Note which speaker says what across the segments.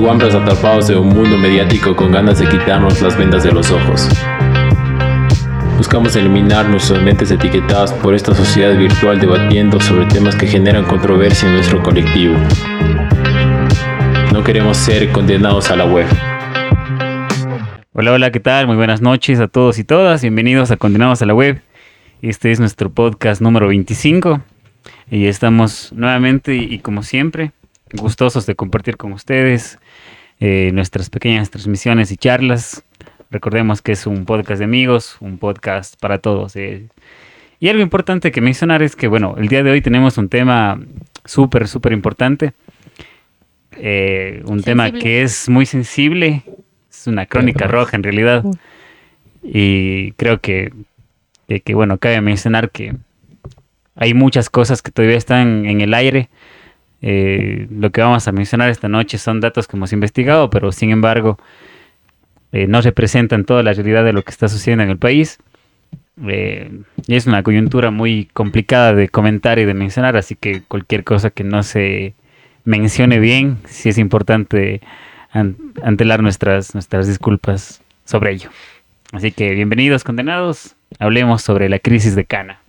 Speaker 1: guambras atrapados en un mundo mediático con ganas de quitarnos las vendas de los ojos. Buscamos eliminar nuestras mentes etiquetadas por esta sociedad virtual debatiendo sobre temas que generan controversia en nuestro colectivo. No queremos ser condenados a la web.
Speaker 2: Hola, hola, ¿qué tal? Muy buenas noches a todos y todas. Bienvenidos a Condenados a la Web. Este es nuestro podcast número 25 y estamos nuevamente y como siempre gustosos de compartir con ustedes eh, nuestras pequeñas transmisiones y charlas. Recordemos que es un podcast de amigos, un podcast para todos. eh. Y algo importante que mencionar es que, bueno, el día de hoy tenemos un tema súper, súper importante. Eh, un tema que es muy sensible. Es una crónica roja en realidad. Y creo que, que, que, bueno, cabe mencionar que hay muchas cosas que todavía están en el aire. Eh, lo que vamos a mencionar esta noche son datos que hemos investigado, pero sin embargo eh, no representan toda la realidad de lo que está sucediendo en el país. Eh, y es una coyuntura muy complicada de comentar y de mencionar, así que cualquier cosa que no se mencione bien, sí es importante an- antelar nuestras, nuestras disculpas sobre ello. Así que bienvenidos condenados, hablemos sobre la crisis de Cana.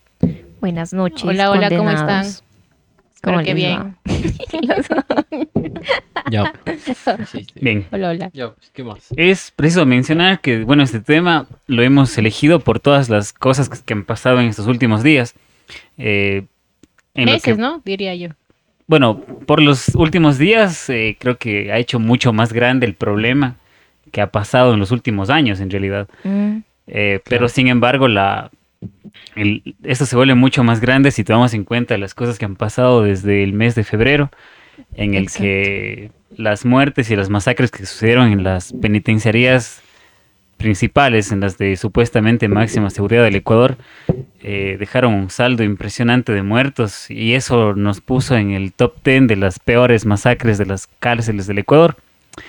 Speaker 3: Buenas noches.
Speaker 4: Hola, hola, ¿cómo
Speaker 3: condenados.
Speaker 4: están?
Speaker 3: ¿Cómo
Speaker 4: Espero que
Speaker 3: les
Speaker 4: bien.
Speaker 2: Bien,
Speaker 4: Hola, hola.
Speaker 5: Ya, pues, ¿qué más?
Speaker 2: Es preciso mencionar que, bueno, este tema lo hemos elegido por todas las cosas que, que han pasado en estos últimos días. Eh, en lo
Speaker 4: Meses,
Speaker 2: que-
Speaker 4: ¿no? Diría yo.
Speaker 2: Bueno, por los últimos días eh, creo que ha hecho mucho más grande el problema que ha pasado en los últimos años, en realidad.
Speaker 3: Mm,
Speaker 2: Eh, Pero sin embargo, la, el- esto se vuelve mucho más grande si tomamos en cuenta las cosas que han pasado desde el mes de febrero, en el
Speaker 3: Exacto.
Speaker 2: que las muertes y las masacres que sucedieron en las penitenciarías principales, en las de supuestamente máxima seguridad del Ecuador, eh, dejaron un saldo impresionante de muertos y eso nos puso en el top 10 de las peores masacres de las cárceles del Ecuador.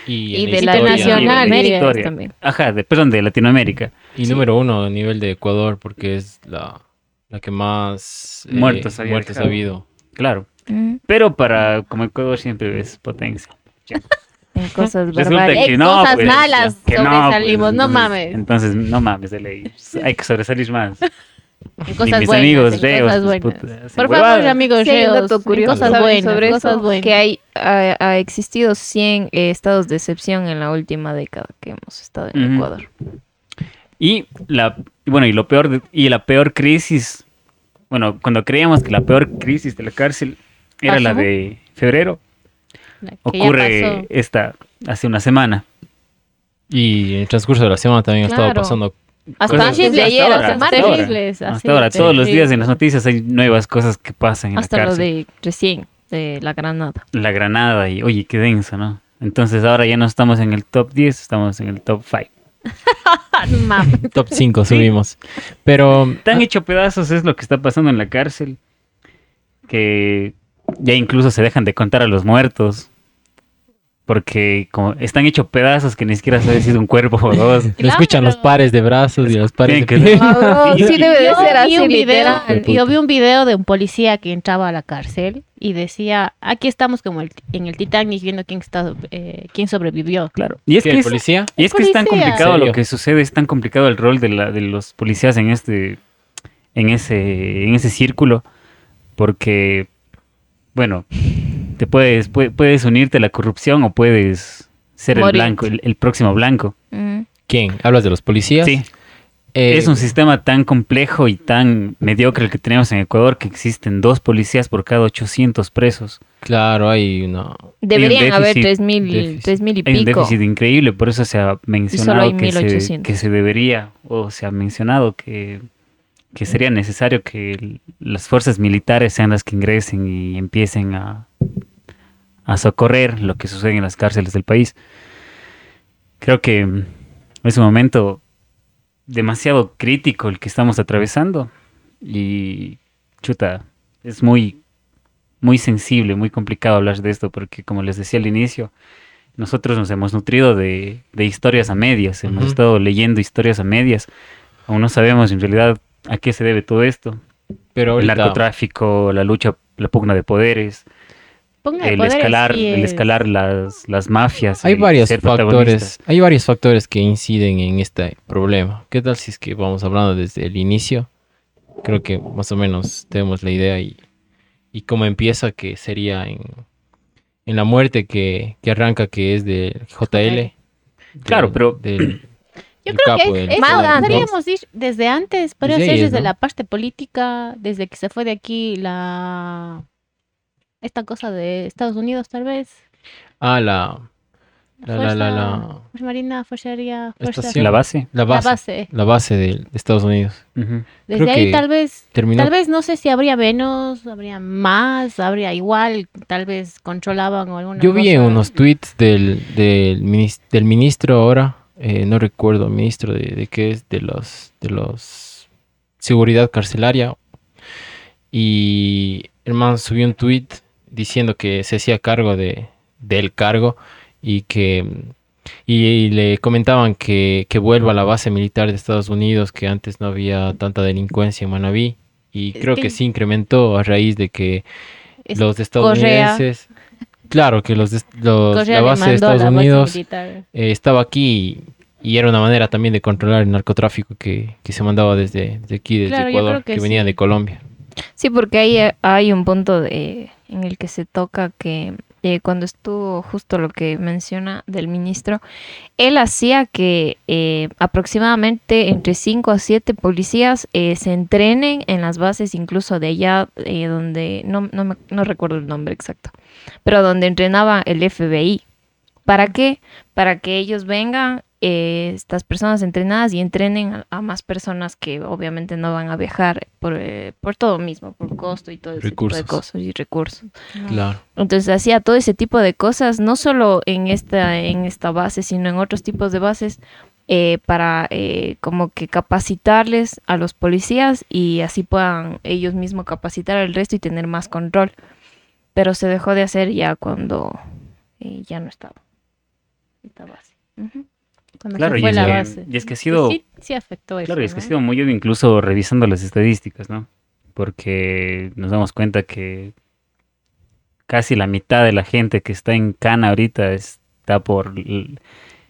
Speaker 3: Y de la nacional,
Speaker 2: y de la
Speaker 3: también.
Speaker 2: Ajá, de, perdón, de Latinoamérica.
Speaker 5: Y número uno a nivel de Ecuador, porque es la, la que más eh,
Speaker 2: Muertos había
Speaker 5: muertos ha habido.
Speaker 2: Claro.
Speaker 3: Mm,
Speaker 2: Pero para como Ecuador siempre es potencia.
Speaker 3: En cosas
Speaker 2: Resulta
Speaker 3: barbares.
Speaker 2: que
Speaker 4: En
Speaker 2: no,
Speaker 4: cosas
Speaker 2: pues,
Speaker 4: malas
Speaker 2: que no, pues,
Speaker 4: no mames.
Speaker 2: Entonces, no mames de ley. Hay que sobresalir más.
Speaker 4: En
Speaker 2: Y
Speaker 4: cosas
Speaker 2: mis
Speaker 4: buenas.
Speaker 2: amigos
Speaker 4: en
Speaker 2: reos,
Speaker 4: cosas buenas.
Speaker 2: puta, hacen
Speaker 4: Por favor,
Speaker 2: huevadas.
Speaker 4: amigos
Speaker 3: Sí,
Speaker 4: reos.
Speaker 3: dato curioso
Speaker 4: cosas
Speaker 3: ¿saben
Speaker 4: buenas,
Speaker 3: sobre
Speaker 4: cosas
Speaker 3: eso,
Speaker 4: buenas.
Speaker 3: que hay ha, ha existido 100 eh, estados de excepción en la última década que hemos estado en. Ecuador.
Speaker 2: Y la bueno, y lo peor de- y la peor crisis, bueno, cuando creíamos que la peor crisis de la cárcel era la
Speaker 4: ¿Pasó?
Speaker 2: de febrero,
Speaker 4: La
Speaker 2: ocurre esta hace una semana.
Speaker 5: Y en el transcurso de la semana también ha estado
Speaker 4: Claro.
Speaker 5: pasando.
Speaker 3: Hasta
Speaker 2: Cosas-
Speaker 3: antes de ayer,
Speaker 2: hasta
Speaker 3: martes,
Speaker 2: ahora.
Speaker 4: Terribles,
Speaker 2: Hasta ahora, todos los días
Speaker 4: terribles.
Speaker 2: en las noticias hay nuevas cosas que pasan en
Speaker 3: hasta
Speaker 2: la
Speaker 3: lo de recién, de la Granada.
Speaker 2: La Granada y oye, qué denso, ¿no? Entonces ahora ya no estamos en el top 10, estamos en el top 5.
Speaker 4: Ah, no mames.
Speaker 5: Top 5 subimos. Pero
Speaker 2: Tan hecho pedazos es lo que está pasando en la cárcel que ya incluso se dejan de contar a los muertos. Porque como están hechos pedazos que ni siquiera sabes si es un cuerpo o dos.
Speaker 5: lo escuchan los pares de brazos y los pares de piernas.
Speaker 2: Sí,
Speaker 3: debe de ser
Speaker 4: vi
Speaker 3: así,
Speaker 4: un video,
Speaker 3: literal.
Speaker 4: yo vi un video de un policía que entraba a la cárcel y decía, aquí estamos como el- en el Titanic viendo quién está, eh, quién sobrevivió.
Speaker 2: Claro. Y es
Speaker 5: ¿Qué,
Speaker 2: que
Speaker 5: el
Speaker 2: es,
Speaker 5: policía?
Speaker 2: y es que es tan complicado
Speaker 5: ¿En
Speaker 2: lo que sucede, es tan complicado el rol de, la, de los policías en este, en ese, en ese círculo, porque, bueno, te puedes, pue- puedes unirte a la corrupción o puedes ser el blanco, el, el próximo blanco.
Speaker 3: Mm,
Speaker 5: ¿Quién? ¿Hablas de los policías?
Speaker 2: Sí,
Speaker 5: Eh,
Speaker 2: es un sistema tan complejo y tan mediocre el que tenemos en Ecuador que existen dos policías por cada 800 presos.
Speaker 5: Claro, hay una...
Speaker 3: Deberían haber
Speaker 2: déficit,
Speaker 3: 3.000
Speaker 5: déficit.
Speaker 3: 3.000 y
Speaker 2: Hay un
Speaker 3: pico.
Speaker 2: déficit increíble, por eso se ha mencionado
Speaker 3: hay
Speaker 2: que, se,
Speaker 3: 1800.
Speaker 2: que se debería, o se ha mencionado que, que sería necesario que las fuerzas militares sean las que ingresen y empiecen a, a socorrer lo que sucede en las cárceles del país. Creo que mm, es un momento demasiado crítico el que estamos atravesando y chuta, es muy muy sensible, muy complicado hablar de esto porque como les decía al inicio, nosotros nos hemos nutrido de, de historias a medias, hemos estado leyendo historias a medias, aún no sabemos en realidad a qué se debe todo esto,
Speaker 5: Pero
Speaker 2: el narcotráfico, la lucha, la pugna de poderes,
Speaker 4: de
Speaker 2: el
Speaker 4: poderes,
Speaker 2: escalar, el
Speaker 4: es-
Speaker 2: escalar las, las mafias.
Speaker 5: Hay varios factores, hay varios factores que inciden en este problema. ¿Qué tal si es que vamos hablando desde el inicio? Creo que más o menos tenemos la idea y, y cómo empieza que sería en, en la muerte que, que arranca que es de JL.
Speaker 2: Claro,
Speaker 5: del-
Speaker 2: pero-
Speaker 5: del,
Speaker 4: Yo creo
Speaker 5: capo,
Speaker 4: que eso
Speaker 3: antes.
Speaker 4: podríamos ir desde antes, podría
Speaker 5: Desde
Speaker 4: ser
Speaker 5: ellos,
Speaker 4: desde
Speaker 5: ¿no?
Speaker 4: la parte política, desde que se fue de aquí la esta cosa de Estados Unidos tal vez.
Speaker 5: Ah, la, la, la, la, la,
Speaker 4: Fuerza Marina, Fuerza Aérea, Fuerza
Speaker 5: Estación.
Speaker 2: La base.
Speaker 5: la
Speaker 4: la
Speaker 5: base, la base de, de Estados Unidos.
Speaker 4: Desde
Speaker 5: Creo
Speaker 4: ahí
Speaker 5: que
Speaker 4: tal vez
Speaker 5: Terminó
Speaker 4: Tal vez no sé si habría menos, habría más, habría igual, tal vez controlaban o alguna
Speaker 5: Yo vi unos tweets del, del, del ministro ahora, eh, no recuerdo, ministro de, de qué es, de los, de los seguridad carcelaria, y el man subió un tweet diciendo que se hacía cargo de, del cargo y que y, le comentaban que, que vuelva a la base militar de Estados Unidos, que antes no había tanta delincuencia en Manabí, y creo
Speaker 4: que-
Speaker 5: que sí incrementó a raíz de que los
Speaker 4: Correa.
Speaker 5: Claro, que los, de- los- la base de Estados Unidos eh, estaba aquí y, y era una manera también de controlar el narcotráfico que, que se mandaba desde, desde aquí, desde
Speaker 4: Claro,
Speaker 5: Ecuador, que,
Speaker 4: que
Speaker 5: venía
Speaker 4: sí.
Speaker 5: de Colombia.
Speaker 3: Sí, porque ahí eh, hay un punto de, en el que se toca que eh, cuando estuvo justo lo que menciona del ministro, él hacía que eh, aproximadamente entre 5 a 7 policías eh, se entrenen en las bases incluso de allá eh, donde, no, no, me- no recuerdo el nombre exacto, pero donde entrenaba el FBI. ¿Para qué? Para que ellos vengan, eh, estas personas entrenadas y entrenen a, a más personas que obviamente no van a viajar por, eh, por todo mismo, por costo y todo ese tipo
Speaker 5: Recursos.
Speaker 3: de cosas y recursos.
Speaker 5: Claro.
Speaker 3: Entonces hacía todo ese tipo de cosas, no solo en esta, en esta base, sino en otros tipos de bases, eh, para eh, como que capacitarles a los policías y así puedan ellos mismos capacitar al resto y tener más control. Pero se dejó de hacer ya cuando eh, ya no estaba esta base. Ujú.
Speaker 4: Cuando
Speaker 2: Claro,
Speaker 4: se
Speaker 2: y
Speaker 4: fue
Speaker 2: es,
Speaker 4: la
Speaker 2: que,
Speaker 4: base.
Speaker 2: y es que ha sido,
Speaker 4: Sí, sí afectó eso.
Speaker 2: claro, y es que ha sido muy obvio incluso revisando las estadísticas, ¿no? Porque nos damos cuenta que casi la mitad de la gente que está en Cana ahorita está por,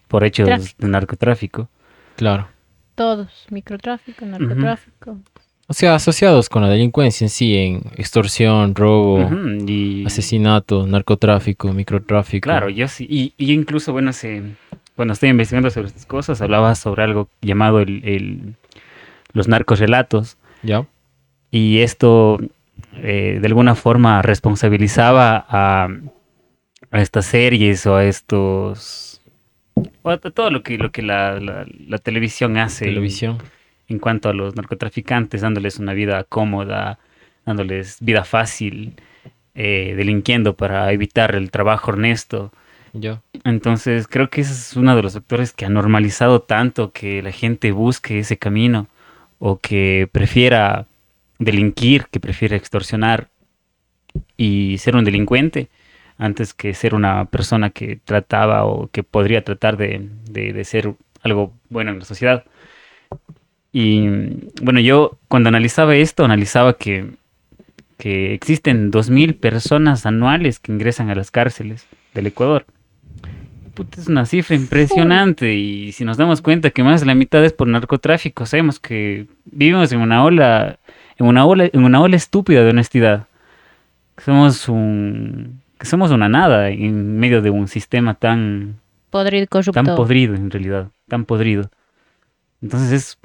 Speaker 2: por hechos
Speaker 4: Tráfico.
Speaker 2: de narcotráfico.
Speaker 5: Claro.
Speaker 4: Todos, microtráfico, narcotráfico.
Speaker 5: O sea, asociados con la delincuencia en sí, en extorsión, robo,
Speaker 2: y,
Speaker 5: asesinato, narcotráfico, microtráfico.
Speaker 2: Claro, yo sí. Y, y incluso, bueno, se, cuando estoy investigando sobre estas cosas, hablaba sobre algo llamado el, el- los narcorrelatos.
Speaker 5: ¿Ya?
Speaker 2: Y esto, eh, de alguna forma, responsabilizaba a, a estas series o a estos... O a todo lo que, lo que la, la- la televisión hace en-
Speaker 5: Televisión.
Speaker 2: en cuanto a los narcotraficantes, dándoles una vida cómoda, dándoles vida fácil, eh, delinquiendo para evitar el trabajo honesto.
Speaker 5: ¿Ya?
Speaker 2: Entonces, creo que ese es uno de los factores que ha normalizado tanto que la gente busque ese camino o que prefiera delinquir, que prefiera extorsionar y ser un delincuente antes que ser una persona que trataba o que podría tratar de ser algo bueno en la sociedad. Y bueno, yo cuando analizaba esto, analizaba que, que existen 2.000 personas anuales que ingresan a las cárceles del Ecuador. Puta, es una cifra impresionante y si nos damos cuenta que más de la mitad es por narcotráfico, sabemos que vivimos en una ola, en una ola, en una ola estúpida de honestidad. Somos un, que somos una nada en medio de un sistema tan,
Speaker 4: Podrido, corrupto.
Speaker 2: tan podrido en realidad, tan podrido. Entonces es,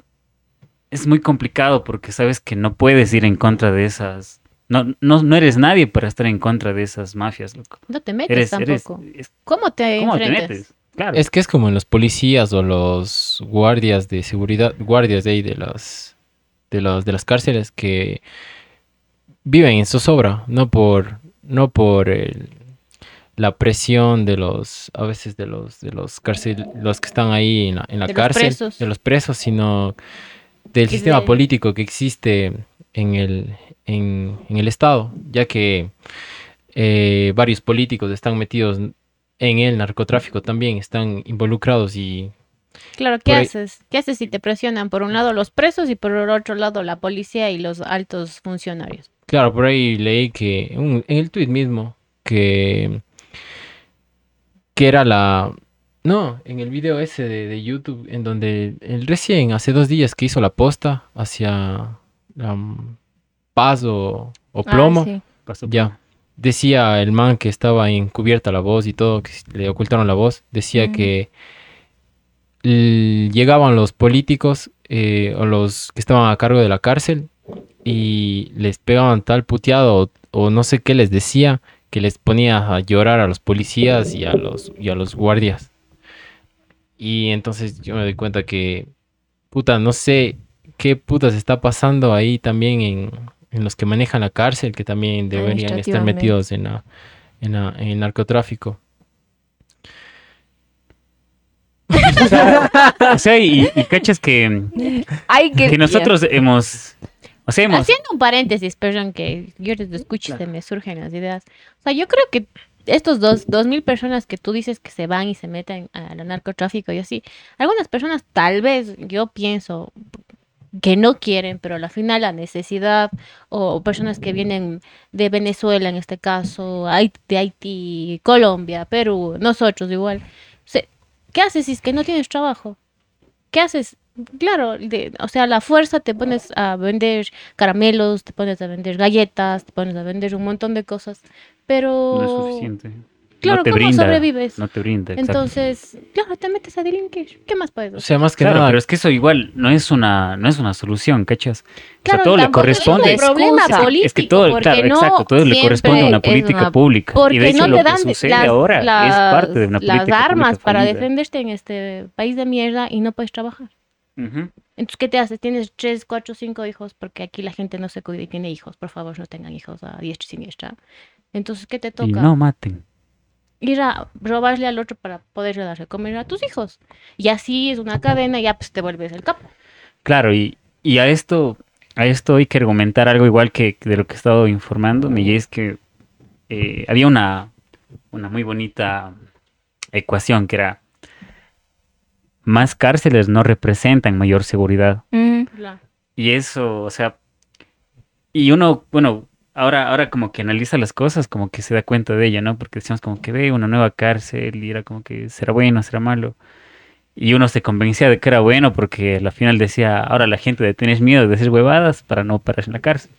Speaker 2: es muy complicado porque sabes que no puedes ir en contra de esas, no, no, no eres nadie para estar en contra de esas mafias, loco.
Speaker 4: No te metes
Speaker 2: Eres, eres,
Speaker 4: tampoco.
Speaker 2: es-
Speaker 4: ¿Cómo te
Speaker 2: ¿cómo te
Speaker 4: enfrentas?
Speaker 2: metes? Claro.
Speaker 5: Es que es como en los policías o los guardias de seguridad, guardias de ahí de las de los de las cárceles que viven en zozobra, no por no por el- la presión de los a veces de los de los cárcel los que están ahí en la, en la
Speaker 4: De los
Speaker 5: cárcel,
Speaker 4: presos.
Speaker 5: de los presos, sino del sistema
Speaker 4: de-
Speaker 5: político que existe en el en, en el estado, ya que eh, varios políticos están metidos en el narcotráfico también, están involucrados y
Speaker 4: Claro, ¿qué
Speaker 5: ahí-
Speaker 4: haces? ¿Qué haces si te presionan por un lado los presos y por el otro lado la policía y los altos funcionarios?
Speaker 5: claro, por ahí leí que un- en el tweet mismo que, que era la... No, en el video ese de, de YouTube, en donde el recién, hace dos días que hizo la posta hacia um, Paz o, o
Speaker 3: Ah,
Speaker 5: Plomo,
Speaker 3: sí.
Speaker 5: Ya. Decía el man que estaba encubierta la voz y todo, que le ocultaron la voz. Decía
Speaker 3: Mm.
Speaker 5: que llegaban los políticos eh, o los que estaban a cargo de la cárcel y les pegaban tal puteado o, o no sé qué les decía que les ponía a llorar a los policías y a los, y a los guardias. Y entonces yo me doy cuenta que, puta, no sé qué putas está pasando ahí también en, en los que manejan la cárcel, que también deberían estar metidos en, la, en, la- en el narcotráfico.
Speaker 2: O sea, y, y cachas que,
Speaker 3: Ay, que,
Speaker 2: que nosotros hemos... O sea, hemos...
Speaker 4: Haciendo un paréntesis, perdón, que yo les escucho y se me surgen las ideas. O sea, yo creo que estos dos, dos mil personas que tú dices que se van y se meten al narcotráfico y así, algunas personas tal vez, yo pienso que no quieren, pero al final la necesidad, o personas que vienen de Venezuela en este caso, de Haití, Colombia, Perú, nosotros igual. ¿Qué haces si es que no tienes trabajo? ¿Qué haces? Claro, de- o sea, la fuerza te pones a vender caramelos, te pones a vender galletas, te pones a vender un montón de cosas, pero...
Speaker 2: No es suficiente.
Speaker 4: Claro,
Speaker 2: no te
Speaker 4: ¿cómo
Speaker 2: brinda,
Speaker 4: sobrevives?
Speaker 2: No te brinda, exacto.
Speaker 4: Entonces, claro, te metes a delinquir. ¿Qué más puedes
Speaker 5: O
Speaker 4: hacer?
Speaker 5: sea, más que
Speaker 2: Claro,
Speaker 5: nada,
Speaker 2: pero es que eso igual no es una, no es una solución, ¿cachas? o
Speaker 4: Claro,
Speaker 2: sea, todo le
Speaker 4: tampoco es un
Speaker 2: corresponde.
Speaker 4: problema
Speaker 3: Es que-
Speaker 4: político.
Speaker 2: es que todo, claro,
Speaker 4: no
Speaker 2: exacto, todo le corresponde a una política
Speaker 3: una-
Speaker 2: pública.
Speaker 4: Porque
Speaker 2: y de hecho
Speaker 4: no
Speaker 2: lo
Speaker 4: te
Speaker 2: que
Speaker 4: dan
Speaker 2: sucede
Speaker 4: las,
Speaker 2: ahora es
Speaker 4: las-
Speaker 2: parte de una
Speaker 4: las
Speaker 2: política
Speaker 4: armas
Speaker 2: pública
Speaker 4: para defenderte en este país de mierda y no puedes trabajar. Entonces, ¿qué te haces? Tienes tres, cuatro, cinco hijos, porque aquí la gente no se cuida y tiene hijos. Por favor, no tengan hijos a diestra y siniestra. Entonces, ¿qué te
Speaker 2: Y
Speaker 4: toca?
Speaker 2: no maten.
Speaker 4: Ir a robarle al otro para poder darle a comer a tus hijos. Y así es una cadena y ya pues te vuelves el capo.
Speaker 2: Claro, y, y a esto, a esto hay que argumentar algo igual que de lo que he estado informándome, y es que eh, había una, una muy bonita ecuación que era más cárceles no representan mayor seguridad.
Speaker 3: Mm,
Speaker 2: Y eso, o sea, y uno, bueno, ahora, ahora como que analiza las cosas, como que se da cuenta de ello, ¿no? Porque decíamos como que ve una nueva cárcel y era como que será bueno, será malo. Y uno se convencía de que era bueno porque al final decía, ahora la gente tienes miedo de hacer huevadas para no parar en la cárcel.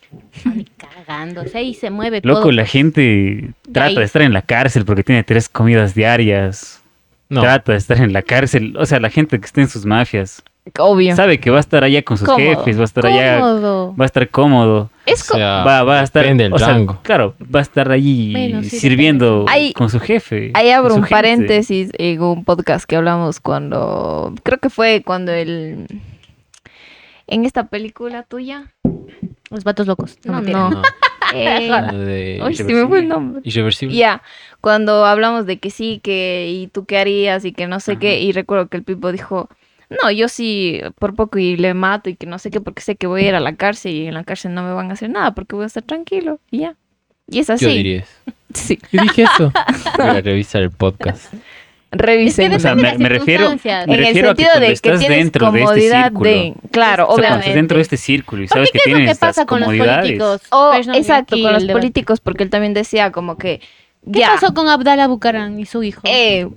Speaker 4: Ay, cagándose ahí se mueve
Speaker 2: Loco,
Speaker 4: todo.
Speaker 2: la gente trata de estar en la cárcel porque tiene tres comidas diarias.
Speaker 5: no.
Speaker 2: Trata de estar en la cárcel. O sea, la gente que está en sus mafias
Speaker 3: obvio.
Speaker 2: sabe que va a estar allá con sus
Speaker 3: Cómodo.
Speaker 2: jefes, va a estar allá,
Speaker 4: Cómodo.
Speaker 2: va a estar cómodo.
Speaker 3: Es
Speaker 5: O sea,
Speaker 2: va, va a estar
Speaker 5: depende del
Speaker 2: o sea, claro, va a estar allí
Speaker 4: Bueno, sí,
Speaker 2: sirviendo.
Speaker 3: Ahí-
Speaker 2: con su jefe.
Speaker 3: Ahí abro un paréntesis en un podcast que hablamos cuando, creo que fue cuando el, en esta película tuya,
Speaker 4: Los vatos locos.
Speaker 3: No, no.
Speaker 5: No,
Speaker 3: eh, uy, se me fue el nombre.
Speaker 5: irreversible.
Speaker 3: Ya, cuando hablamos de que sí, que y tú qué harías y que no sé qué, y recuerdo que el Pipo dijo, no, yo sí, por poco y le mato y que no sé qué, porque sé que voy a ir a la cárcel y en la cárcel no me van a hacer nada porque voy a estar tranquilo y ya. Y es así.
Speaker 5: Yo diría eso.
Speaker 3: Sí,
Speaker 5: Yo dije eso. Voy a revisar el podcast.
Speaker 3: revisen.
Speaker 2: O sea,
Speaker 4: Depende de
Speaker 2: me, me refiero, me
Speaker 3: en el
Speaker 2: refiero a que
Speaker 3: sentido de que
Speaker 2: estás
Speaker 3: tienes
Speaker 2: dentro de este
Speaker 3: comodidad
Speaker 2: círculo,
Speaker 3: de, claro,
Speaker 2: o sea,
Speaker 3: obviamente.
Speaker 2: estás dentro de este círculo y sabes
Speaker 4: Porque
Speaker 2: que
Speaker 4: ¿qué es lo
Speaker 2: tienes
Speaker 4: que pasa
Speaker 2: estas
Speaker 4: con los políticos?
Speaker 3: O,
Speaker 4: Perdón,
Speaker 3: exacto, con los políticos, porque él también decía como que
Speaker 4: ¿Qué
Speaker 3: ya,
Speaker 4: pasó con Abdallah Bucaram y su hijo?
Speaker 3: eh,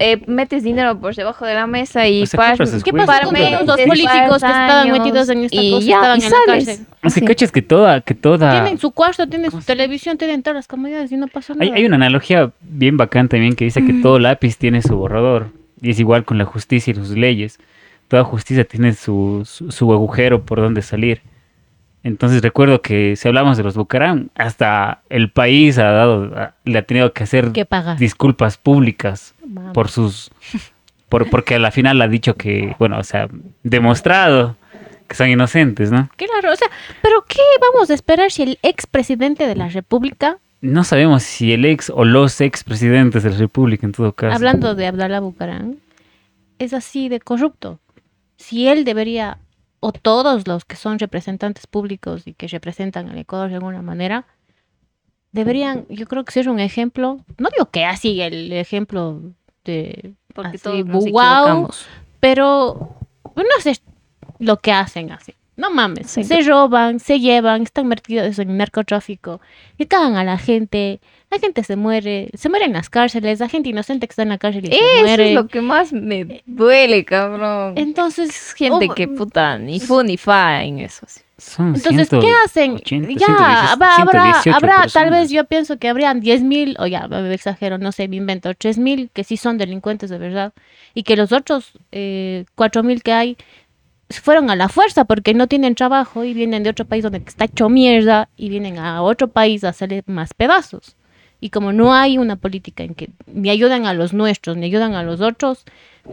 Speaker 3: eh, metes dinero por debajo de la mesa y
Speaker 2: O sea,
Speaker 3: par-
Speaker 4: ¿Qué pasó con todos los políticos que estaban metidos en esta
Speaker 3: y
Speaker 4: cosa?
Speaker 3: ya,
Speaker 4: estaban
Speaker 3: y
Speaker 4: en la
Speaker 3: sales.
Speaker 4: cárcel.
Speaker 2: O sea,
Speaker 3: Sí.
Speaker 2: cachas que toda, que toda...
Speaker 4: Tienen su cuarto, tienen su
Speaker 2: ¿Cómo se-
Speaker 4: televisión, tienen todas las comodidades y no pasa nada.
Speaker 2: Hay, hay una analogía bien bacán también que dice que todo lápiz tiene su borrador. Y es igual con la justicia y sus leyes. Toda justicia tiene su, su, su agujero por donde salir. Entonces recuerdo que si hablamos de los Bucaram, hasta el país ha dado, ha- le ha tenido que hacer disculpas públicas
Speaker 4: Vamos.
Speaker 2: por sus por porque a la final ha dicho que, bueno, o sea, demostrado que son inocentes, ¿no?
Speaker 4: Claro, o sea, pero ¿qué vamos a esperar si el expresidente de la República,
Speaker 2: No sabemos si el ex o los ex presidentes de la República en todo caso.
Speaker 4: hablando de Abdallah Bucaram, es así de corrupto? Si él debería, o todos los que son representantes públicos y que representan al Ecuador de alguna manera, deberían, yo creo que ser un ejemplo, no digo que así el ejemplo de
Speaker 3: porque
Speaker 4: así,
Speaker 3: todos nos equivocamos.
Speaker 4: pero no sé lo que hacen así. No mames,
Speaker 3: Sí.
Speaker 4: se roban, se llevan, están metidos en narcotráfico, que cagan a la gente, la gente se muere, se muere en las cárceles, la gente inocente que está en la cárcel y se
Speaker 3: Eso
Speaker 4: muere.
Speaker 3: es lo que más me duele, cabrón.
Speaker 4: Entonces,
Speaker 3: Es gente
Speaker 4: oh,
Speaker 3: que puta ni fu ni fa en eso.
Speaker 2: Son
Speaker 4: Entonces, ¿qué hacen?
Speaker 2: 180,
Speaker 4: ya,
Speaker 2: 118,
Speaker 4: habrá, habrá,
Speaker 2: 118
Speaker 4: habrá- tal vez yo pienso que habrían 10.000, o ya, me exagero, no sé, me invento, 3.000 que sí son delincuentes de verdad, y que los otros eh, 4.000 que hay fueron a la fuerza porque no tienen trabajo y vienen de otro país donde está hecho mierda y vienen a otro país a hacerle más pedazos. Y como no hay una política en que ni ayudan a los nuestros ni ayudan a los otros,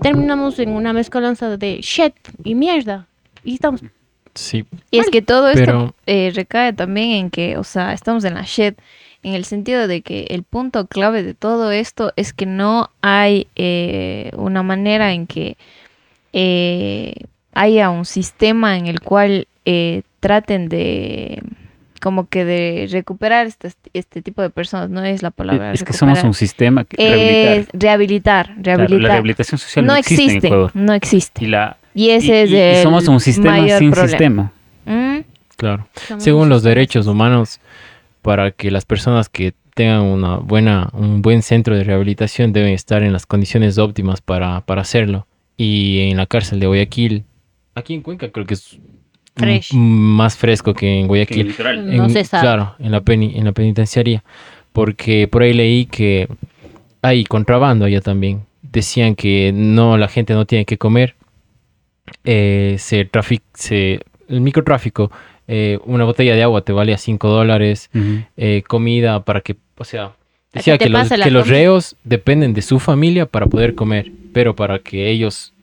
Speaker 4: terminamos en una mezcolanza de shit y mierda. Y estamos
Speaker 5: Sí,
Speaker 3: Y es que todo esto
Speaker 5: Pero-
Speaker 3: eh, recae también en que, o sea, estamos en la shit, en el sentido de que el punto clave de todo esto es que no hay eh, una manera en que eh, haya un sistema en el cual eh, traten de como que de recuperar este, este tipo de personas, no es la palabra.
Speaker 2: Es que somos un sistema que
Speaker 3: Es
Speaker 2: rehabilitar.
Speaker 3: rehabilitar,
Speaker 2: Claro,
Speaker 3: rehabilitar.
Speaker 2: la rehabilitación social no,
Speaker 3: no
Speaker 2: existe, en Ecuador.
Speaker 3: no existe.
Speaker 2: Y, la,
Speaker 3: Y ese
Speaker 2: y-
Speaker 3: es
Speaker 2: y- y
Speaker 3: el
Speaker 2: somos un sistema
Speaker 3: mayor
Speaker 2: sin
Speaker 3: problema.
Speaker 2: sistema.
Speaker 3: Mm,
Speaker 5: claro.
Speaker 4: somos
Speaker 5: Según los derechos humanos, para que las personas que tengan una buena, un buen centro de rehabilitación deben estar en las condiciones óptimas para, para hacerlo. Y en la cárcel de Guayaquil, aquí en Cuenca creo que es
Speaker 4: Fresh.
Speaker 5: más fresco que en Guayaquil.
Speaker 2: literal.
Speaker 4: No
Speaker 5: En-
Speaker 4: se sabe.
Speaker 5: Claro, en la, peni- en la penitenciaría. Porque por ahí leí que hay contrabando allá también. Decían que no, la gente no tiene que comer. Eh, se trafic se, el microtráfico, eh, una botella de agua te vale a 5 dólares. Eh, comida para que, o sea, decía que los, que reos dependen de su familia para poder comer. Pero para que ellos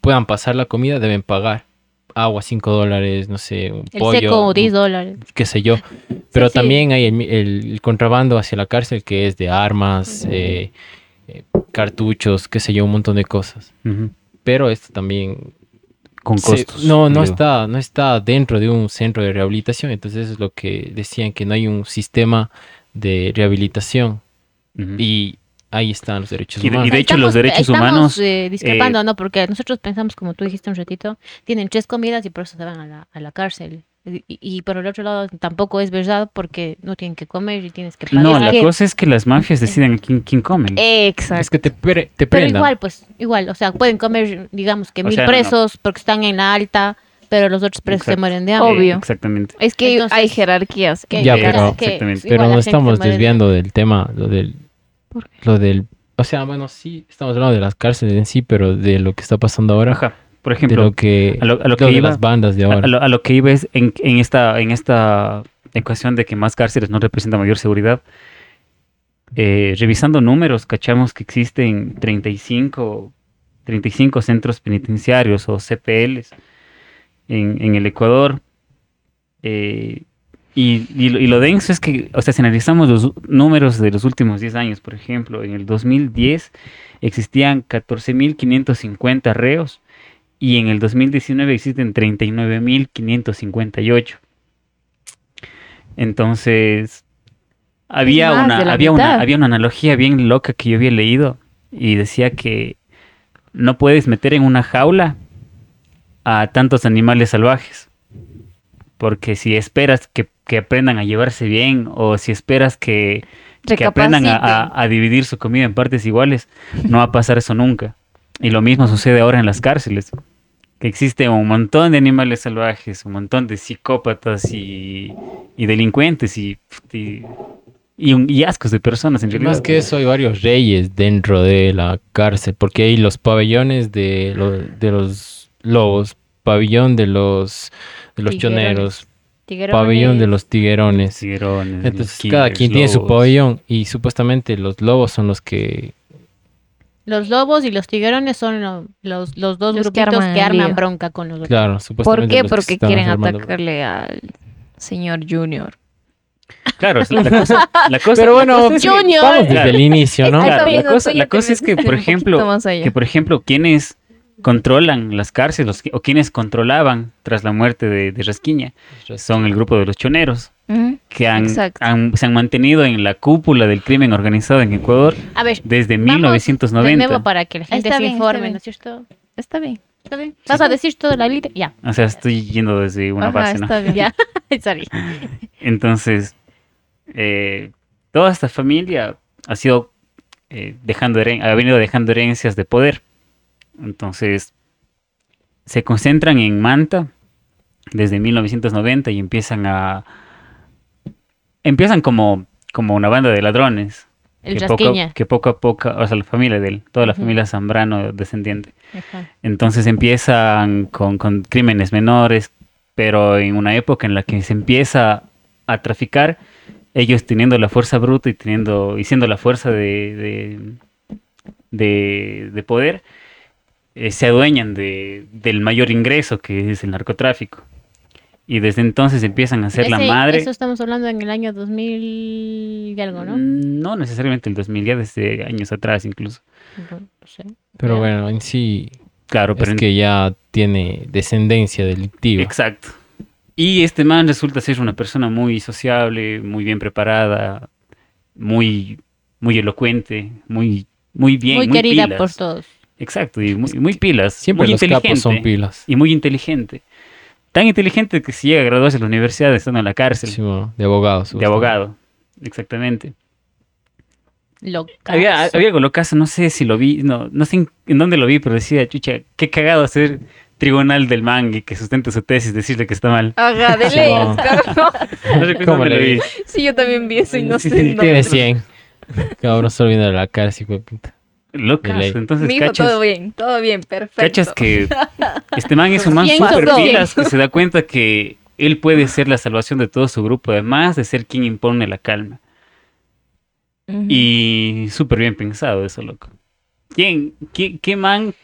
Speaker 5: puedan pasar la comida deben pagar. Agua 5 dólares, no sé, un
Speaker 4: El
Speaker 5: pollo.
Speaker 4: seco 10 dólares.
Speaker 5: qué sé yo. Pero
Speaker 4: sí.
Speaker 5: también hay el, mi- el- el contrabando hacia la cárcel que es de armas, eh, eh, cartuchos, qué sé yo, un montón de cosas. Pero esto también
Speaker 2: Con
Speaker 5: se-
Speaker 2: costos.
Speaker 5: no, no
Speaker 2: digo.
Speaker 5: está, no está dentro de un centro de rehabilitación. Entonces eso es lo que decían que no hay un sistema de rehabilitación.
Speaker 2: Ujú.
Speaker 5: Y ahí están los derechos
Speaker 2: Y de- y
Speaker 5: humanos.
Speaker 2: de hecho, los derechos
Speaker 4: estamos,
Speaker 2: humanos,
Speaker 4: eh, discrepando, ¿no? Porque nosotros pensamos, como tú dijiste un ratito, tienen tres comidas y por eso se van a la, a la cárcel. Y, y por el otro lado tampoco es verdad porque no tienen que comer y tienes que pagar.
Speaker 2: No, la cosa es que las mafias deciden quién, quién comen.
Speaker 3: Exacto.
Speaker 5: Es que te, pre- te
Speaker 4: Pero igual, pues, igual, o sea, pueden comer, digamos que
Speaker 2: O
Speaker 4: mil
Speaker 2: sea, no, no.
Speaker 4: presos porque están en la alta, pero los otros presos se mueren de hambre.
Speaker 3: Obvio.
Speaker 2: Exactamente.
Speaker 3: Es que
Speaker 4: Entonces-
Speaker 3: hay jerarquías.
Speaker 4: Que-
Speaker 5: Ya,
Speaker 4: que-
Speaker 5: pero-
Speaker 4: que
Speaker 5: Pero no estamos desviando del tema, lo del,
Speaker 3: ¿Por
Speaker 5: lo del, o sea, bueno, sí, estamos hablando de las cárceles en sí, pero de lo que está pasando ahora,
Speaker 2: Ajá. Por
Speaker 5: de
Speaker 2: ejemplo,
Speaker 5: lo que,
Speaker 2: a lo- a lo
Speaker 5: lo
Speaker 2: que
Speaker 5: de
Speaker 2: iba-
Speaker 5: las bandas de ahora.
Speaker 2: a lo, a lo que iba es en, en esta, en esta ecuación de que más cárceles no representa mayor seguridad. eh, revisando números, cachamos que existen 35, 35 centros penitenciarios o CPLs en, en el Ecuador. eh, y, y lo, y lo denso es que, o sea, si analizamos los números de los últimos 10 años, por ejemplo, en el 2010 existían 14.550 reos y en el 2019 existen 39.558. Entonces, había una, había, una, había una analogía bien loca que yo había leído y decía que no puedes meter en una jaula a tantos animales salvajes. Porque si esperas que, que aprendan a llevarse bien o si esperas que, que aprendan a, a- a dividir su comida en partes iguales, no va a pasar eso nunca. Y lo mismo sucede ahora en las cárceles. Que existe un montón de animales salvajes, un montón de psicópatas y, y delincuentes y, y, y un- y ascos de personas en
Speaker 5: Y
Speaker 2: realidad.
Speaker 5: más que eso, hay varios reyes dentro de la cárcel, porque hay los pabellones de, lo- de los lobos, pabellón de los, de los choneros,
Speaker 4: Tiguerones,
Speaker 5: pabellón de los tiguerones.
Speaker 2: Tiguerones,
Speaker 5: Entonces,
Speaker 2: los
Speaker 5: cada quien tiene su pabellón y supuestamente los lobos son los que...
Speaker 4: Los lobos y los tiguerones son lo- los, los dos
Speaker 3: Los que
Speaker 4: grupitos
Speaker 3: arman
Speaker 4: que arman bronca con los.
Speaker 5: Claro,
Speaker 3: ¿Por
Speaker 5: supuestamente
Speaker 3: qué?
Speaker 5: los que
Speaker 3: Porque quieren atacarle al señor Junior.
Speaker 2: Claro, la cosa, la cosa-
Speaker 5: Pero
Speaker 2: la
Speaker 5: bueno,
Speaker 2: cosa es que-
Speaker 4: Junior.
Speaker 5: vamos desde
Speaker 2: Claro.
Speaker 5: el inicio, ¿no?
Speaker 2: Claro, la cosa, la cosa es que, por ejemplo, que por ejemplo, quienes controlan las cárceles o quienes controlaban tras la muerte de, de Rasquiña son el grupo de los choneros que han, se han mantenido en la cúpula del crimen organizado en Ecuador
Speaker 4: A ver,
Speaker 2: desde
Speaker 4: vamos
Speaker 2: 1990.
Speaker 4: de nuevo para que la gente
Speaker 3: Está
Speaker 4: se
Speaker 3: bien, está
Speaker 4: informe,
Speaker 3: bien.
Speaker 4: ¿no es cierto?
Speaker 3: Está bien.
Speaker 4: ¿Está bien? ¿Vas a decir toda la lista? Ya.
Speaker 2: O sea, estoy yendo desde una
Speaker 3: Ajá,
Speaker 2: base, ¿no?
Speaker 3: está bien.
Speaker 4: Ya. Sorry.
Speaker 2: Entonces, eh, toda esta familia ha sido eh, dejando ha venido dejando herencias de poder. Entonces, se concentran en Manta desde 1990 y empiezan a empiezan como como una banda de ladrones
Speaker 4: El
Speaker 2: que poco, que poco a poco, o sea, la familia de él, toda la familia Zambrano descendiente.
Speaker 4: Ajá.
Speaker 2: Entonces empiezan con, con crímenes menores, pero en una época en la que se empieza a traficar, ellos teniendo la fuerza bruta y teniendo y siendo la fuerza de, de, de- de poder, eh, se adueñan de, del mayor ingreso que es el narcotráfico. Y desde entonces empiezan a ser la
Speaker 4: Ese-
Speaker 2: madre.
Speaker 4: Eso estamos hablando en el año 2000 y algo, ¿no?
Speaker 2: Mm, No necesariamente el 2000, ya desde años atrás incluso.
Speaker 4: No, no sé.
Speaker 5: Pero
Speaker 4: Ya.
Speaker 5: bueno, en sí
Speaker 2: Claro, pero
Speaker 5: es
Speaker 2: en-
Speaker 5: que ya tiene descendencia delictiva.
Speaker 2: Exacto. Y este man resulta ser una persona muy sociable, muy bien preparada, muy, muy elocuente, muy, muy bien,
Speaker 4: Muy
Speaker 2: muy,
Speaker 4: querida
Speaker 2: pilas.
Speaker 4: por todos.
Speaker 2: Exacto, y muy, muy pilas.
Speaker 5: Siempre
Speaker 2: muy
Speaker 5: los capos son pilas.
Speaker 2: Y muy inteligente. Tan inteligente que si llega a graduarse en la universidad estando en la cárcel,
Speaker 5: Sí, bueno, de abogados.
Speaker 2: de abogado. Exactamente.
Speaker 4: Loca.
Speaker 2: Había, había algo locazo, no sé si lo vi, no, no sé en, en dónde lo vi, pero decía, chucha, qué cagado hacer tribunal del man y que sustente su tesis, decirle que está mal.
Speaker 3: Ajá, de
Speaker 5: Sí,
Speaker 3: ley,
Speaker 5: no.
Speaker 2: No recuerdo
Speaker 5: ¿Cómo le
Speaker 2: lo
Speaker 5: vi?
Speaker 2: vi.
Speaker 3: Sí, yo también vi eso y no
Speaker 2: Sí,
Speaker 3: sé.
Speaker 2: sí.
Speaker 5: Tiene 100. Cabrón, solo viendo la cara, de puta.
Speaker 2: Locas, entonces cachas,
Speaker 3: todo bien, todo bien, perfecto.
Speaker 2: cachas que este man es un man súper pilas que se da cuenta que él puede ser la salvación de todo su grupo, además de ser quien impone la calma. Y súper bien pensado eso, loco. ¿Quién, qué, qué man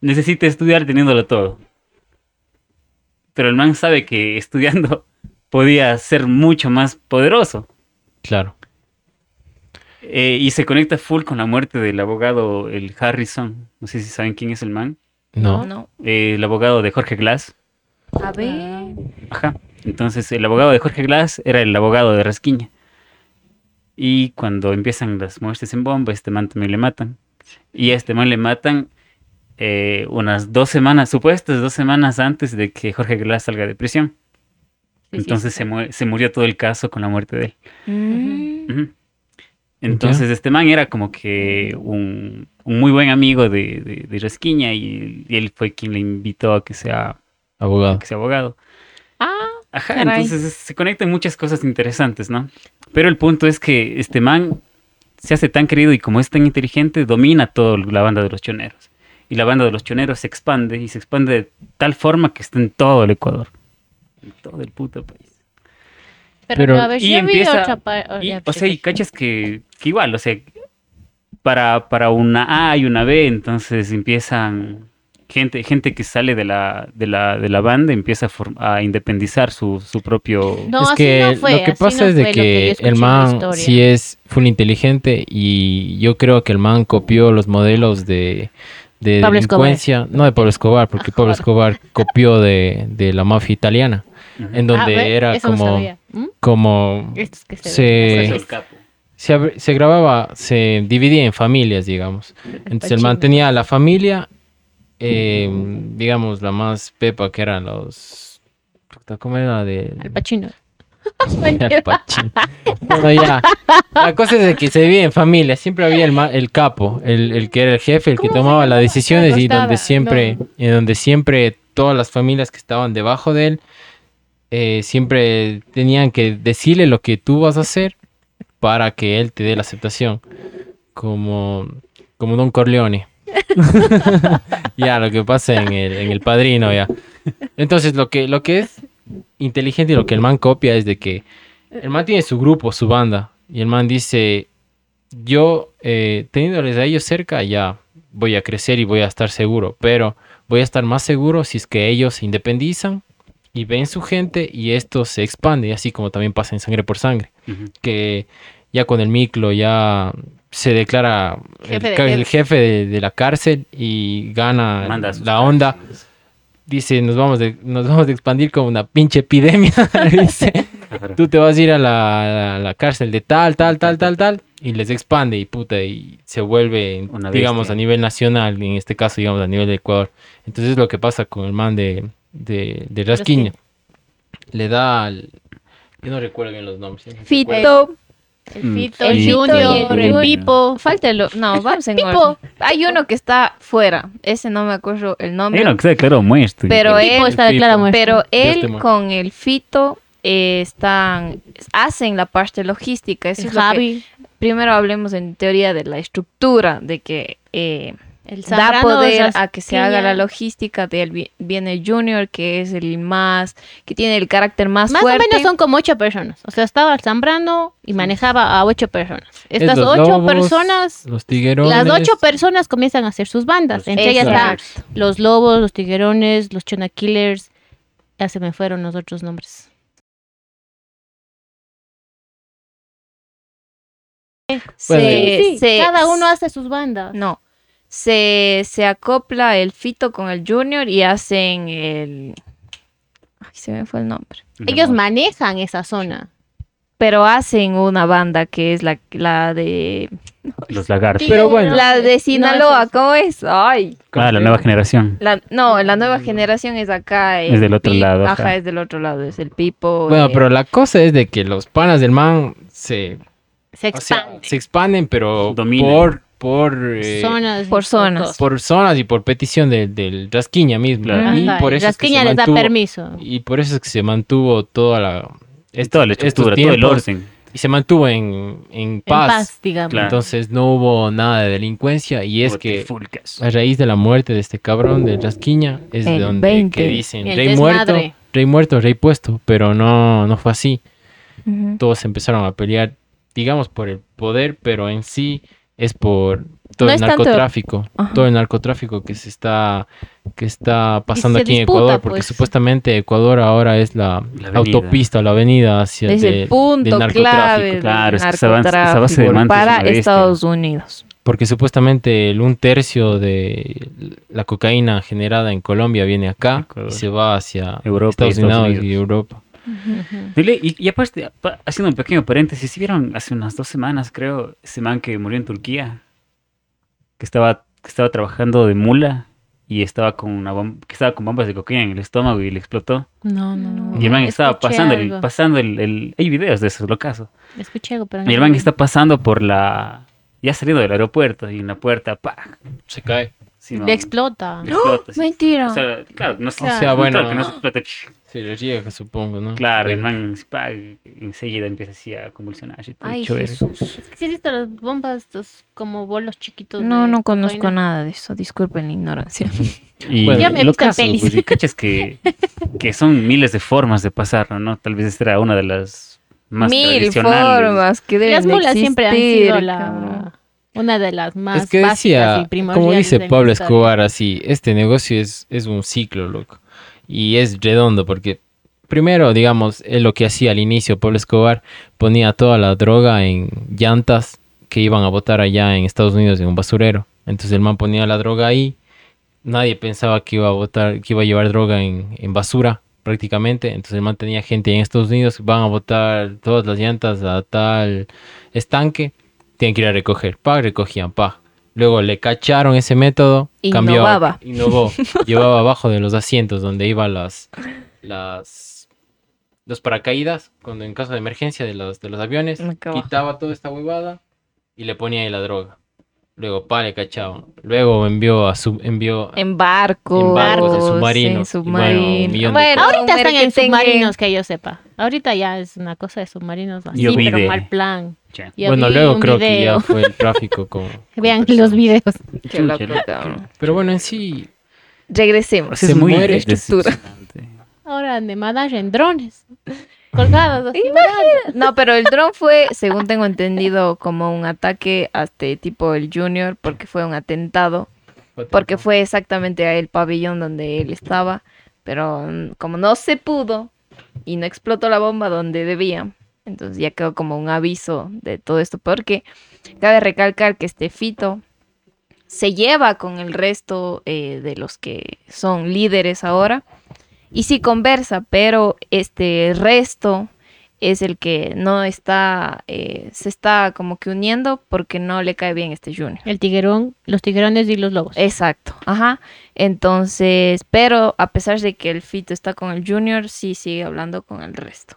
Speaker 2: necesita estudiar teniéndolo todo? Pero el man sabe que estudiando podía ser mucho más poderoso.
Speaker 5: Claro.
Speaker 2: Eh, y se conecta full con la muerte del abogado, el Harrison. No sé si saben quién es el man.
Speaker 5: No.
Speaker 3: No.
Speaker 2: Eh, el abogado de Jorge Glass.
Speaker 3: A ver.
Speaker 2: Ajá. Entonces, el abogado de Jorge Glass era el abogado de Rasquiña. Y cuando empiezan las muertes en bomba, este man también le matan. Y a este man le matan eh, unas dos semanas, supuestas dos semanas antes de que Jorge Glass salga de prisión.
Speaker 4: Sí,
Speaker 2: Entonces
Speaker 4: sí.
Speaker 2: se, mu- se murió todo el caso con la muerte de él.
Speaker 3: Mm.
Speaker 2: Entonces, este man era como que un, un muy buen amigo de, de, de Rasquiña y, y él fue quien le invitó a que sea,
Speaker 5: Abogado.
Speaker 2: que sea abogado.
Speaker 4: Ah,
Speaker 2: Ajá,
Speaker 3: Caray.
Speaker 2: entonces es- se conectan muchas cosas interesantes, ¿no? Pero el punto es que este man se hace tan querido y como es tan inteligente, domina toda la banda de los choneros. Y la banda de los choneros se expande y se expande de tal forma que está en todo el Ecuador. En todo el puto país.
Speaker 4: Pero,
Speaker 5: Pero-
Speaker 4: no, a ver,
Speaker 2: y
Speaker 4: yo vi
Speaker 2: empieza-
Speaker 4: otra parte.
Speaker 2: Y, o sea, y cachas que, que igual, o sea, para, para una A y una B, entonces empiezan gente, gente que sale de la, de la, de la banda, empieza a, form- a independizar su, su propio...
Speaker 4: No,
Speaker 5: es
Speaker 4: así
Speaker 5: que
Speaker 4: no fue,
Speaker 5: lo que pasa
Speaker 4: no
Speaker 5: es de
Speaker 4: que
Speaker 5: el man sí es full inteligente y yo creo que el man copió los modelos de, de
Speaker 4: Pablo Escobar.
Speaker 5: delincuencia, no de Pablo Escobar, porque Pablo Escobar copió de, de la mafia italiana, en donde
Speaker 4: Ah,
Speaker 5: era como.
Speaker 4: ¿Mm?
Speaker 5: como
Speaker 4: Estos que se
Speaker 5: se- grababa, se dividía en familias, digamos. Entonces el man
Speaker 4: Pachino.
Speaker 5: tenía la familia, eh, digamos, la más pepa que eran los... ¿Cómo era de...?
Speaker 4: Al Pachino.
Speaker 5: Al Pacino. Bueno, ya. La cosa es de que se vivía en familia. Siempre había el, ma- el capo, el, el que era el jefe, el que
Speaker 4: ¿Cómo se
Speaker 5: tomaba las decisiones y donde siempre, y donde siempre todas las familias que estaban debajo de él eh, siempre tenían que decirle lo que tú vas a hacer para que él te dé la aceptación. Como, como Don Corleone. ya, lo que pasa en el, en el padrino, ya. Entonces, lo que, lo que es inteligente y lo que el man copia es de que el man tiene su grupo, su banda, y el man dice, yo eh, teniéndoles a ellos cerca ya voy a crecer y voy a estar seguro, pero voy a estar más seguro si es que ellos se independizan y ven su gente y esto se expande, así como también pasa en Sangre por Sangre, que ya con el miclo ya se declara el,
Speaker 4: Jefe de
Speaker 5: ca- el
Speaker 4: jefes.
Speaker 5: jefe de, de la cárcel y gana la onda
Speaker 2: cárceles.
Speaker 5: Dice, nos vamos, de, nos vamos a expandir como una pinche epidemia. dice,
Speaker 2: Claro.
Speaker 5: tú te vas a ir a la, a la cárcel de tal, tal, tal, tal, tal. y les expande y puta, y se vuelve,
Speaker 2: Una
Speaker 5: digamos, a nivel nacional, en este caso, digamos, a nivel de Ecuador. Entonces es lo que pasa con el man de, de, de Rasquiña. Le da al... Yo no recuerdo bien los nombres. ¿sí?
Speaker 3: Fito.
Speaker 4: El
Speaker 2: Mm,
Speaker 4: Fito,
Speaker 3: el
Speaker 4: el
Speaker 3: Fito
Speaker 4: Junior,
Speaker 3: el
Speaker 4: el
Speaker 2: Junior.
Speaker 4: Pipo.
Speaker 3: Falta el... No, vamos en
Speaker 4: Pipo.
Speaker 3: orden. Hay uno que está fuera. Ese no me acuerdo el nombre.
Speaker 2: Uno que se declaró muerto.
Speaker 3: Pero
Speaker 4: El Pipo
Speaker 3: él-
Speaker 4: está declarado muerto.
Speaker 3: Pero él con el Fito eh, están... Hacen la parte logística. Eso
Speaker 4: El
Speaker 3: es lo que-
Speaker 4: Javi.
Speaker 3: primero hablemos en teoría de la estructura, de que... eh,
Speaker 4: El
Speaker 3: da poder a que se haga la logística de él vi- viene Junior que es el más que tiene el carácter más,
Speaker 4: Más
Speaker 3: fuerte
Speaker 4: o menos son como ocho personas. O sea, estaba Zambrano y manejaba a ocho personas.
Speaker 5: Es
Speaker 4: Estas ocho
Speaker 5: lobos,
Speaker 4: personas,
Speaker 5: Los tiguerones.
Speaker 4: las ocho personas comienzan a hacer sus bandas. Entre ellas está
Speaker 3: Exacto.
Speaker 4: los lobos, los tiguerones, los chona killers. Ya se me fueron los otros nombres.
Speaker 3: se,
Speaker 5: Bueno,
Speaker 4: Sí,
Speaker 3: se-
Speaker 4: cada uno hace sus bandas.
Speaker 3: no se, se acopla el Fito con el Junior y hacen el ay se me fue el nombre
Speaker 4: Ellos manejan esa zona.
Speaker 3: pero hacen una banda que es la, la de
Speaker 2: Los lagartos.
Speaker 5: Pero bueno.
Speaker 3: la de Sinaloa
Speaker 4: es-
Speaker 3: cómo es ay
Speaker 2: Ah, la nueva generación.
Speaker 3: La, no, la nueva generación es acá.
Speaker 2: Es del otro
Speaker 3: Pi-
Speaker 2: lado,
Speaker 3: Ajá, es del otro lado. Es el Pipo.
Speaker 5: Bueno,
Speaker 3: eh,
Speaker 5: pero la cosa es de que los panas del man se,
Speaker 4: Se
Speaker 5: o sea,
Speaker 4: expande.
Speaker 5: se expanden, pero
Speaker 2: Dominan.
Speaker 5: por por eh,
Speaker 4: zonas.
Speaker 3: por zonas.
Speaker 5: por zonas y por petición del, del Rasquiña mismo.
Speaker 2: Claro.
Speaker 5: Y
Speaker 4: Ajá,
Speaker 5: por eso es que se
Speaker 4: Rasquiña les da permiso.
Speaker 5: Y por eso es que se mantuvo toda la
Speaker 2: Es toda la estructura, todo el orden.
Speaker 5: y se mantuvo en, en
Speaker 4: En
Speaker 5: paz.
Speaker 4: paz, digamos.
Speaker 2: Claro.
Speaker 5: Entonces no hubo nada de delincuencia y es que a raíz de la muerte de este cabrón de Rasquiña es de donde
Speaker 3: 20.
Speaker 5: que dicen
Speaker 4: El
Speaker 5: rey muerto, rey muerto, rey puesto, pero no no fue así.
Speaker 3: ujú.
Speaker 5: Todos empezaron a pelear, digamos por el poder, pero en sí es por todo
Speaker 3: No
Speaker 5: el
Speaker 3: tanto-
Speaker 5: narcotráfico, todo el narcotráfico que se está que está pasando aquí en Ecuador, porque
Speaker 4: pues.
Speaker 5: supuestamente Ecuador ahora es la, autopista, la avenida hacia
Speaker 3: Es
Speaker 5: del-
Speaker 3: el punto
Speaker 5: del narcotráfico.
Speaker 3: clave del
Speaker 2: Claro, es que de es
Speaker 3: para. Estados Unidos.
Speaker 5: Porque supuestamente el un tercio de la cocaína generada en Colombia viene acá
Speaker 2: Ecuador.
Speaker 5: y se va hacia
Speaker 2: Europa y
Speaker 5: Estados,
Speaker 2: Estados
Speaker 5: Unidos, y. Europa.
Speaker 4: Ujú.
Speaker 2: Dile, Y, y aparte, pa- haciendo un pequeño paréntesis, ¿sí vieron hace unas dos semanas, creo, ese man que murió en Turquía? Que estaba, que estaba trabajando de mula y estaba con una bom- que estaba con bombas de cocaína en el estómago y le explotó.
Speaker 4: No, no, no.
Speaker 2: Y el man estaba
Speaker 4: Escuché
Speaker 2: pasando el, pasando el, el- hay videos de eso, lo caso.
Speaker 4: Escuché algo, pero no
Speaker 2: Y el man está pasando por la, ya ha salido del aeropuerto y en la puerta, ¡pah!
Speaker 5: Se cae.
Speaker 2: Sí, no,
Speaker 4: Le explota.
Speaker 2: le explota, sí.
Speaker 3: Mentira.
Speaker 2: O sea, claro, no.
Speaker 4: O sea,
Speaker 2: claro
Speaker 5: bueno.
Speaker 2: que no se explota.
Speaker 5: Se le riega, supongo, ¿no?
Speaker 2: Claro, el man enseguida empieza así a convulsionar. y todo
Speaker 3: Ay. Jesús.
Speaker 4: Es que visto las bombas, estos como bolos chiquitos.
Speaker 3: No, no conozco nada de eso. Disculpen la ignorancia.
Speaker 2: Y
Speaker 5: Bueno,
Speaker 4: Ya me
Speaker 2: lo caso,
Speaker 4: pelis.
Speaker 2: pues, y cachas que, que son miles de formas de pasarlo, ¿no? Tal vez esta era una de las más
Speaker 3: Mil
Speaker 2: tradicionales.
Speaker 3: formas que deben
Speaker 4: Las mulas
Speaker 3: de
Speaker 4: siempre han sido la
Speaker 3: cabrón.
Speaker 4: Una de las más
Speaker 5: es que
Speaker 4: básicas
Speaker 5: decía,
Speaker 4: y primordiales
Speaker 5: como dice
Speaker 4: de
Speaker 5: Pablo. Escobar, así, este negocio es, es un ciclo, loco. Y es redondo porque, primero, digamos, es lo que hacía al inicio Pablo Escobar, ponía toda la droga en llantas que iban a botar allá en Estados Unidos en un basurero. Entonces el man ponía la droga ahí, nadie pensaba que iba a botar, que iba a llevar droga en, en basura prácticamente. Entonces el man tenía gente en Estados Unidos, van a botar todas las llantas a tal estanque, tienen que ir a recoger. Pa, recogían, pa. Luego le cacharon ese método, cambió,
Speaker 3: Innovaba.
Speaker 5: innovó, llevaba abajo de los asientos donde iban las, las, los paracaídas, cuando en caso de emergencia de los, de los aviones, quitaba toda esta huevada y le ponía ahí la droga. Luego, pa, le cachaban. Luego envió a su, envió
Speaker 3: En barcos,
Speaker 5: En barcos, en submarinos,
Speaker 3: en
Speaker 5: y bueno,
Speaker 4: Ahorita están en submarinos, que yo sepa. Ahorita ya es una cosa de submarinos así,
Speaker 2: Yo vi
Speaker 4: pero
Speaker 2: de-
Speaker 4: mal plan.
Speaker 5: Bueno, luego creo que ya fue el tráfico con...
Speaker 4: Vean
Speaker 5: personas.
Speaker 4: los videos.
Speaker 3: Qué loco.
Speaker 5: Pero bueno, en sí,
Speaker 3: Regresemos.
Speaker 5: Se
Speaker 2: muy
Speaker 5: muere.
Speaker 3: Estructura.
Speaker 4: Ahora de en drones. Colgados así.
Speaker 3: No, pero el dron fue, según tengo entendido, como un ataque a este tipo el Junior, porque fue un atentado, porque fue exactamente el pabellón donde él estaba, pero mm, como no se pudo y no explotó la bomba donde debía, entonces ya quedó como un aviso de todo esto, porque cabe recalcar que este Fito se lleva con el resto eh, de los que son líderes ahora y sí conversa, pero este resto es el que no está, eh, se está como que uniendo porque no le cae bien este Junior.
Speaker 4: El tiguerón, los tiguerones y los lobos.
Speaker 3: Exacto, ajá. Entonces, pero a pesar de que el Fito está con el Junior, sí sigue hablando con el resto.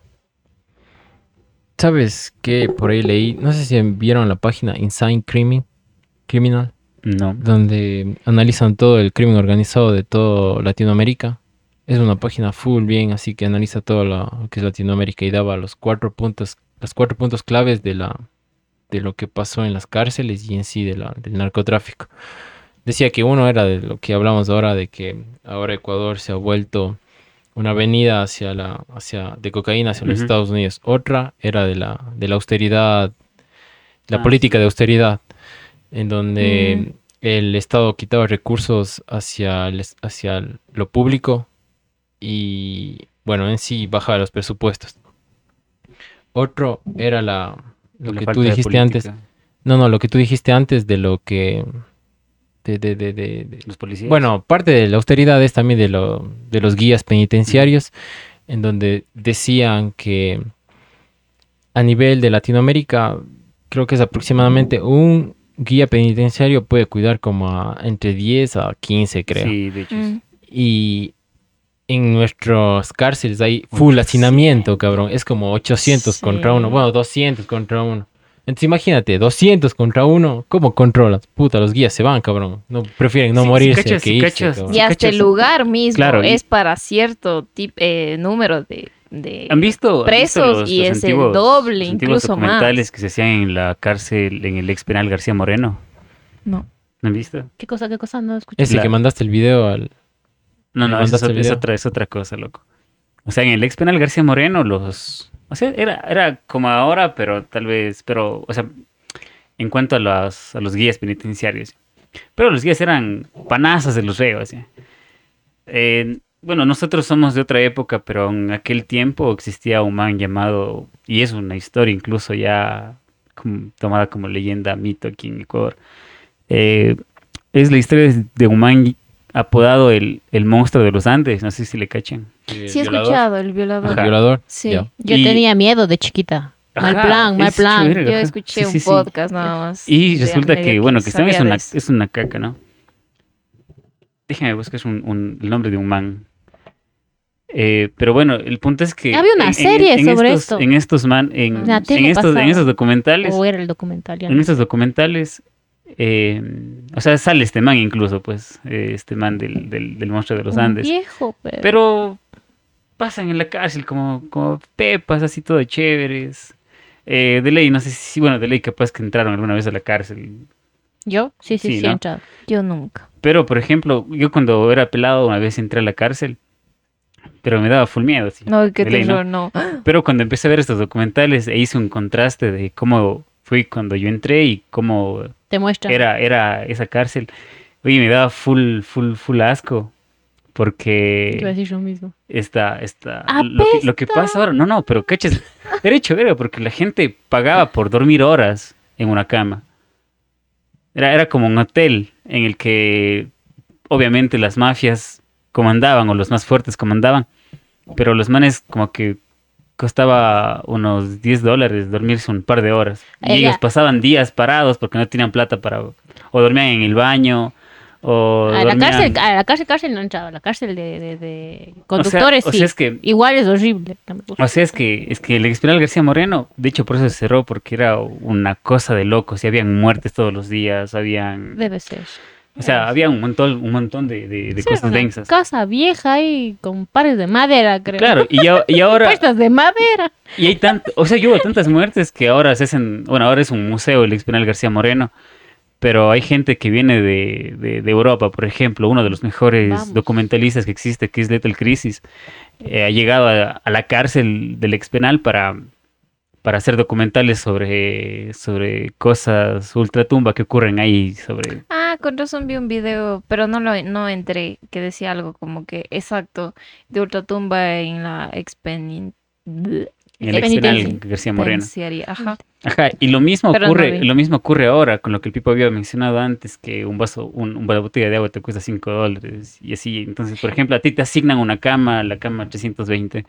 Speaker 5: ¿Sabes qué? Por ahí leí, no sé si vieron la página Insane Criminal, Criminal
Speaker 2: No.
Speaker 5: donde analizan todo el crimen organizado de toda Latinoamérica. Es una página full bien, así que analiza todo lo que es Latinoamérica y daba los cuatro puntos, los cuatro puntos claves de la de lo que pasó en las cárceles y en sí de la, del narcotráfico. Decía que uno era de lo que hablamos ahora, de que ahora Ecuador se ha vuelto una avenida hacia la, hacia, de cocaína hacia los. Estados Unidos. Otra era de la, de la austeridad, la
Speaker 2: Ah,
Speaker 5: política de austeridad, en donde
Speaker 3: Mm.
Speaker 5: el Estado quitaba recursos hacia, el hacia lo público y, bueno, en sí bajaba los presupuestos. Otro era la, lo
Speaker 2: La
Speaker 5: que tú dijiste antes. No, no, lo que tú dijiste antes de lo que... De, de, de, de- de-
Speaker 2: Los policías.
Speaker 5: Bueno, parte de la austeridad es también de, lo, de los guías penitenciarios, en donde decían que a nivel de Latinoamérica, creo que es aproximadamente un guía penitenciario puede cuidar como a entre 10 a 15, creo.
Speaker 2: Sí, de hecho.
Speaker 3: Mm.
Speaker 5: Y en nuestras cárceles hay full hacinamiento, cabrón. Es como 800
Speaker 4: Sí.
Speaker 5: contra uno. Bueno, 200 contra uno. Entonces imagínate, 200 contra uno. ¿Cómo controlas? Puta, los guías se van, cabrón. No, prefieren no
Speaker 2: Sí,
Speaker 5: morirse
Speaker 2: cachas,
Speaker 5: que
Speaker 2: sí,
Speaker 5: irse,
Speaker 2: cachas.
Speaker 3: Y hasta el lugar mismo
Speaker 2: Claro, y-
Speaker 3: es para cierto tip, eh, número de, de
Speaker 2: ¿Han visto? han visto
Speaker 3: presos y es el doble,
Speaker 2: los
Speaker 3: incluso más.
Speaker 2: documentales que se hacían en la cárcel, en el ex penal García Moreno?
Speaker 3: No.
Speaker 2: ¿No han visto?
Speaker 4: ¿Qué cosa, qué cosa? No escuché.
Speaker 5: Ese
Speaker 2: La-
Speaker 5: que mandaste el video al...
Speaker 2: No,
Speaker 5: ¿Me
Speaker 2: no, es, otra- es otra, es otra cosa, loco. O sea, en el ex penal García Moreno, los. O sea, era, era como ahora, pero tal vez. Pero, o sea, en cuanto a los, a los guías penitenciarios. Pero los guías eran panazas de los reos. ¿sí? Eh, bueno, nosotros somos de otra época, pero en aquel tiempo existía un man llamado. Y es una historia incluso ya como- tomada como leyenda, mito aquí en Ecuador. Eh, es la historia de un man apodado el, el monstruo de los Andes. No sé si le cachan.
Speaker 3: Sí he escuchado, el violador.
Speaker 5: El violador.
Speaker 3: Sí.
Speaker 4: Yo
Speaker 2: Y-
Speaker 4: tenía miedo de chiquita. Mal
Speaker 2: Ajá,
Speaker 4: plan, mal plan.
Speaker 2: chévere,
Speaker 3: Yo escuché
Speaker 2: Sí,
Speaker 3: un
Speaker 2: sí, sí.
Speaker 3: podcast nada más.
Speaker 2: Y resulta que, bueno, que también es una, es una caca, ¿no? Déjame buscar un, un- el nombre de un man. Eh, pero bueno, el punto es que...
Speaker 4: Había una serie sobre
Speaker 2: estos,
Speaker 4: esto.
Speaker 2: En estos man, en, estos, en esos documentales,
Speaker 4: O era el documental. ya
Speaker 2: en
Speaker 4: no.
Speaker 2: estos documentales, eh, o sea, sale este man incluso, pues, eh, este man del, del, del monstruo de los
Speaker 4: Un
Speaker 2: Andes.
Speaker 4: viejo, pero...
Speaker 2: Pero pasan en la cárcel como, como pepas, así todo chéveres. Eh, de ley, no sé si, bueno, de ley capaz que entraron alguna vez a la cárcel.
Speaker 4: ¿Yo? Sí, sí,
Speaker 2: Sí,
Speaker 4: sí,
Speaker 2: ¿no?
Speaker 4: he entrado.
Speaker 3: Yo nunca.
Speaker 2: Pero, por ejemplo, yo cuando era pelado una vez entré a la cárcel, pero me daba full miedo, sí.
Speaker 3: No, qué
Speaker 2: ley, ¿no?
Speaker 3: terror, no.
Speaker 2: Pero cuando empecé a ver estos documentales, e hice un contraste de cómo fui cuando yo entré y cómo
Speaker 4: Te muestra.
Speaker 2: era, era esa cárcel. Oye, me daba full, full, full asco. Porque
Speaker 4: Iba a decir lo mismo.
Speaker 2: esta, esta, lo que, lo que pasa ahora, no, no, pero cachas, derecho, era porque la gente pagaba por dormir horas en una cama. Era, era como un hotel en el que obviamente las mafias comandaban o los más fuertes comandaban, pero los manes como que costaba unos 10 dólares dormirse un par de horas. Y ellos pasaban días parados porque no tenían plata para... o dormían en el baño o...
Speaker 4: A la cárcel, a la cárcel, cárcel no entraba. A la cárcel de, de, de conductores
Speaker 2: o
Speaker 4: sí.
Speaker 2: sea, es que-
Speaker 4: Igual es horrible.
Speaker 2: O sea, es que, es que el Expedal García Moreno, de hecho por eso se cerró, porque era una cosa de locos, y habían muertes todos los días, habían...
Speaker 4: Debe ser.
Speaker 2: O sea, había un montón, un montón de, de- de
Speaker 4: Sí, era
Speaker 2: cosas densas.
Speaker 4: Casa vieja ahí con pares de madera, creo.
Speaker 2: Claro, y, ya- y ahora...
Speaker 4: Puestas de madera.
Speaker 2: Y hay tanto, o sea, yo hubo tantas muertes que ahora se hacen, bueno, ahora es un museo el Expedal García Moreno, pero hay gente que viene de, de- de Europa, por ejemplo, uno de los mejores
Speaker 4: Vamos.
Speaker 2: documentalistas que existe, que es Lethal Crisis, eh, ha llegado a, a la cárcel del expenal para, para hacer documentales sobre, sobre cosas ultratumba que ocurren ahí, sobre...
Speaker 3: Ah, con razón vi un video, pero no lo no entré, que decía algo como que exacto, de ultratumba en la expenin...
Speaker 2: En el
Speaker 4: Penitencia.
Speaker 2: expenal García Moreno.
Speaker 3: penitenciaria, Ajá.
Speaker 2: Ajá, y lo mismo
Speaker 3: Pero
Speaker 2: ocurre, lo mismo ocurre ahora con lo que el Pipo había mencionado antes, que un vaso, un, una botella de agua te cuesta 5 dólares y así. Entonces, por ejemplo, a ti te asignan una cama, la cama 320,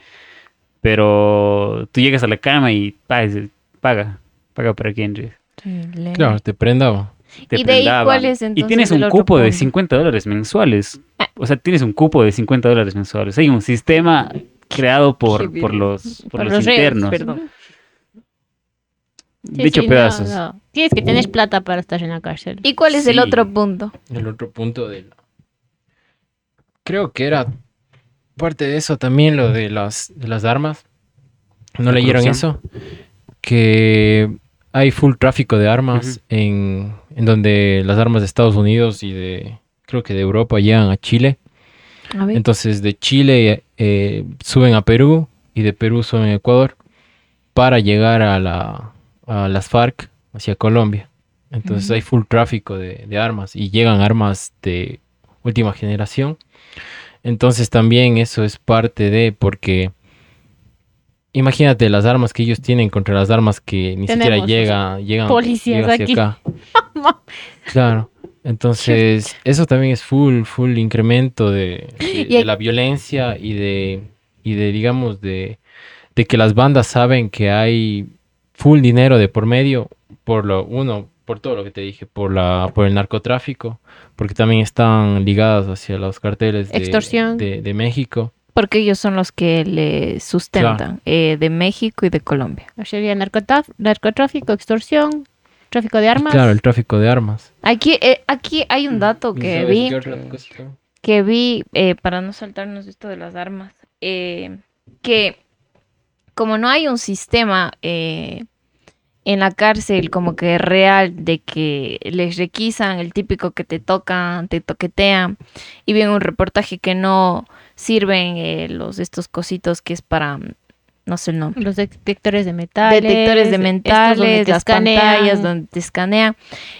Speaker 2: Pero tú llegas a la cama y paga, paga para que entres.
Speaker 5: Claro, te prendaba.
Speaker 2: Te
Speaker 3: ¿Y de ahí
Speaker 2: prendaba.
Speaker 3: cuál es
Speaker 2: Y tienes un cupo de
Speaker 3: punto?
Speaker 2: 50 dólares mensuales. O sea, tienes un cupo de 50 dólares mensuales. Hay un sistema creado por, por los, por
Speaker 4: Por
Speaker 2: los internos.
Speaker 3: Perdón.
Speaker 4: Sí,
Speaker 2: Dicho
Speaker 4: sí,
Speaker 2: pedazos.
Speaker 4: no. Tienes que tener plata para estar en la cárcel.
Speaker 3: ¿Y cuál es el otro punto?
Speaker 5: El otro punto de la... Creo que era parte de eso también lo de las, de las armas. ¿No
Speaker 2: La
Speaker 5: leyeron
Speaker 2: corrupción.
Speaker 5: eso? Que hay full tráfico de armas en, en donde las armas de Estados Unidos y de, creo que de Europa llegan a Chile.
Speaker 3: A ver.
Speaker 5: Entonces de Chile eh, suben a Perú y de Perú suben a Ecuador para llegar a, la, a las FARC hacia Colombia. Entonces hay full tráfico de, de armas y llegan armas de última generación. Entonces también eso es parte de porque imagínate las armas que ellos tienen contra las armas que ni siquiera llega, llegan
Speaker 4: policías
Speaker 5: llega
Speaker 4: aquí.
Speaker 5: acá. Claro. Entonces, eso también es full, full incremento de, de- de la violencia y de, y de, digamos, de, de que las bandas saben que hay full dinero de por medio, por lo, uno, por todo lo que te dije, por la, por el narcotráfico, porque también están ligadas hacia los carteles de,
Speaker 4: Extorsión.
Speaker 5: de, de México.
Speaker 3: Porque ellos son los que le sustentan eh, de México y de Colombia.
Speaker 4: Sería narcotráfico, extorsión, tráfico de armas.
Speaker 5: Claro, el tráfico de armas.
Speaker 3: Aquí, eh, aquí hay un dato que vi, que vi eh, para no saltarnos esto de las armas, eh, que como no hay un sistema eh, en la cárcel como que real de que les requisan el típico que te tocan, te toquetean y bien un reportaje que no sirven eh, los estos cositos que es para no sé el nombre
Speaker 4: Los detectores de metales.
Speaker 3: detectores de
Speaker 4: te
Speaker 3: las
Speaker 4: escanean.
Speaker 3: pantallas donde te escanean.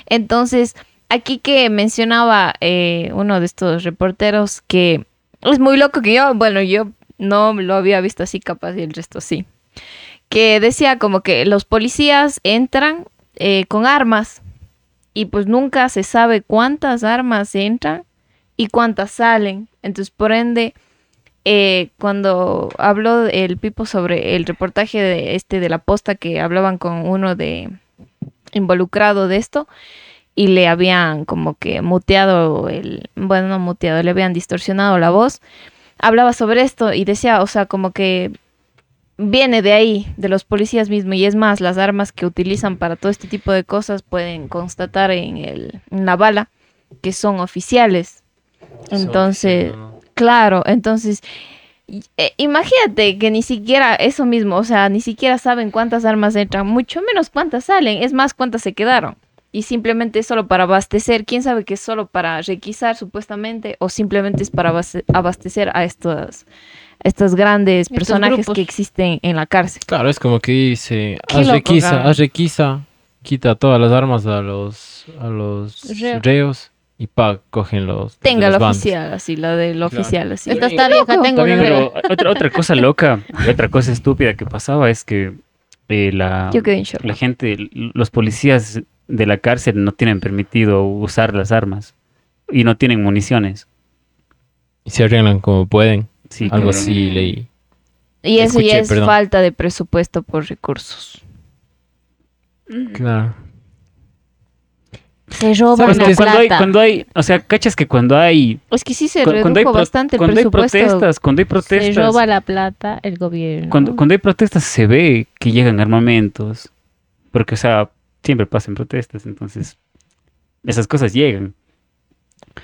Speaker 3: Entonces, aquí que mencionaba eh, uno de estos reporteros que es muy loco que yo, bueno, yo no lo había visto así capaz y el resto sí, que decía como que los policías entran eh, con armas y pues nunca se sabe cuántas armas entran y cuántas salen. Entonces, por ende, eh, cuando habló el Pipo sobre el reportaje de este de la posta que hablaban con uno de involucrado de esto y le habían como que muteado el, bueno, no muteado, le habían distorsionado la voz, hablaba sobre esto y decía, o sea, como que viene de ahí, de los policías mismos, y es más, las armas que utilizan para todo este tipo de cosas pueden constatar en, el, en la bala que son oficiales. Entonces, Claro, entonces, eh, imagínate que ni siquiera eso mismo, o sea, ni siquiera saben cuántas armas entran, mucho menos cuántas salen, es más cuántas se quedaron. Y simplemente es solo para abastecer, quién sabe que es solo para requisar supuestamente, o simplemente es para abaste- abastecer a estos, a estos grandes
Speaker 4: Estos
Speaker 3: personajes
Speaker 4: grupos.
Speaker 3: que existen en la cárcel.
Speaker 5: Claro, es como que dice, haz requisa, haz requisa, quita todas las armas a los, a los
Speaker 4: Reo.
Speaker 5: reos y pa, cogen los...
Speaker 3: Tenga la oficial, así, la del oficial, así.
Speaker 4: Esta está vieja, tengo
Speaker 2: También,
Speaker 4: una
Speaker 2: pero otra, otra cosa loca, otra cosa estúpida que pasaba es que eh, la,
Speaker 3: Yo quedé en shock.
Speaker 2: la gente, los policías de la cárcel no tienen permitido usar las armas y no tienen municiones.
Speaker 5: Y se arreglan como pueden.
Speaker 2: Sí,
Speaker 5: Algo
Speaker 2: cabrón.
Speaker 5: así leí.
Speaker 3: Y eso ya es
Speaker 5: perdón.
Speaker 3: falta de presupuesto por recursos.
Speaker 5: Claro.
Speaker 4: Se roban la
Speaker 2: cuando hay,
Speaker 4: plata.
Speaker 2: cuando hay, o sea, cachas que cuando hay,
Speaker 3: Es que sí se
Speaker 2: cu-
Speaker 3: redujo
Speaker 2: cuando hay, pro-
Speaker 3: bastante el
Speaker 2: cuando hay
Speaker 3: presupuesto.
Speaker 2: protestas, cuando hay
Speaker 4: Se roba la plata el gobierno.
Speaker 2: cuando, cuando hay protestas se ve que llegan armamentos, porque, o sea, siempre pasan protestas, entonces esas cosas llegan.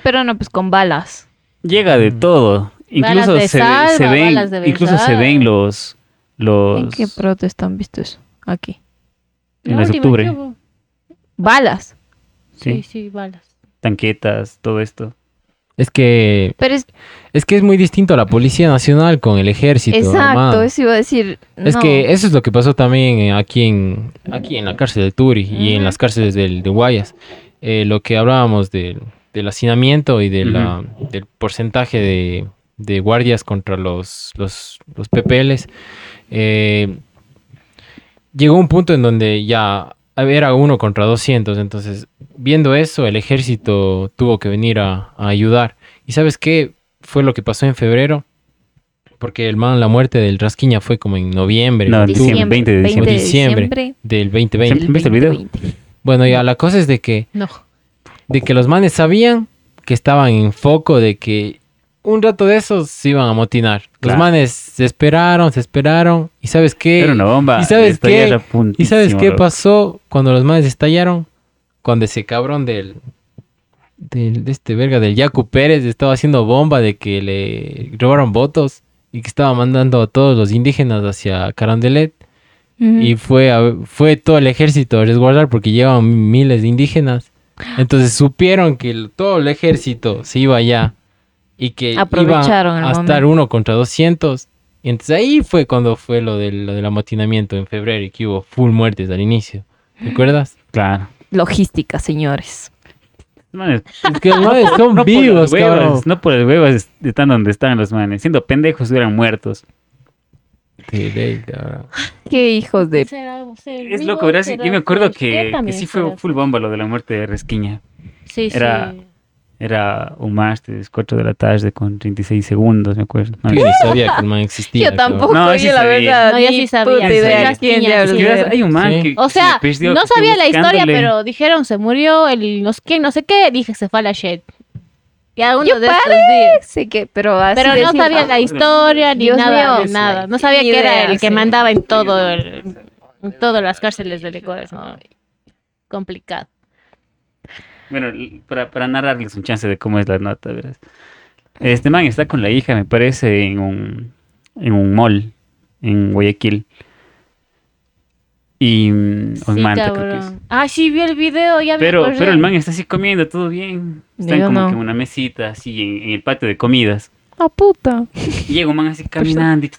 Speaker 3: Pero no, pues con balas.
Speaker 2: Llega de
Speaker 5: Mm.
Speaker 2: todo. Incluso
Speaker 4: de
Speaker 2: se,
Speaker 4: salva,
Speaker 2: se ven,
Speaker 4: balas de
Speaker 2: incluso se ven los, los
Speaker 3: ¿En qué protesta han visto eso? Aquí.
Speaker 2: en las de octubre,
Speaker 4: hubo.
Speaker 3: Balas.
Speaker 2: sí,
Speaker 4: Sí, sí, balas.
Speaker 2: tanquetas, todo esto.
Speaker 5: Es que
Speaker 3: Pero es
Speaker 5: es que es muy distinto a la Policía Nacional con el ejército.
Speaker 3: exacto,
Speaker 5: armado.
Speaker 3: eso iba a decir.
Speaker 5: Es que eso es lo que pasó también eh, aquí en, aquí en la cárcel de Turi y en las cárceles del, de Guayas. Eh, lo que hablábamos del, del hacinamiento y de la- del porcentaje de, de guardias contra los, los, los PPLs. eh, llegó un punto en donde ya era uno contra 200. Entonces, viendo eso, el ejército tuvo que venir a, a ayudar. ¿Y sabes qué fue lo que pasó en febrero? Porque el man, la muerte del Rasquiña fue como en noviembre.
Speaker 2: No, diciembre, 20 de diciembre.
Speaker 5: Diciembre. del 2020.
Speaker 2: Sí. ¿Viste el video?
Speaker 3: 2020.
Speaker 5: Bueno, ya la cosa es de que,
Speaker 4: No.
Speaker 5: de que los manes sabían que estaban en foco de que un rato de esos se iban a motinar. Los
Speaker 2: Claro.
Speaker 5: manes se esperaron, se esperaron. ¿Y sabes qué?
Speaker 2: Era una bomba.
Speaker 5: ¿Y sabes qué? ¿Y sabes qué
Speaker 2: loco.
Speaker 5: pasó cuando los manes estallaron? Cuando ese cabrón del, del de este verga del Yacu Pérez estaba haciendo bomba de que le robaron votos y que estaba mandando a todos los indígenas hacia Carondelet
Speaker 3: Ujú.
Speaker 5: y fue a- fue todo el ejército a resguardar porque llevaban miles de indígenas. Entonces supieron que el- todo el ejército se iba allá y que iba
Speaker 3: Aprovecharon el
Speaker 5: a estar uno contra 200. Y entonces ahí fue cuando fue lo del, lo del amotinamiento en febrero y que hubo full muertes al inicio. ¿Recuerdas?
Speaker 2: Claro.
Speaker 3: Logística, señores.
Speaker 2: Manes,
Speaker 5: Es que los manes son
Speaker 2: no por
Speaker 5: vivos,
Speaker 2: huevas,
Speaker 5: cabrón.
Speaker 2: No por las huevas están donde están los manes. Siendo pendejos hubieran muertos.
Speaker 5: Ley.
Speaker 3: Qué hijos de...
Speaker 4: Será-
Speaker 2: Es loco, ¿verdad?
Speaker 4: Será
Speaker 2: Yo me acuerdo que,
Speaker 4: ¿qué
Speaker 2: que
Speaker 4: también
Speaker 2: sí fue full bomba lo de la muerte de Resquiña.
Speaker 4: Sí,
Speaker 2: Era-
Speaker 4: sí.
Speaker 2: Era un martes, 4 de la tarde con 36 segundos, me acuerdo. No,
Speaker 5: Yo ni sabía que el man existía.
Speaker 3: Yo tampoco,
Speaker 2: No,
Speaker 3: yo
Speaker 2: sí
Speaker 3: la
Speaker 2: sabía.
Speaker 3: verdad,
Speaker 4: No, yo sí sabía,
Speaker 3: puta
Speaker 2: sí
Speaker 3: idea
Speaker 2: sabía.
Speaker 3: quién
Speaker 4: Sí,
Speaker 2: que
Speaker 3: era.
Speaker 2: hay un man
Speaker 5: Sí.
Speaker 2: que
Speaker 4: O
Speaker 2: se
Speaker 4: sea,
Speaker 2: perdió,
Speaker 4: no sabía la historia, pero dijeron se murió el no sé quién, no sé qué, dije se fue a la shit. Y algunos
Speaker 3: Yo
Speaker 4: de estos días.
Speaker 3: Sí que, pero así
Speaker 4: Pero no sabía la historia ni
Speaker 3: Dios
Speaker 4: nada
Speaker 3: mío,
Speaker 4: de nada.
Speaker 3: sí,
Speaker 4: No sabía que era el que
Speaker 3: sí.
Speaker 4: mandaba en todo el, en todas las cárceles del Ecuador. ¿no? Complicado.
Speaker 2: Bueno, para, para narrarles un chance de cómo es la nota, verás. Este man está con la hija, me parece, en un, en un mall en Guayaquil. Y. mm, o en
Speaker 4: Sí,
Speaker 2: Manta, creo que es.
Speaker 4: Ah, sí, vi el video, ya me
Speaker 2: Pero,
Speaker 4: acordé.
Speaker 2: pero el man está así comiendo, todo bien. Están
Speaker 3: Yo
Speaker 2: como
Speaker 3: no.
Speaker 2: que en una mesita, así en, en el patio de comidas.
Speaker 3: Ah, puta.
Speaker 2: Y llega un man así caminando y,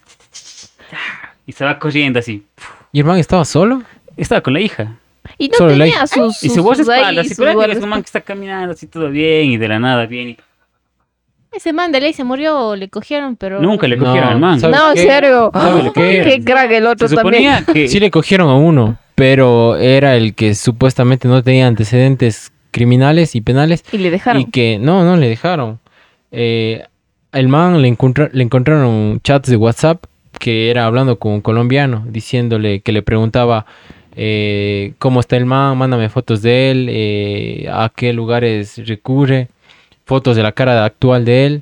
Speaker 2: y se va corriendo así.
Speaker 5: ¿Y el man estaba solo?
Speaker 2: Estaba con la hija.
Speaker 3: Y no
Speaker 5: Solo
Speaker 3: tenía sus,
Speaker 2: Y
Speaker 3: sus,
Speaker 2: su voz
Speaker 3: sus ahí,
Speaker 2: espalda, así,
Speaker 3: sus
Speaker 2: es un man que está caminando así todo bien y de la nada bien. y-
Speaker 4: Ese man de ley se murió, le cogieron, pero...
Speaker 2: Nunca le
Speaker 5: No,
Speaker 2: cogieron al man.
Speaker 5: ¿sabes
Speaker 3: No, en serio.
Speaker 5: ¿Sabes qué?
Speaker 3: Qué crack el otro
Speaker 2: Se
Speaker 3: también.
Speaker 2: que...
Speaker 5: Sí le cogieron a uno, pero era el que supuestamente no tenía antecedentes criminales y penales
Speaker 3: Y le dejaron.
Speaker 5: y que no, no le dejaron. Eh, el man le, encontra- le encontraron chats de WhatsApp que era hablando con un colombiano, diciéndole que le preguntaba eh, cómo está el man, mándame fotos de él, eh, a qué lugares recurre, fotos de la cara actual de él,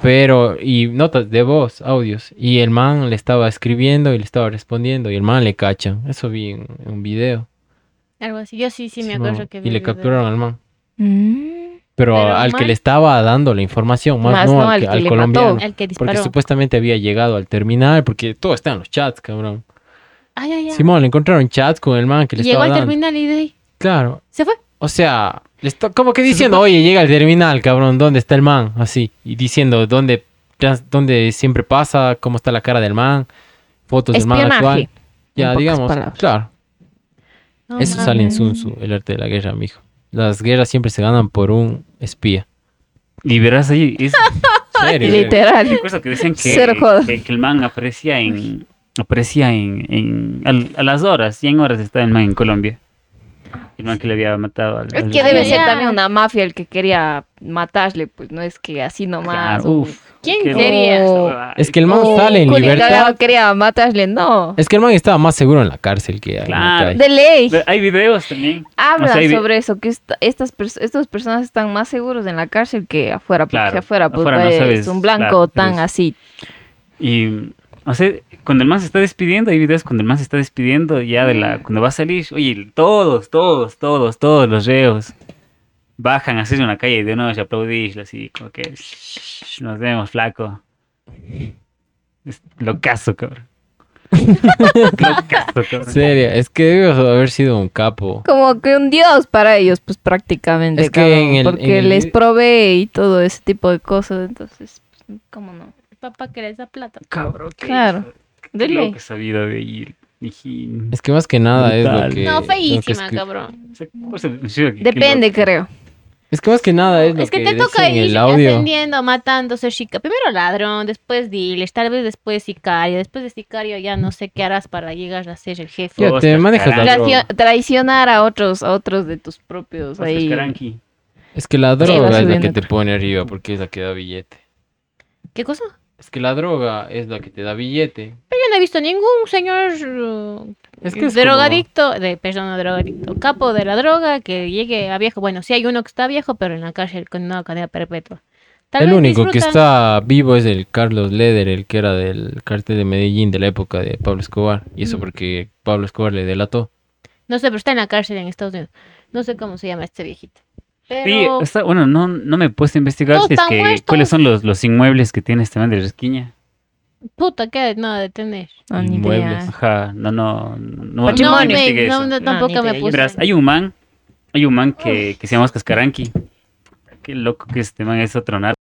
Speaker 5: pero y notas de voz, audios, y el man le estaba escribiendo y le estaba respondiendo y el man le cachan, eso vi en, en un video.
Speaker 4: Algo así, yo sí, sí me acuerdo que vi
Speaker 5: y le
Speaker 4: video.
Speaker 5: capturaron al man.
Speaker 3: Mm.
Speaker 5: Pero,
Speaker 4: Pero
Speaker 5: al que le estaba dando la información, más,
Speaker 3: Más
Speaker 5: no,
Speaker 3: no
Speaker 5: al,
Speaker 3: al
Speaker 5: que- al
Speaker 3: le
Speaker 5: colombiano.
Speaker 3: mató.
Speaker 4: El que
Speaker 5: Porque supuestamente había llegado al terminal, porque todo está en los chats, cabrón.
Speaker 4: Ay, ay, ay.
Speaker 5: Simón, le encontraron chats con el man que le
Speaker 4: Llegó
Speaker 5: estaba
Speaker 4: al
Speaker 5: dando.
Speaker 4: terminal y de ahí
Speaker 5: Claro.
Speaker 4: se fue.
Speaker 5: O sea, le está como que diciendo, oye, llega al terminal, cabrón, ¿dónde está el man? Así. Y diciendo dónde, trans- dónde siempre pasa, cómo está la cara del man, fotos del man
Speaker 3: Espionaje.
Speaker 5: actual. Ya,
Speaker 3: pocas
Speaker 5: digamos,
Speaker 3: palabras.
Speaker 5: claro.
Speaker 4: No
Speaker 5: Eso sale en Sun Tzu, el arte de la guerra, mijo. Las guerras siempre se ganan por un espía.
Speaker 2: Y verás ahí, es
Speaker 5: Serio.
Speaker 3: Literal.
Speaker 2: recuerdo que decían que,
Speaker 3: Cero joda.
Speaker 2: que, que el man aparecía en... Aparecía en... en al- a las horas, 100 horas estaba el man en Colombia. El man que le había matado al...
Speaker 3: Es
Speaker 2: al-
Speaker 3: que debe ser también una mafia el que quería matarle, pues no es que así nomás.
Speaker 2: Claro,
Speaker 3: o-
Speaker 2: uf.
Speaker 4: ¿Quién
Speaker 2: loco.
Speaker 5: Es que el man sale en libertad.
Speaker 3: quería matarle, no.
Speaker 5: Es que el man estaba más seguro en la cárcel que
Speaker 2: Claro.
Speaker 5: calle.
Speaker 3: De ley.
Speaker 2: Hay videos también.
Speaker 3: Hablan
Speaker 2: O sea, hay vi-
Speaker 3: sobre eso, que esta- estas, pers- estas personas están más seguros en la cárcel que afuera, porque
Speaker 2: Claro,
Speaker 3: afuera, pues,
Speaker 2: afuera no
Speaker 3: es
Speaker 2: sabes,
Speaker 3: un blanco
Speaker 2: claro,
Speaker 3: tan así.
Speaker 2: Y, o sea, cuando el man se está despidiendo, hay videos cuando el man se está despidiendo ya de la, cuando va a salir, oye, todos, todos, todos, todos los reos bajan así en la calle y de nuevo se aplaudirlo así, como que, "Shh, nos vemos, flaco. Es locazo, cabrón. locazo, cabrón.
Speaker 5: Serio, es que debe haber sido un capo.
Speaker 3: Como que un dios para ellos, pues prácticamente,
Speaker 5: Es que
Speaker 3: cabrón,
Speaker 5: en el-
Speaker 3: porque
Speaker 5: en el
Speaker 3: les provee y todo ese tipo de cosas, entonces, pues, ¿cómo no?
Speaker 4: Papá que les da plata.
Speaker 2: Cabrón, qué
Speaker 3: Claro, de ley.
Speaker 2: loca esa vida de ir. hijín.
Speaker 5: Es que más que nada es lo que...
Speaker 4: No,
Speaker 5: lo que
Speaker 4: feísima, cabrón.
Speaker 2: Que
Speaker 3: Depende, creo.
Speaker 5: Es que más que nada es lo
Speaker 4: Es que
Speaker 5: que,
Speaker 4: te toca ir ascendiendo, matando, ser chica. Primero ladrón, después dealer, tal vez después sicario. Después de sicario ya no sé qué harás para llegar a ser el jefe.
Speaker 5: Ya te manejas
Speaker 3: traicionar a otros, a otros de tus propios ahí.
Speaker 5: Es que la
Speaker 3: Sí,
Speaker 5: droga es la que te pone arriba porque es la que da billete.
Speaker 4: ¿Qué cosa?
Speaker 5: Es que la droga es la que te da billete.
Speaker 4: Pero yo no he visto ningún señor uh,
Speaker 5: Es que es
Speaker 4: drogadicto, de, perdón, no drogadicto, capo de la droga que llegue a viejo. Bueno, sí hay uno que está viejo, pero en la cárcel con una cadena perpetua. Tal
Speaker 5: el único que está vivo es el Carlos Leder, el que era del cartel de Medellín de la época de Pablo Escobar. Y eso
Speaker 4: Mm.
Speaker 5: porque Pablo Escobar le delató.
Speaker 4: No sé, pero está en la cárcel en Estados Unidos. No sé cómo se llama este viejito.
Speaker 2: Sí,
Speaker 4: Pero
Speaker 2: está- bueno, no, no me he puesto a investigar si es que,
Speaker 4: muertos.
Speaker 2: cuáles son los, los inmuebles que tiene este man de Resquiña.
Speaker 4: puta, qué nada de tener.
Speaker 3: No, ni
Speaker 5: Inmuebles.
Speaker 3: idea.
Speaker 2: Ajá, no, no, no, no, no
Speaker 4: me- no, no,
Speaker 3: No,
Speaker 4: tampoco me puse.
Speaker 2: Verás, hay un man, hay un man que, que se llama Oscar Caranqui. Qué loco que este man es otro narco.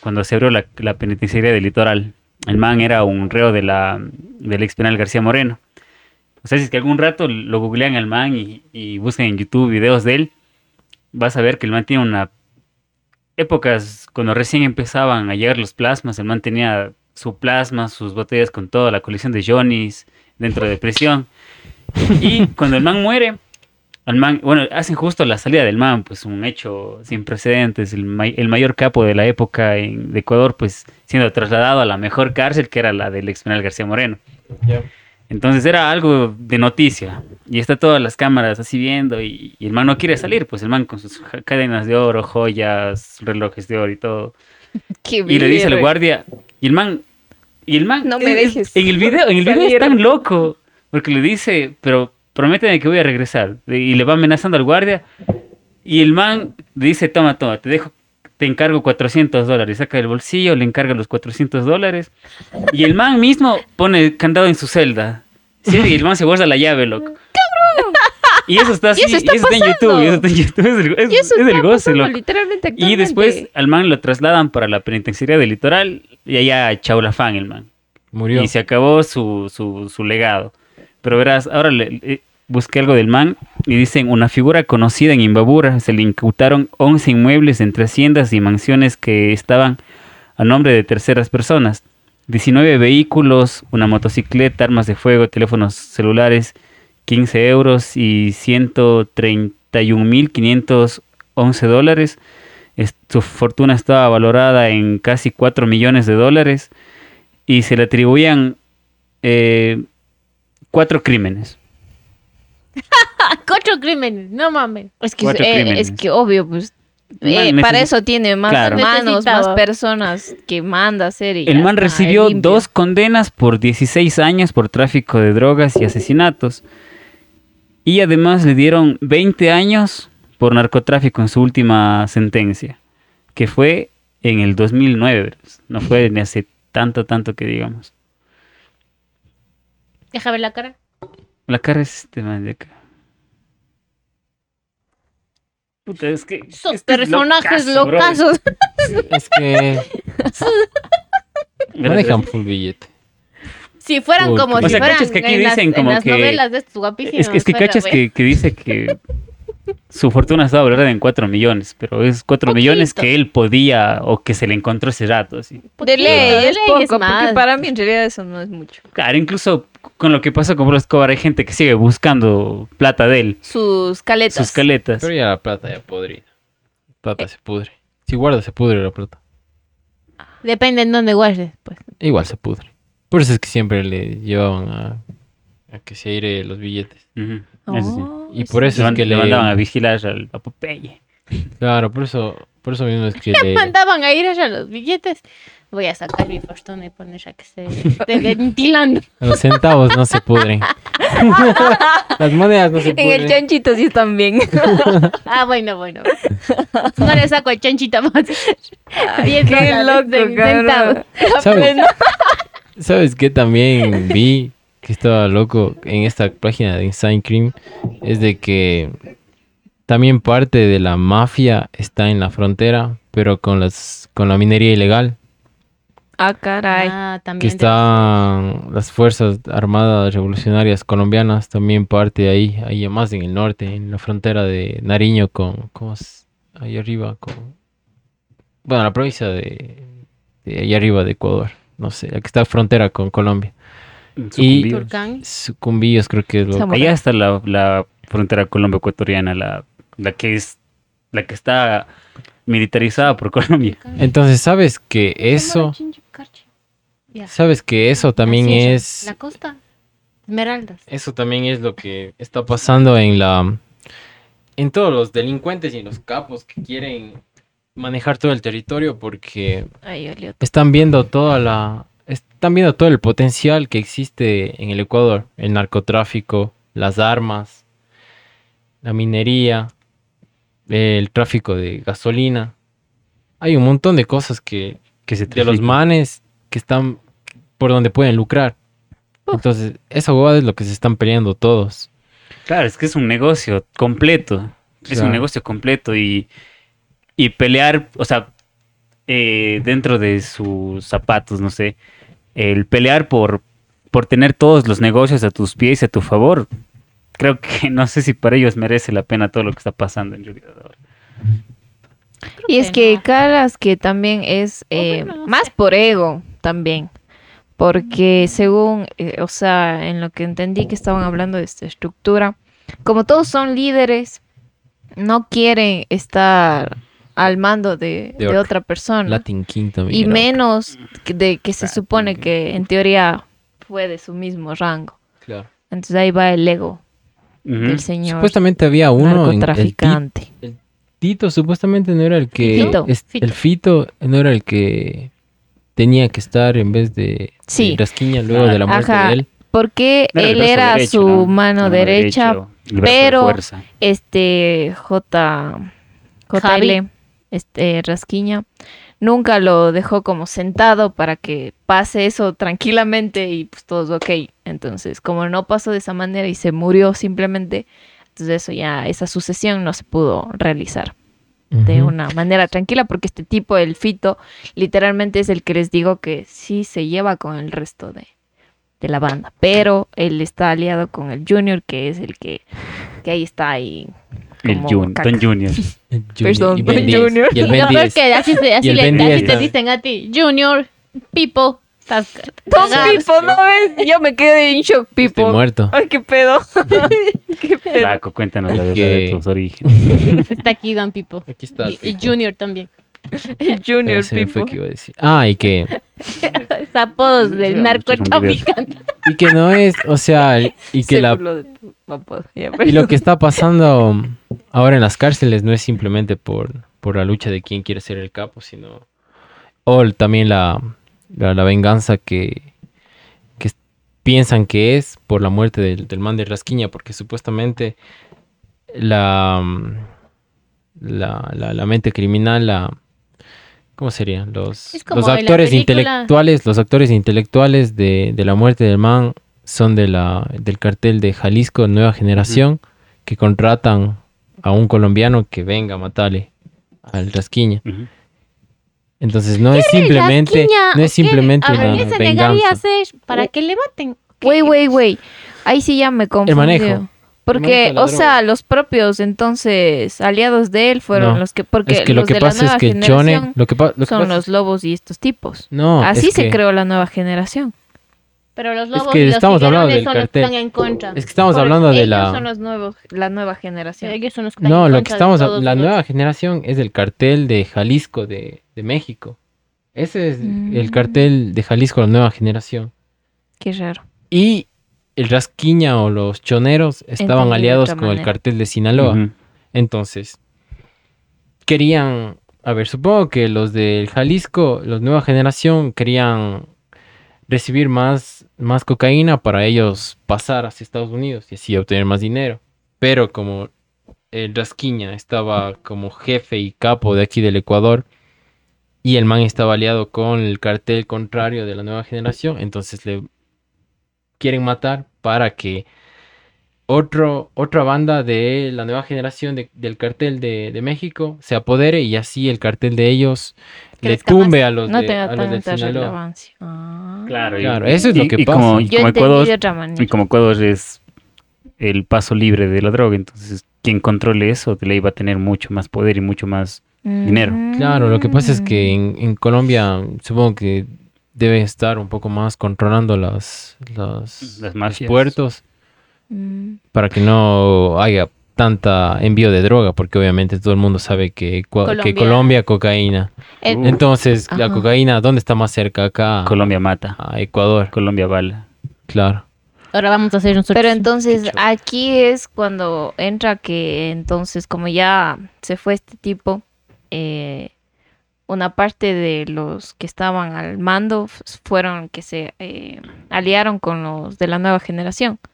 Speaker 2: Cuando se abrió la, la penitenciaria del litoral, el man era un reo de la, del ex penal García Moreno. O sea, si es que algún rato lo googlean al man y, y buscan en YouTube videos de él, vas a ver que el man tiene una... Épocas cuando recién empezaban a llegar los plasmas, el man tenía su plasma, sus botellas con toda la colección de Johnny's dentro de prisión. Y cuando el man muere, al man, bueno, hacen justo la salida del man, pues un hecho sin precedentes, el, el mayor capo de la época en, de Ecuador, pues siendo trasladado a la mejor cárcel que era la del ex García Moreno. Entonces era algo de noticia. Y está todas las cámaras así viendo y, y el man no quiere salir, pues el man con sus cadenas de oro, joyas, relojes de oro y todo.
Speaker 3: Qué
Speaker 2: Y le dice al guardia, y el man, y el man,
Speaker 3: No me
Speaker 2: es-
Speaker 3: dejes
Speaker 2: en el video, en el video es tan loco, porque le dice, pero prométeme que voy a regresar, y le va amenazando al guardia, y el man le dice, toma, toma, te dejo, te encargo 400 dólares, saca del bolsillo, le encarga los 400 dólares, y el man mismo pone el candado en su celda, ¿sí? y el man se guarda la llave, loco. Y eso está así,
Speaker 3: eso está
Speaker 2: en YouTube, y eso está en YouTube, es, el- es-
Speaker 3: Y eso
Speaker 2: es
Speaker 3: está
Speaker 2: goce,
Speaker 3: pasando
Speaker 2: loco.
Speaker 3: literalmente
Speaker 2: Y después al man lo trasladan para la penitenciaría del litoral y allá chaulafán el man.
Speaker 5: Murió.
Speaker 2: Y se acabó su, su, su legado. Pero verás, ahora le, le- busqué algo del man y dicen una figura conocida en Imbabura. Se le incautaron 11 inmuebles entre haciendas y mansiones que estaban a nombre de terceras personas. 19 vehículos, una motocicleta, armas de fuego, teléfonos celulares, 15 euros y 131.511 dólares. Es- Su fortuna estaba valorada en casi 4 millones de dólares y se le atribuían eh, cuatro crímenes.
Speaker 4: Cuatro crímenes, no mames.
Speaker 3: Es que, eh,
Speaker 2: crímenes.
Speaker 3: es que obvio, pues. Eh,
Speaker 2: man
Speaker 3: para eso tiene más
Speaker 2: Claro.
Speaker 3: manos, más personas que manda a hacer. y
Speaker 2: El man
Speaker 3: está,
Speaker 2: recibió
Speaker 3: limpio.
Speaker 2: dos condenas por 16 años por tráfico de drogas y asesinatos. Y además le dieron 20 años por narcotráfico en su última sentencia, que fue en el 2009, ¿verdad? no fue ni hace tanto, tanto que digamos.
Speaker 4: Deja ver la cara.
Speaker 2: La cara es este man de acá. Puta, es que...
Speaker 4: Esos
Speaker 2: es que es
Speaker 4: personajes
Speaker 2: bro.
Speaker 4: locazos.
Speaker 5: Es que
Speaker 2: Mira,
Speaker 5: manejan full billete.
Speaker 4: Si fueran
Speaker 5: Uy,
Speaker 4: como si
Speaker 2: O sea,
Speaker 4: fueran
Speaker 2: cachas que aquí
Speaker 4: en, las,
Speaker 2: dicen
Speaker 4: en
Speaker 2: como
Speaker 4: las
Speaker 2: que-
Speaker 4: novelas de estos guapísimos.
Speaker 2: Es que, es que
Speaker 4: fuera,
Speaker 2: cachas que, que dice que su fortuna estaba valorada en 4 millones, pero es 4
Speaker 4: Poquito.
Speaker 2: millones que él podía o que se le encontró ese rato. Así.
Speaker 3: De ley,
Speaker 4: de
Speaker 3: es
Speaker 4: ley
Speaker 3: poco,
Speaker 4: es
Speaker 3: porque
Speaker 4: más.
Speaker 3: para mí en realidad eso no es mucho.
Speaker 2: Claro, incluso con lo que pasó con Pablo Escobar, hay gente que sigue buscando plata de él,
Speaker 3: Sus caletas.
Speaker 2: sus caletas.
Speaker 5: Pero ya la plata ya podrida. Plata se pudre. Si guarda se pudre la plata.
Speaker 4: Depende en dónde guardes, pues.
Speaker 5: Igual se pudre. Por eso es que siempre le llevaban a, a que se aire los billetes.
Speaker 2: Ujú, eso sí.
Speaker 3: Oh,
Speaker 5: Y por eso es que
Speaker 2: le
Speaker 5: le...
Speaker 2: mandaban a vigilar al a Popeye.
Speaker 5: Claro, por eso, por eso mismo es que le...
Speaker 4: Mandaban a ir allá los billetes. Voy a sacar mi fortuna y poner a que se esté ventilando.
Speaker 5: Los centavos no se pudren. Las monedas no se
Speaker 3: En el
Speaker 5: pudren.
Speaker 3: chanchito sí están bien.
Speaker 4: Ah, bueno, bueno. No le saco el chanchita más.
Speaker 3: Qué loco,
Speaker 4: de.
Speaker 5: ¿Sabes? ¿Sabes qué también vi que estaba loco en esta página de Insane Cream? Es de que también parte de la mafia está en la frontera, pero con las con la minería ilegal,
Speaker 3: Ah, caray.
Speaker 4: Ah, también.
Speaker 5: que están las fuerzas armadas revolucionarias colombianas también parte ahí, ahí más en el norte, en la frontera de Nariño con ¿cómo es? ahí arriba con bueno, la provincia de, de ahí arriba de Ecuador, no sé, la que está frontera con Colombia. Y-
Speaker 2: Sucumbíos.
Speaker 4: Turcán.
Speaker 5: Sucumbíos creo que es lo
Speaker 3: Samurai.
Speaker 2: Allá está la, la frontera colombo-ecuatoriana, la, la que es la que está militarizada por Colombia.
Speaker 5: Entonces, ¿sabes que eso, sabes que eso también es,
Speaker 4: La costa. Esmeraldas.
Speaker 5: eso también es lo que está pasando en la, en todos los delincuentes y en los capos que quieren manejar todo el territorio porque
Speaker 3: Ay,
Speaker 5: están viendo toda la, están viendo todo el potencial que existe en el Ecuador, el narcotráfico, las armas, la minería, el tráfico de gasolina. Hay un montón de cosas que
Speaker 2: Que se
Speaker 5: de los manes que están por donde pueden lucrar. Entonces, esa huevada es lo que se están peleando todos.
Speaker 2: Claro, es que es un negocio completo. Es
Speaker 5: Claro.
Speaker 2: un negocio completo y, y pelear, o sea, eh, dentro de sus zapatos, no sé, el pelear por, por tener todos los negocios a tus pies y a tu favor, creo que no sé si para ellos merece la pena todo lo que está pasando en realidad ahora.
Speaker 3: Y es
Speaker 4: que.
Speaker 3: Caras que también es eh,
Speaker 4: bueno, no
Speaker 3: más
Speaker 4: sé.
Speaker 3: por ego también. Porque según, eh, o sea, en lo que entendí que estaban hablando de esta estructura, como todos son líderes, no quieren estar al mando de,
Speaker 5: De
Speaker 3: de
Speaker 5: otra.
Speaker 3: persona.
Speaker 5: Latin King también.
Speaker 3: y menos de que se
Speaker 2: Latin
Speaker 3: supone
Speaker 2: King.
Speaker 3: que en teoría fue de su mismo rango.
Speaker 5: Claro.
Speaker 3: Entonces ahí va el ego
Speaker 2: Ujú.
Speaker 3: del señor
Speaker 5: Supuestamente había uno, en- el, Ti-
Speaker 3: narcotraficante.
Speaker 5: Tito supuestamente no era el que...
Speaker 3: Fito.
Speaker 5: es-
Speaker 4: Fito.
Speaker 5: El Fito no era el que tenía que estar en vez de,
Speaker 3: Sí.
Speaker 5: de Rasquiña luego de la muerte
Speaker 3: Ajá.
Speaker 5: de él.
Speaker 3: Porque
Speaker 2: Era
Speaker 3: él era
Speaker 2: derecho,
Speaker 3: su
Speaker 2: ¿no?
Speaker 3: mano
Speaker 2: Mano
Speaker 3: derecha,
Speaker 2: derecho, de
Speaker 3: pero-
Speaker 2: fuerza.
Speaker 3: este J JL,
Speaker 4: Javi.
Speaker 3: Este Rasquiña, nunca lo dejó como sentado para que pase eso tranquilamente y pues todos ok. Entonces, como no pasó de esa manera y se murió simplemente, entonces eso ya, esa sucesión no se pudo realizar de una manera tranquila porque este tipo, el Fito, literalmente es el que les digo que sí se lleva con el resto de, de la banda, pero él está aliado con el Junior, que es el que, que ahí está ahí.
Speaker 2: El Jun-
Speaker 3: caca.
Speaker 2: Don Junior.
Speaker 5: El
Speaker 3: Perdón,
Speaker 5: y Ben
Speaker 3: Ben
Speaker 5: 10,
Speaker 3: Junior.
Speaker 5: Y el Ben
Speaker 4: No, pero es
Speaker 5: 10.
Speaker 4: que así, se- así,
Speaker 5: Y el
Speaker 4: le- así
Speaker 5: 10
Speaker 4: te dicen a ti. Junior, Pipo. Cagado.
Speaker 3: Pipo, ¿no ves? Yo me quedé en shock,
Speaker 5: Estoy
Speaker 3: Pipo.
Speaker 5: muerto.
Speaker 3: Ay, qué pedo. qué pedo.
Speaker 2: Flaco, cuéntanos la verdad de tus orígenes.
Speaker 4: Está aquí Don Pipo.
Speaker 5: Aquí está.
Speaker 4: Y, y Junior también.
Speaker 3: El Junior
Speaker 5: Se me fue
Speaker 3: Pipo.
Speaker 5: que iba a decir. Ah, y que,
Speaker 4: Es apodos del narcotraficante.
Speaker 5: y que no es, o sea, y que
Speaker 3: Se
Speaker 5: la Y lo que está pasando ahora en las cárceles no es simplemente por, por la lucha de quién quiere ser el capo, sino o también la, la, la venganza que, que piensan que es por la muerte del, del man de Rasquiña, porque supuestamente la, la, la, la mente criminal, la, ¿cómo sería? Los, actores intelectuales, los actores intelectuales de, de la muerte del man son de la, del cartel de Jalisco Nueva Generación que contratan a un colombiano que venga a matarle al Rasquiña. Entonces no es simplemente, no es simplemente
Speaker 4: A ver,
Speaker 5: una
Speaker 4: ¿qué se negaría a
Speaker 5: venganza.
Speaker 4: hacer para que le maten?
Speaker 3: Wey, wey, wey. Ahí sí ya me confundí.
Speaker 5: manejo. manejo
Speaker 3: Porque,
Speaker 5: la
Speaker 3: o sea, los propios entonces aliados de él fueron
Speaker 5: No,
Speaker 3: los que, porque
Speaker 5: Es que lo
Speaker 3: los
Speaker 5: que
Speaker 3: de la
Speaker 5: pasa
Speaker 3: nueva
Speaker 5: es que
Speaker 3: generación
Speaker 5: lo que, lo que
Speaker 3: son
Speaker 5: pasa
Speaker 3: los lobos y estos tipos.
Speaker 5: no,
Speaker 3: Así
Speaker 5: es
Speaker 3: se
Speaker 5: que-
Speaker 3: creó la nueva generación.
Speaker 4: Pero los lobos
Speaker 5: que
Speaker 4: y los
Speaker 5: estamos hablando del
Speaker 4: son los que están en contra.
Speaker 5: Es que estamos
Speaker 3: Por
Speaker 5: hablando de la
Speaker 3: son los nuevos, la nueva generación.
Speaker 4: Ellos son los que están
Speaker 5: No,
Speaker 4: en
Speaker 5: lo que estamos
Speaker 4: todos
Speaker 5: la nueva generación es el cartel de Jalisco de, de México. Ese es el
Speaker 3: Mm.
Speaker 5: cartel de Jalisco la nueva generación.
Speaker 3: Qué raro.
Speaker 5: Y el Rasquiña o los choneros estaban aliados con el cartel de Sinaloa. Entonces, querían, a ver, supongo que los del Jalisco, los nueva generación, querían recibir más, más cocaína para ellos pasar hacia Estados Unidos y así obtener más dinero. Pero como el Rasquiña estaba como jefe y capo de aquí del Ecuador y el man estaba aliado con el cartel contrario de la nueva generación, entonces le quieren matar para que otro, otra banda de la nueva generación de- del cartel de, de México se apodere y así el cartel de ellos le tumbe
Speaker 4: más.
Speaker 5: a los
Speaker 3: No
Speaker 5: de,
Speaker 3: tenga
Speaker 5: a los del
Speaker 3: tanta
Speaker 5: Sinaloa.
Speaker 3: relevancia. Ah.
Speaker 2: Claro, y-
Speaker 5: Claro, eso es lo que
Speaker 2: y
Speaker 5: pasa.
Speaker 2: Como, y como Ecuador, y como es el paso libre de la droga, entonces quien controle eso le iba a tener mucho más poder y mucho más dinero.
Speaker 5: Claro, lo que pasa es que
Speaker 3: Mm.
Speaker 5: en, en Colombia supongo que deben estar un poco más controlando las, las-
Speaker 2: Las
Speaker 5: los puertos
Speaker 3: Mm.
Speaker 5: para que no haya tanta envío de droga, porque obviamente todo el mundo sabe que, Ecua- que
Speaker 4: Colombia.
Speaker 5: Colombia, cocaína.
Speaker 3: El-
Speaker 2: Uh.
Speaker 5: Entonces, la
Speaker 3: Ajá.
Speaker 5: cocaína, ¿dónde está más cerca? Acá,
Speaker 2: Colombia mata.
Speaker 5: a Ecuador,
Speaker 2: Colombia bala.
Speaker 5: claro.
Speaker 4: Ahora vamos a hacer nosotros.
Speaker 3: Pero entonces aquí es cuando entra que entonces como ya se fue este tipo, eh, una parte de los que estaban al mando fueron que se eh, aliaron con los de la nueva generación.
Speaker 5: es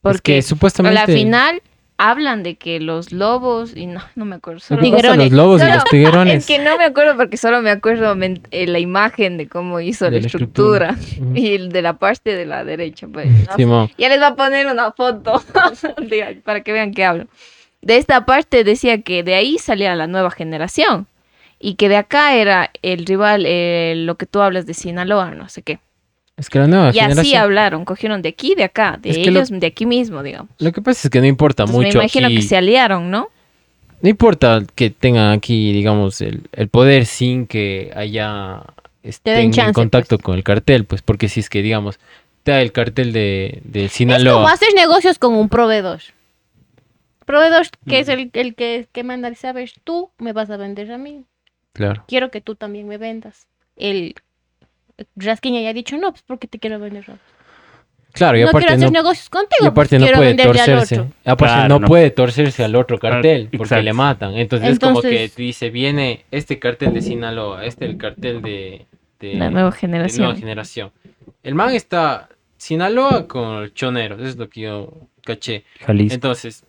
Speaker 3: Porque
Speaker 5: que supuestamente...
Speaker 3: a la final hablan de que los lobos y no, no me acuerdo.
Speaker 5: Lo
Speaker 3: Solo,
Speaker 5: los lobos y los tiguerones.
Speaker 3: es que no me acuerdo porque solo me acuerdo eh, la imagen de cómo hizo
Speaker 5: De
Speaker 3: la
Speaker 5: la
Speaker 3: estructura, y de la parte de la derecha. Pues, ¿no? Ya les va a poner una foto para que vean que hablo. De esta parte decía que de ahí salía la nueva generación y que de acá era el rival, eh, lo que tú hablas de Sinaloa, no sé qué.
Speaker 5: Es que la nueva
Speaker 3: Y así hablaron, cogieron de aquí, de acá, de
Speaker 5: Es lo-
Speaker 3: ellos, de aquí mismo, digamos.
Speaker 5: Lo que pasa es que no importa
Speaker 3: Entonces,
Speaker 5: mucho
Speaker 3: me imagino
Speaker 5: aquí-
Speaker 3: que se aliaron, ¿no?
Speaker 5: No importa que tengan aquí, digamos, el, el poder sin que haya estén en
Speaker 4: chance,
Speaker 5: contacto
Speaker 4: pues.
Speaker 5: con el cartel, pues porque si es que, digamos, te da el cartel de, de
Speaker 4: Es como
Speaker 5: Sinaloa.
Speaker 4: hacer negocios con un proveedor. Proveedor que es el, el que, que manda, sabes, tú me vas a vender a mí.
Speaker 5: Claro.
Speaker 4: Quiero que tú también me vendas. El Rasquiña ya ha dicho, no, pues porque te quiero vender.
Speaker 5: Claro, y
Speaker 4: no quiero
Speaker 5: aparte
Speaker 4: hacer
Speaker 5: no,
Speaker 4: negocios contigo.
Speaker 5: y aparte
Speaker 4: pues,
Speaker 5: no
Speaker 4: quiero
Speaker 5: puede
Speaker 4: venderle al
Speaker 5: torcerse.
Speaker 4: otro.
Speaker 5: Aparte
Speaker 2: Claro,
Speaker 5: no,
Speaker 2: no.
Speaker 5: puede torcerse al otro cartel porque
Speaker 2: exacto.
Speaker 5: le matan. Entonces, es como que
Speaker 4: Entonces-
Speaker 5: dice, viene este cartel de Sinaloa, este el cartel de, de-
Speaker 3: La nueva
Speaker 5: de
Speaker 3: generación.
Speaker 5: nueva generación. El man está Sinaloa con el choneros, eso es lo que yo caché.
Speaker 2: Jalisco.
Speaker 5: Entonces,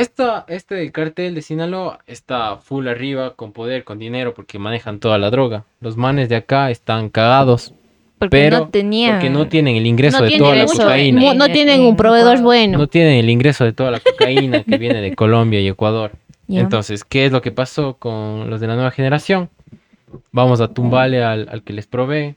Speaker 5: esta, este del cartel de Sinaloa está full arriba, con poder, con dinero, porque manejan toda la droga. Los manes de acá están cagados,
Speaker 3: Porque
Speaker 5: pero
Speaker 3: no tenían...
Speaker 5: porque no tienen el ingreso
Speaker 4: No
Speaker 5: de toda la
Speaker 3: eso,
Speaker 5: cocaína.
Speaker 4: no
Speaker 3: En-
Speaker 4: tienen
Speaker 3: en
Speaker 4: un proveedor
Speaker 3: Ecuador.
Speaker 4: bueno.
Speaker 5: No tienen el ingreso de toda la cocaína que viene de Colombia y Ecuador. Entonces, ¿qué es lo que pasó con los de la nueva generación? Vamos a tumbarle al, al que les provee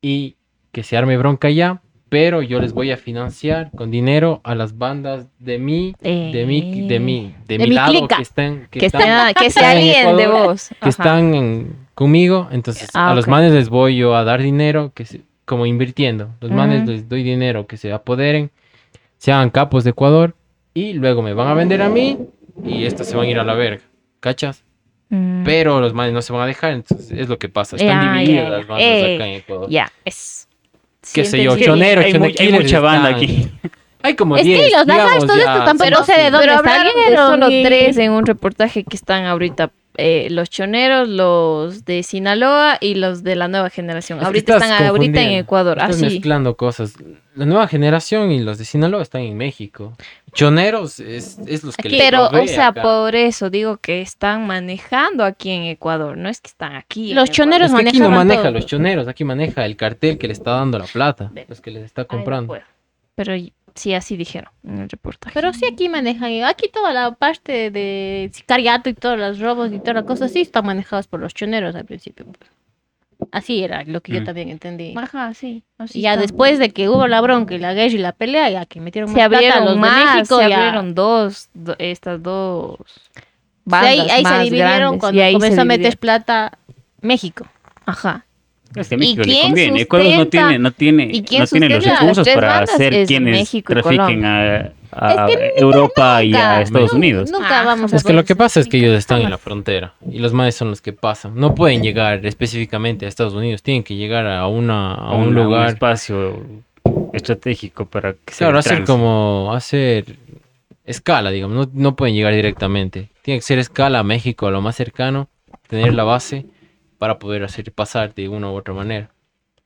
Speaker 5: y que se arme bronca ya, pero yo les voy a financiar con dinero a las bandas de mí, de mí, de mí, de,
Speaker 4: De
Speaker 5: mi
Speaker 4: mi
Speaker 5: lado
Speaker 4: clica.
Speaker 5: que están, que
Speaker 3: que,
Speaker 5: están,
Speaker 3: que se
Speaker 5: están
Speaker 3: alíen de
Speaker 5: Ecuador,
Speaker 3: vos.
Speaker 5: que están en- conmigo. Entonces,
Speaker 3: Ah,
Speaker 5: a los manes les voy yo a dar dinero, que se- como invirtiendo. Los manes les doy dinero que se apoderen, se hagan capos de Ecuador y luego me van a vender a mí y estos se van a ir a la verga. ¿Cachas?
Speaker 3: Mm,
Speaker 5: Pero los manes no se van a dejar, entonces es lo que pasa. Están
Speaker 3: ya,
Speaker 5: divididas
Speaker 3: ya.
Speaker 5: las bandas
Speaker 3: Eh,
Speaker 5: acá en Ecuador.
Speaker 3: Ya, es...
Speaker 5: Qué sé yo,
Speaker 3: entendí.
Speaker 5: chonero,
Speaker 2: hay, mu- hay
Speaker 5: chonequiles
Speaker 2: mucha banda aquí.
Speaker 5: Hay como 10.
Speaker 4: Estilos, las
Speaker 5: digamos,
Speaker 4: todo esto
Speaker 5: ya,
Speaker 4: tampoco
Speaker 5: pero
Speaker 4: sé de dónde
Speaker 3: Pero
Speaker 4: salieron
Speaker 3: solo
Speaker 4: y-
Speaker 3: tres en un reportaje que están ahorita. eh, los choneros, los de Sinaloa y los de la nueva generación.
Speaker 5: Es que
Speaker 3: ahorita están ahorita en Ecuador.
Speaker 5: Estás
Speaker 3: Así.
Speaker 5: mezclando cosas. La nueva generación y los de Sinaloa están en México. Choneros es, es los que
Speaker 4: Aquí.
Speaker 3: Pero, o sea,
Speaker 5: acá.
Speaker 3: por eso digo que están manejando aquí en Ecuador. No es que están aquí.
Speaker 4: Los choneros
Speaker 5: Es que aquí no maneja
Speaker 4: todo.
Speaker 5: los choneros, aquí maneja el cartel que le está dando la plata, los que les está
Speaker 3: Ay, no
Speaker 5: comprando.
Speaker 3: Pero sí, así dijeron en el reportaje.
Speaker 4: Pero sí aquí manejan, aquí toda la parte de sicariato y todos los robos y todas las cosas sí están manejados por los choneros al principio. Así era lo que yo
Speaker 2: Mm.
Speaker 4: también entendí.
Speaker 3: Ajá, sí. así
Speaker 4: Y ya
Speaker 3: está.
Speaker 4: después de que hubo la bronca y la guerra y la pelea, ya que metieron
Speaker 3: se
Speaker 4: más plata
Speaker 3: abrieron
Speaker 4: los
Speaker 3: más,
Speaker 4: de México,
Speaker 3: se
Speaker 4: ya-
Speaker 3: abrieron dos, do- estas dos
Speaker 4: Sí,
Speaker 3: bandas
Speaker 4: ahí, ahí se dividieron
Speaker 3: grandes,
Speaker 4: cuando
Speaker 3: y ahí se
Speaker 4: comenzó a meter plata México.
Speaker 3: Ajá.
Speaker 2: Es que a
Speaker 3: ¿Y
Speaker 2: México le
Speaker 3: quién
Speaker 2: conviene. Ecuador no
Speaker 3: sustenta-
Speaker 2: tiene, no tiene,
Speaker 3: y quién
Speaker 2: no tiene los
Speaker 3: sustenta
Speaker 2: recursos para hacer
Speaker 3: Es
Speaker 2: quienes
Speaker 3: México
Speaker 2: trafiquen a, a
Speaker 4: Es que
Speaker 2: Europa y a Estados Unidos.
Speaker 4: Nunca
Speaker 3: Ah,
Speaker 4: vamos a
Speaker 5: Es que lo que pasa es que ellos están en la frontera y los manes son los que pasan. No pueden llegar específicamente a Estados Unidos, tienen que llegar a, una, a un lugar.
Speaker 2: espacio estratégico para que se
Speaker 5: Claro, hacer
Speaker 2: trance.
Speaker 5: como hacer escala, digamos, no, no pueden llegar directamente. Tiene que ser escala a México, a lo más cercano, tener la base para poder hacer pasar de una u otra manera.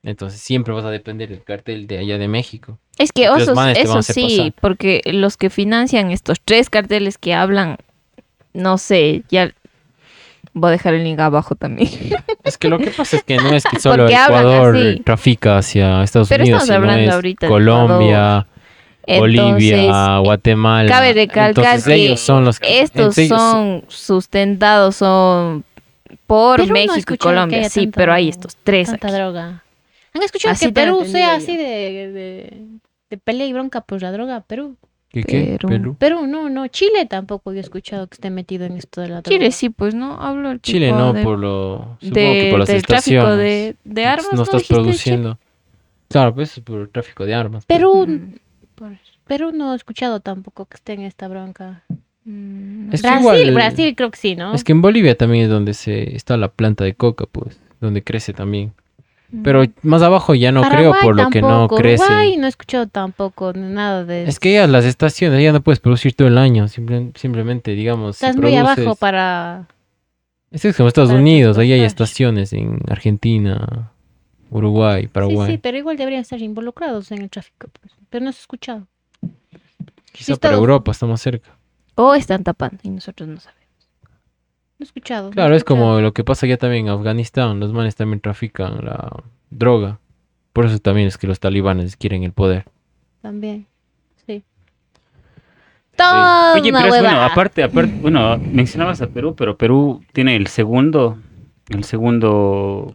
Speaker 5: Entonces siempre vas a depender del cartel de allá de México.
Speaker 3: Es que
Speaker 5: Los
Speaker 3: eso, sí,
Speaker 5: pasar.
Speaker 3: porque los que financian estos tres carteles que hablan, no sé, ya voy a dejar el link abajo también.
Speaker 5: Es que lo que pasa es que no es que solo
Speaker 3: Porque
Speaker 5: Ecuador trafica hacia Estados
Speaker 3: Pero
Speaker 5: Unidos,
Speaker 3: estamos
Speaker 5: sino
Speaker 3: hablando
Speaker 5: es
Speaker 3: ahorita de
Speaker 5: Colombia, Bolivia, Guatemala.
Speaker 3: cabe recalcar
Speaker 5: Entonces
Speaker 3: que
Speaker 5: ellos son los que
Speaker 3: estos son sustentados son por
Speaker 4: Perú no he
Speaker 3: México y Colombia, sí,
Speaker 4: tanto-
Speaker 3: pero hay estos tres
Speaker 4: Tanta
Speaker 3: aquí.
Speaker 4: droga. ¿Han escuchado
Speaker 3: Así
Speaker 4: que Perú sea así de, de, de pelea y bronca por la droga? Perú.
Speaker 5: ¿Qué, qué?
Speaker 3: Perú.
Speaker 5: Perú.
Speaker 4: Perú, no, no. Chile tampoco he escuchado que esté metido en esto de la droga.
Speaker 3: Chile sí, pues no, hablo el
Speaker 5: Chile
Speaker 3: tipo
Speaker 5: no,
Speaker 3: de-
Speaker 5: por lo. Supongo
Speaker 3: de-
Speaker 5: que por las
Speaker 3: del tráfico
Speaker 5: estaciones.
Speaker 3: de, de armas.
Speaker 5: no estás produciendo. Claro, pues es por el tráfico de armas.
Speaker 4: Perú,
Speaker 3: Mm, por eso.
Speaker 4: Perú no he escuchado tampoco que esté en esta bronca.
Speaker 3: Mm,
Speaker 5: Es
Speaker 4: Brasil,
Speaker 5: igual-
Speaker 4: Brasil creo que sí, ¿no?
Speaker 5: Es que en Bolivia también es donde se está la planta de coca, pues, donde crece también. Pero más abajo ya no creo por lo que no crece.
Speaker 4: Uruguay no he escuchado tampoco nada de
Speaker 5: Es que ya las estaciones ya no puedes producir todo el año, simple- simplemente digamos si
Speaker 4: Estás muy abajo para...
Speaker 5: Es que es como Estados
Speaker 4: para
Speaker 5: Unidos, ahí hay estaciones en Argentina, Uruguay,
Speaker 4: Sí,
Speaker 5: Paraguay.
Speaker 4: sí, pero igual deberían estar involucrados en el tráfico. pues. Pero no se ha escuchado.
Speaker 5: Quizá
Speaker 4: sí,
Speaker 5: para Europa está más cerca.
Speaker 3: O están tapando y nosotros no sabemos.
Speaker 4: No he escuchado. no he
Speaker 5: Claro, es
Speaker 4: escuchado.
Speaker 5: como lo que pasa ya también en Afganistán, los manes también trafican la droga. Por eso también es que los talibanes quieren el poder.
Speaker 4: También, sí. Todo
Speaker 2: Oye,
Speaker 4: una
Speaker 2: pero es bueno, aparte, aparte, bueno, mencionabas a Perú, pero Perú tiene el segundo, el segundo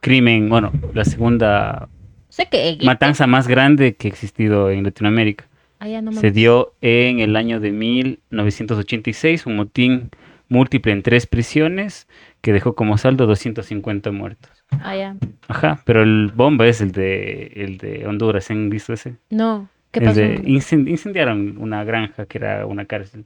Speaker 2: crimen, bueno, la segunda
Speaker 4: Sé que
Speaker 2: matanza más grande que ha existido en Latinoamérica.
Speaker 4: Ah, ya no me-
Speaker 2: Se dio en el año de 1986, un motín múltiple en tres prisiones que dejó como saldo 250 muertos.
Speaker 4: Ah, ya.
Speaker 2: Ajá, pero el bomba es el de, el de Honduras, ¿han visto ese?
Speaker 4: No. ¿Qué pasó?
Speaker 2: de- incendiaron una granja que era una cárcel.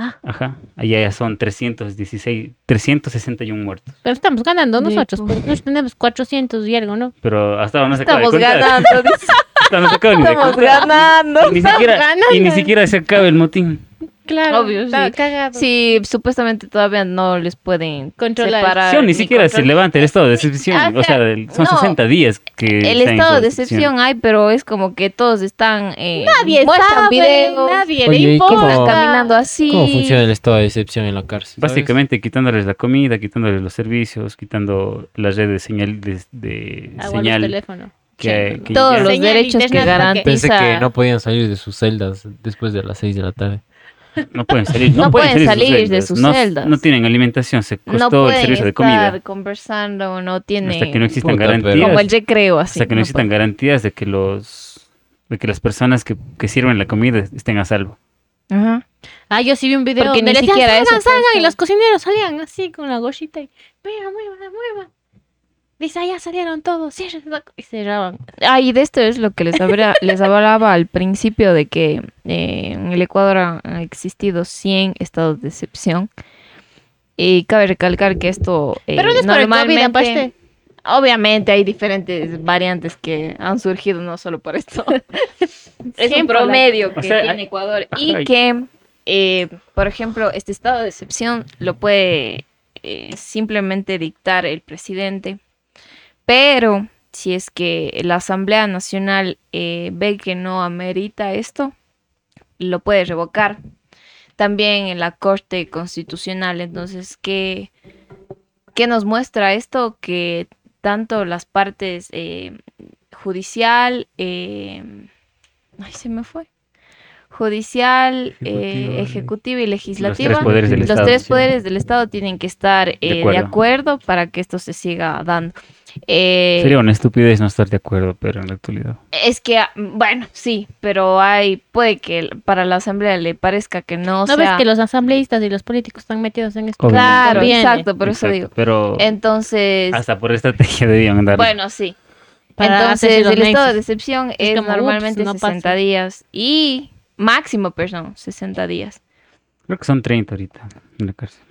Speaker 4: Ah.
Speaker 2: Ajá, allá ya son 316, 361 muertos.
Speaker 4: Pero estamos ganando nosotros.
Speaker 3: pu-
Speaker 4: Pues. Nosotros tenemos 400 y algo, ¿no?
Speaker 2: Pero hasta ahora no se acaba de
Speaker 3: Estamos ganando, dice.
Speaker 2: Acaba ni de
Speaker 3: Estamos ganando.
Speaker 2: Y ni siquiera, y ni
Speaker 4: ganando.
Speaker 2: siquiera se acaba el motín.
Speaker 4: Claro.
Speaker 3: Obvio,
Speaker 4: está
Speaker 3: sí.
Speaker 4: cagado.
Speaker 3: Sí, supuestamente todavía no les pueden
Speaker 4: Controlar.
Speaker 3: separar.
Speaker 2: Sí, ni siquiera se levanta el estado de excepción.
Speaker 3: Ah,
Speaker 2: o sea, son
Speaker 3: No.
Speaker 2: 60 días que.
Speaker 3: El estado de
Speaker 2: excepción.
Speaker 3: excepción hay, pero es como que todos están. Eh,
Speaker 4: Nadie sabe,
Speaker 3: videos,
Speaker 4: nadie
Speaker 5: Oye,
Speaker 4: le
Speaker 5: ¿y cómo-
Speaker 4: importa.
Speaker 3: están caminando así.
Speaker 5: ¿Cómo funciona el estado de excepción en la cárcel? sabes?
Speaker 2: Básicamente quitándoles la comida, quitándoles los servicios, quitando la red de señal de, de señal
Speaker 4: teléfono.
Speaker 2: que, que
Speaker 3: Todos
Speaker 2: ya-
Speaker 3: los
Speaker 4: Señal
Speaker 3: derechos que
Speaker 4: que-
Speaker 5: Pensé que no podían salir de sus celdas después de las 6 de la tarde.
Speaker 2: No pueden salir, no
Speaker 3: No
Speaker 2: pueden
Speaker 3: pueden
Speaker 2: salir,
Speaker 3: salir de
Speaker 2: de sus
Speaker 3: sus
Speaker 2: celdas. No-. No, tienen alimentación, se
Speaker 3: no
Speaker 2: costó el
Speaker 3: pueden
Speaker 2: servicio de
Speaker 3: estar
Speaker 2: comida.
Speaker 3: conversando, no tienen.
Speaker 2: Hasta que no existan
Speaker 5: Puta, pero-
Speaker 2: garantías.
Speaker 3: Como el recreo, así.
Speaker 2: hasta que no
Speaker 3: no
Speaker 2: existan
Speaker 3: pueden.
Speaker 2: garantías de que los de que las personas que, que sirven la comida estén a salvo.
Speaker 3: Ajá.
Speaker 4: Ah, yo sí vi un video
Speaker 3: Porque
Speaker 4: donde
Speaker 3: ni
Speaker 4: le decían,
Speaker 3: siquiera
Speaker 4: salgan,
Speaker 3: eso puede
Speaker 4: salgan, y los cocineros salían así con la gorrita y mueva, mueva, mueva. Dice, ah, ya salieron todos, cierren la co-", y cerraban.
Speaker 3: Ah, y de esto es lo que les, habría- les hablaba al principio de que eh, en el Ecuador han existido 100 estados de excepción. Y cabe recalcar que esto eh,
Speaker 4: Pero no es por el COVID,
Speaker 3: normalmente, obviamente hay diferentes variantes que han surgido no solo por esto. es un promedio que
Speaker 2: O sea,
Speaker 3: tiene
Speaker 2: hay-
Speaker 3: Ecuador y- que, eh, por ejemplo, este estado de excepción lo puede eh, simplemente dictar el presidente, pero si es que la Asamblea Nacional eh, ve que no amerita esto, lo puede revocar. También en la Corte Constitucional. Entonces, ¿qué, qué nos muestra esto? Que tanto las partes eh, judicial, eh, ay, se me fue. Judicial, eh,
Speaker 2: Ejecutiva,
Speaker 3: y
Speaker 2: Los
Speaker 3: legislativa.
Speaker 2: tres poderes del
Speaker 3: Los
Speaker 2: Estado.
Speaker 3: tres
Speaker 2: sí.
Speaker 3: poderes del Estado tienen que estar eh, de,
Speaker 2: acuerdo.
Speaker 3: acuerdo. para que esto se siga dando. Eh,
Speaker 2: Sería una estupidez no estar de acuerdo, pero en la actualidad.
Speaker 3: es que, ah, bueno, sí, pero hay, puede que para la Asamblea le parezca que no,
Speaker 4: ¿No
Speaker 3: sea...
Speaker 4: ves que los asambleístas y los políticos están metidos en esto?
Speaker 2: Obviamente.
Speaker 3: Claro,
Speaker 4: Conviene.
Speaker 3: exacto, por eso
Speaker 2: Exacto,
Speaker 3: digo.
Speaker 2: Pero
Speaker 3: Entonces,
Speaker 2: hasta por estrategia debían andar.
Speaker 3: bueno, sí.
Speaker 4: Para
Speaker 3: Entonces,
Speaker 4: los
Speaker 3: el estado de excepción
Speaker 4: Es
Speaker 3: es,
Speaker 4: como, ups,
Speaker 3: normalmente
Speaker 4: no
Speaker 3: 60
Speaker 4: pasa.
Speaker 3: días y máximo, perdón, 60 días.
Speaker 2: Creo que son 30 ahorita en la cárcel.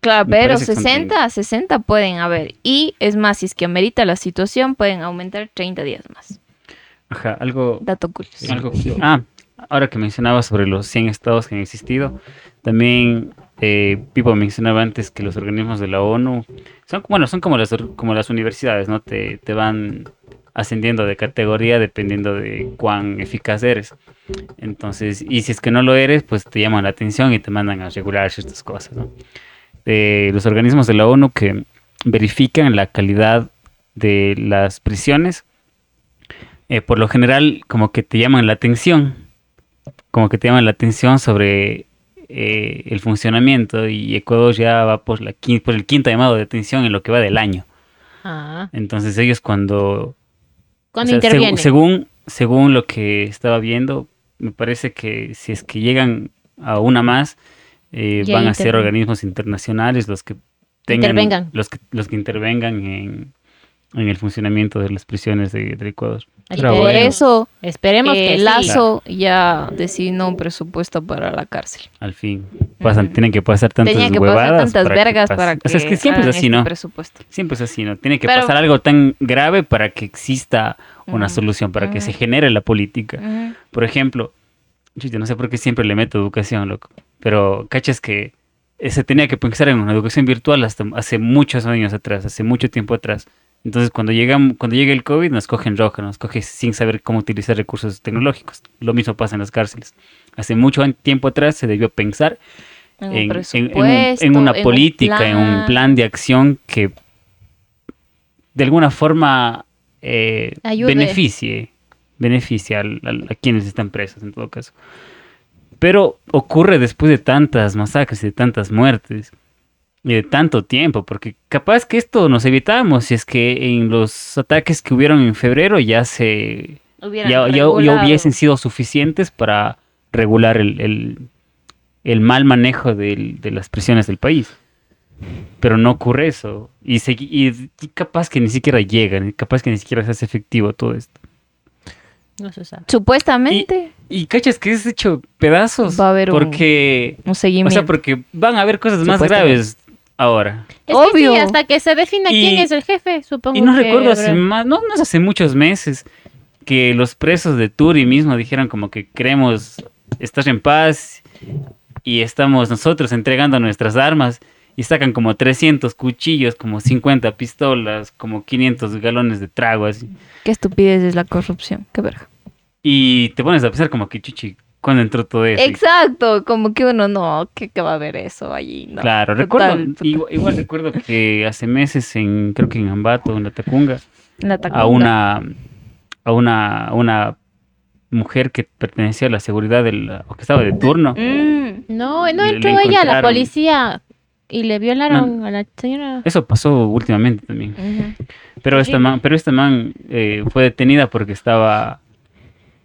Speaker 3: Claro,
Speaker 2: Me
Speaker 3: pero
Speaker 2: parece que son
Speaker 3: 60, 60 pueden haber. Y es más, si es que amerita la situación, pueden aumentar 30 días más.
Speaker 2: Ajá, algo
Speaker 3: Dato curioso.
Speaker 2: Algo- Ah, ahora que mencionaba sobre los 100 estados que han existido, también eh, Pipo mencionaba antes que los organismos de la ONU son, bueno, son como las, como las universidades, ¿no? Te, te van ascendiendo de categoría dependiendo de cuán eficaz eres. Entonces, y si es que no lo eres, pues te llaman la atención y te mandan a regular ciertas cosas, ¿no? Los organismos de la ONU que verifican la calidad de las prisiones eh, por lo general como que te llaman la atención, como que te llaman la atención sobre eh, el funcionamiento y Ecuador ya va por, la, quin- por el quinto llamado de atención en lo que va del año.
Speaker 4: Ah,
Speaker 2: Entonces ellos cuando...
Speaker 4: cuando
Speaker 2: o sea, seg-
Speaker 4: intervienen.
Speaker 2: según, según lo que estaba viendo, me parece que si es que llegan a una más, eh, van a ser organismos internacionales los que tengan
Speaker 4: Intervengan.
Speaker 2: los que los que intervengan en, en el funcionamiento de las prisiones de, del Ecuador.
Speaker 5: Pero
Speaker 3: Por
Speaker 5: bueno.
Speaker 3: eso
Speaker 4: Esperemos
Speaker 3: eh,
Speaker 4: que sí.
Speaker 3: Lazo ya designó un presupuesto para la cárcel.
Speaker 2: Al fin. Pasan. Tienen que pasar tantas
Speaker 3: Tenía que
Speaker 2: huevadas.
Speaker 3: pasar tantas
Speaker 2: que
Speaker 3: vergas para que
Speaker 2: O sea, es que siempre es así,
Speaker 3: este
Speaker 2: ¿no?
Speaker 3: presupuesto.
Speaker 2: Siempre es así, ¿no? Tiene que
Speaker 3: Pero-
Speaker 2: pasar algo tan grave para que exista una solución, para que se genere la política. Por ejemplo, yo no sé por qué siempre le meto educación, loco. Pero cachas que se tenía que pensar en una educación virtual hasta hace muchos años atrás, hace mucho tiempo atrás. Entonces, cuando llega, cuando llega el COVID, nos cogen roja, nos coge sin saber cómo utilizar recursos tecnológicos. Lo mismo pasa en las cárceles. Hace mucho tiempo atrás se debió pensar
Speaker 3: En un
Speaker 2: en, en- en un-
Speaker 3: presupuesto,
Speaker 2: en una
Speaker 3: un
Speaker 2: política, en un plan de acción que de alguna forma eh, beneficie, beneficie a quienes están presos en todo caso. Pero ocurre después de tantas masacres y de tantas muertes y de tanto tiempo, porque capaz que esto nos evitamos si es que en los ataques que hubieron en febrero ya se
Speaker 3: Hubieran
Speaker 2: ya, ya- ya
Speaker 3: regulado.
Speaker 2: hubiesen sido suficientes para regular el, el- el mal manejo del- de las prisiones del país. Pero no ocurre eso. Y, se- y- y capaz que ni siquiera llegan, capaz que ni siquiera se hace efectivo todo esto.
Speaker 4: No se sabe.
Speaker 3: Supuestamente
Speaker 2: Y cachas que es hecho pedazos
Speaker 3: Va a haber un-
Speaker 2: porque...
Speaker 3: un
Speaker 2: O
Speaker 3: seguimiento.
Speaker 2: sea, porque van a haber cosas más graves ahora.
Speaker 4: Es
Speaker 3: Obvio.
Speaker 4: Que sí, hasta que se defina
Speaker 2: Y-
Speaker 4: quién es el jefe, supongo
Speaker 2: Y no
Speaker 4: que
Speaker 2: recuerdo hace más, no, no es hace muchos meses que los presos de Turi mismo dijeron como que queremos estar en paz y estamos nosotros entregando nuestras armas y sacan como 300 cuchillos, como 50 pistolas, como 500 galones de trago así.
Speaker 3: Qué estupidez es la corrupción. Qué verga.
Speaker 2: Y te pones a pensar como que chuchi, ¿cuándo entró todo eso?
Speaker 3: Exacto, como que uno no, que, que va a haber eso allí. No.
Speaker 2: Claro,
Speaker 3: Total,
Speaker 2: recuerdo,
Speaker 3: total.
Speaker 2: igual, igual recuerdo que hace meses en, creo que en Ambato, en la Tacunga,
Speaker 3: La
Speaker 2: a
Speaker 3: Tacunga.
Speaker 2: una a una, a una mujer que pertenecía a la seguridad del o que estaba de turno.
Speaker 3: Mm,
Speaker 4: No, no entró ella a la policía y le violaron a la señora.
Speaker 2: Eso pasó últimamente también. Pero esta man, pero esta man eh, fue detenida porque estaba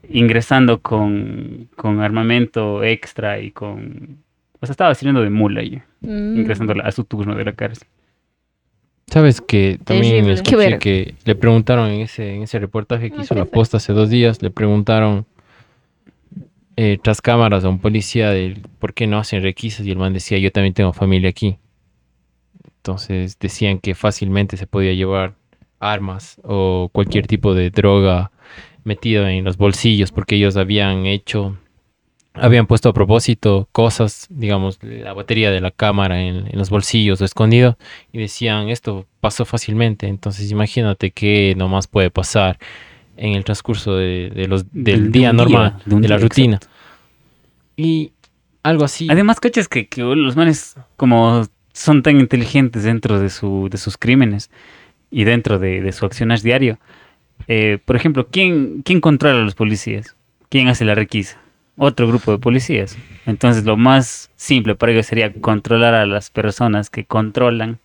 Speaker 2: ingresando con, con armamento extra y con o sea, estaba sirviendo de mula ella,
Speaker 4: Mm.
Speaker 2: ingresando a, su turno de la cárcel.
Speaker 5: Sabes que también
Speaker 4: Terrible.
Speaker 5: escuché que le preguntaron en ese, en ese reportaje que hizo la posta hace dos días, le preguntaron eh, tras cámaras a un policía de por qué no hacen requisas y el man decía yo también tengo familia aquí. Entonces decían que fácilmente se podía llevar armas o cualquier tipo de droga metido en los bolsillos porque ellos habían hecho, habían puesto a propósito cosas, digamos, la batería de la cámara en, en los bolsillos o escondido y decían esto pasó fácilmente, entonces imagínate que nomás puede pasar en el transcurso de, de los, del
Speaker 2: De- de
Speaker 5: día normal,
Speaker 2: día, de
Speaker 5: la
Speaker 2: día,
Speaker 5: rutina. Y algo así.
Speaker 2: Además, cachas que, que los manes como son tan inteligentes dentro de, su, de sus crímenes y dentro de, de su accionar diario. Eh, por ejemplo, ¿quién, ¿quién controla a los policías? ¿Quién hace la requisa? Otro grupo de policías. Entonces, lo más simple para ellos sería controlar a las personas que controlan.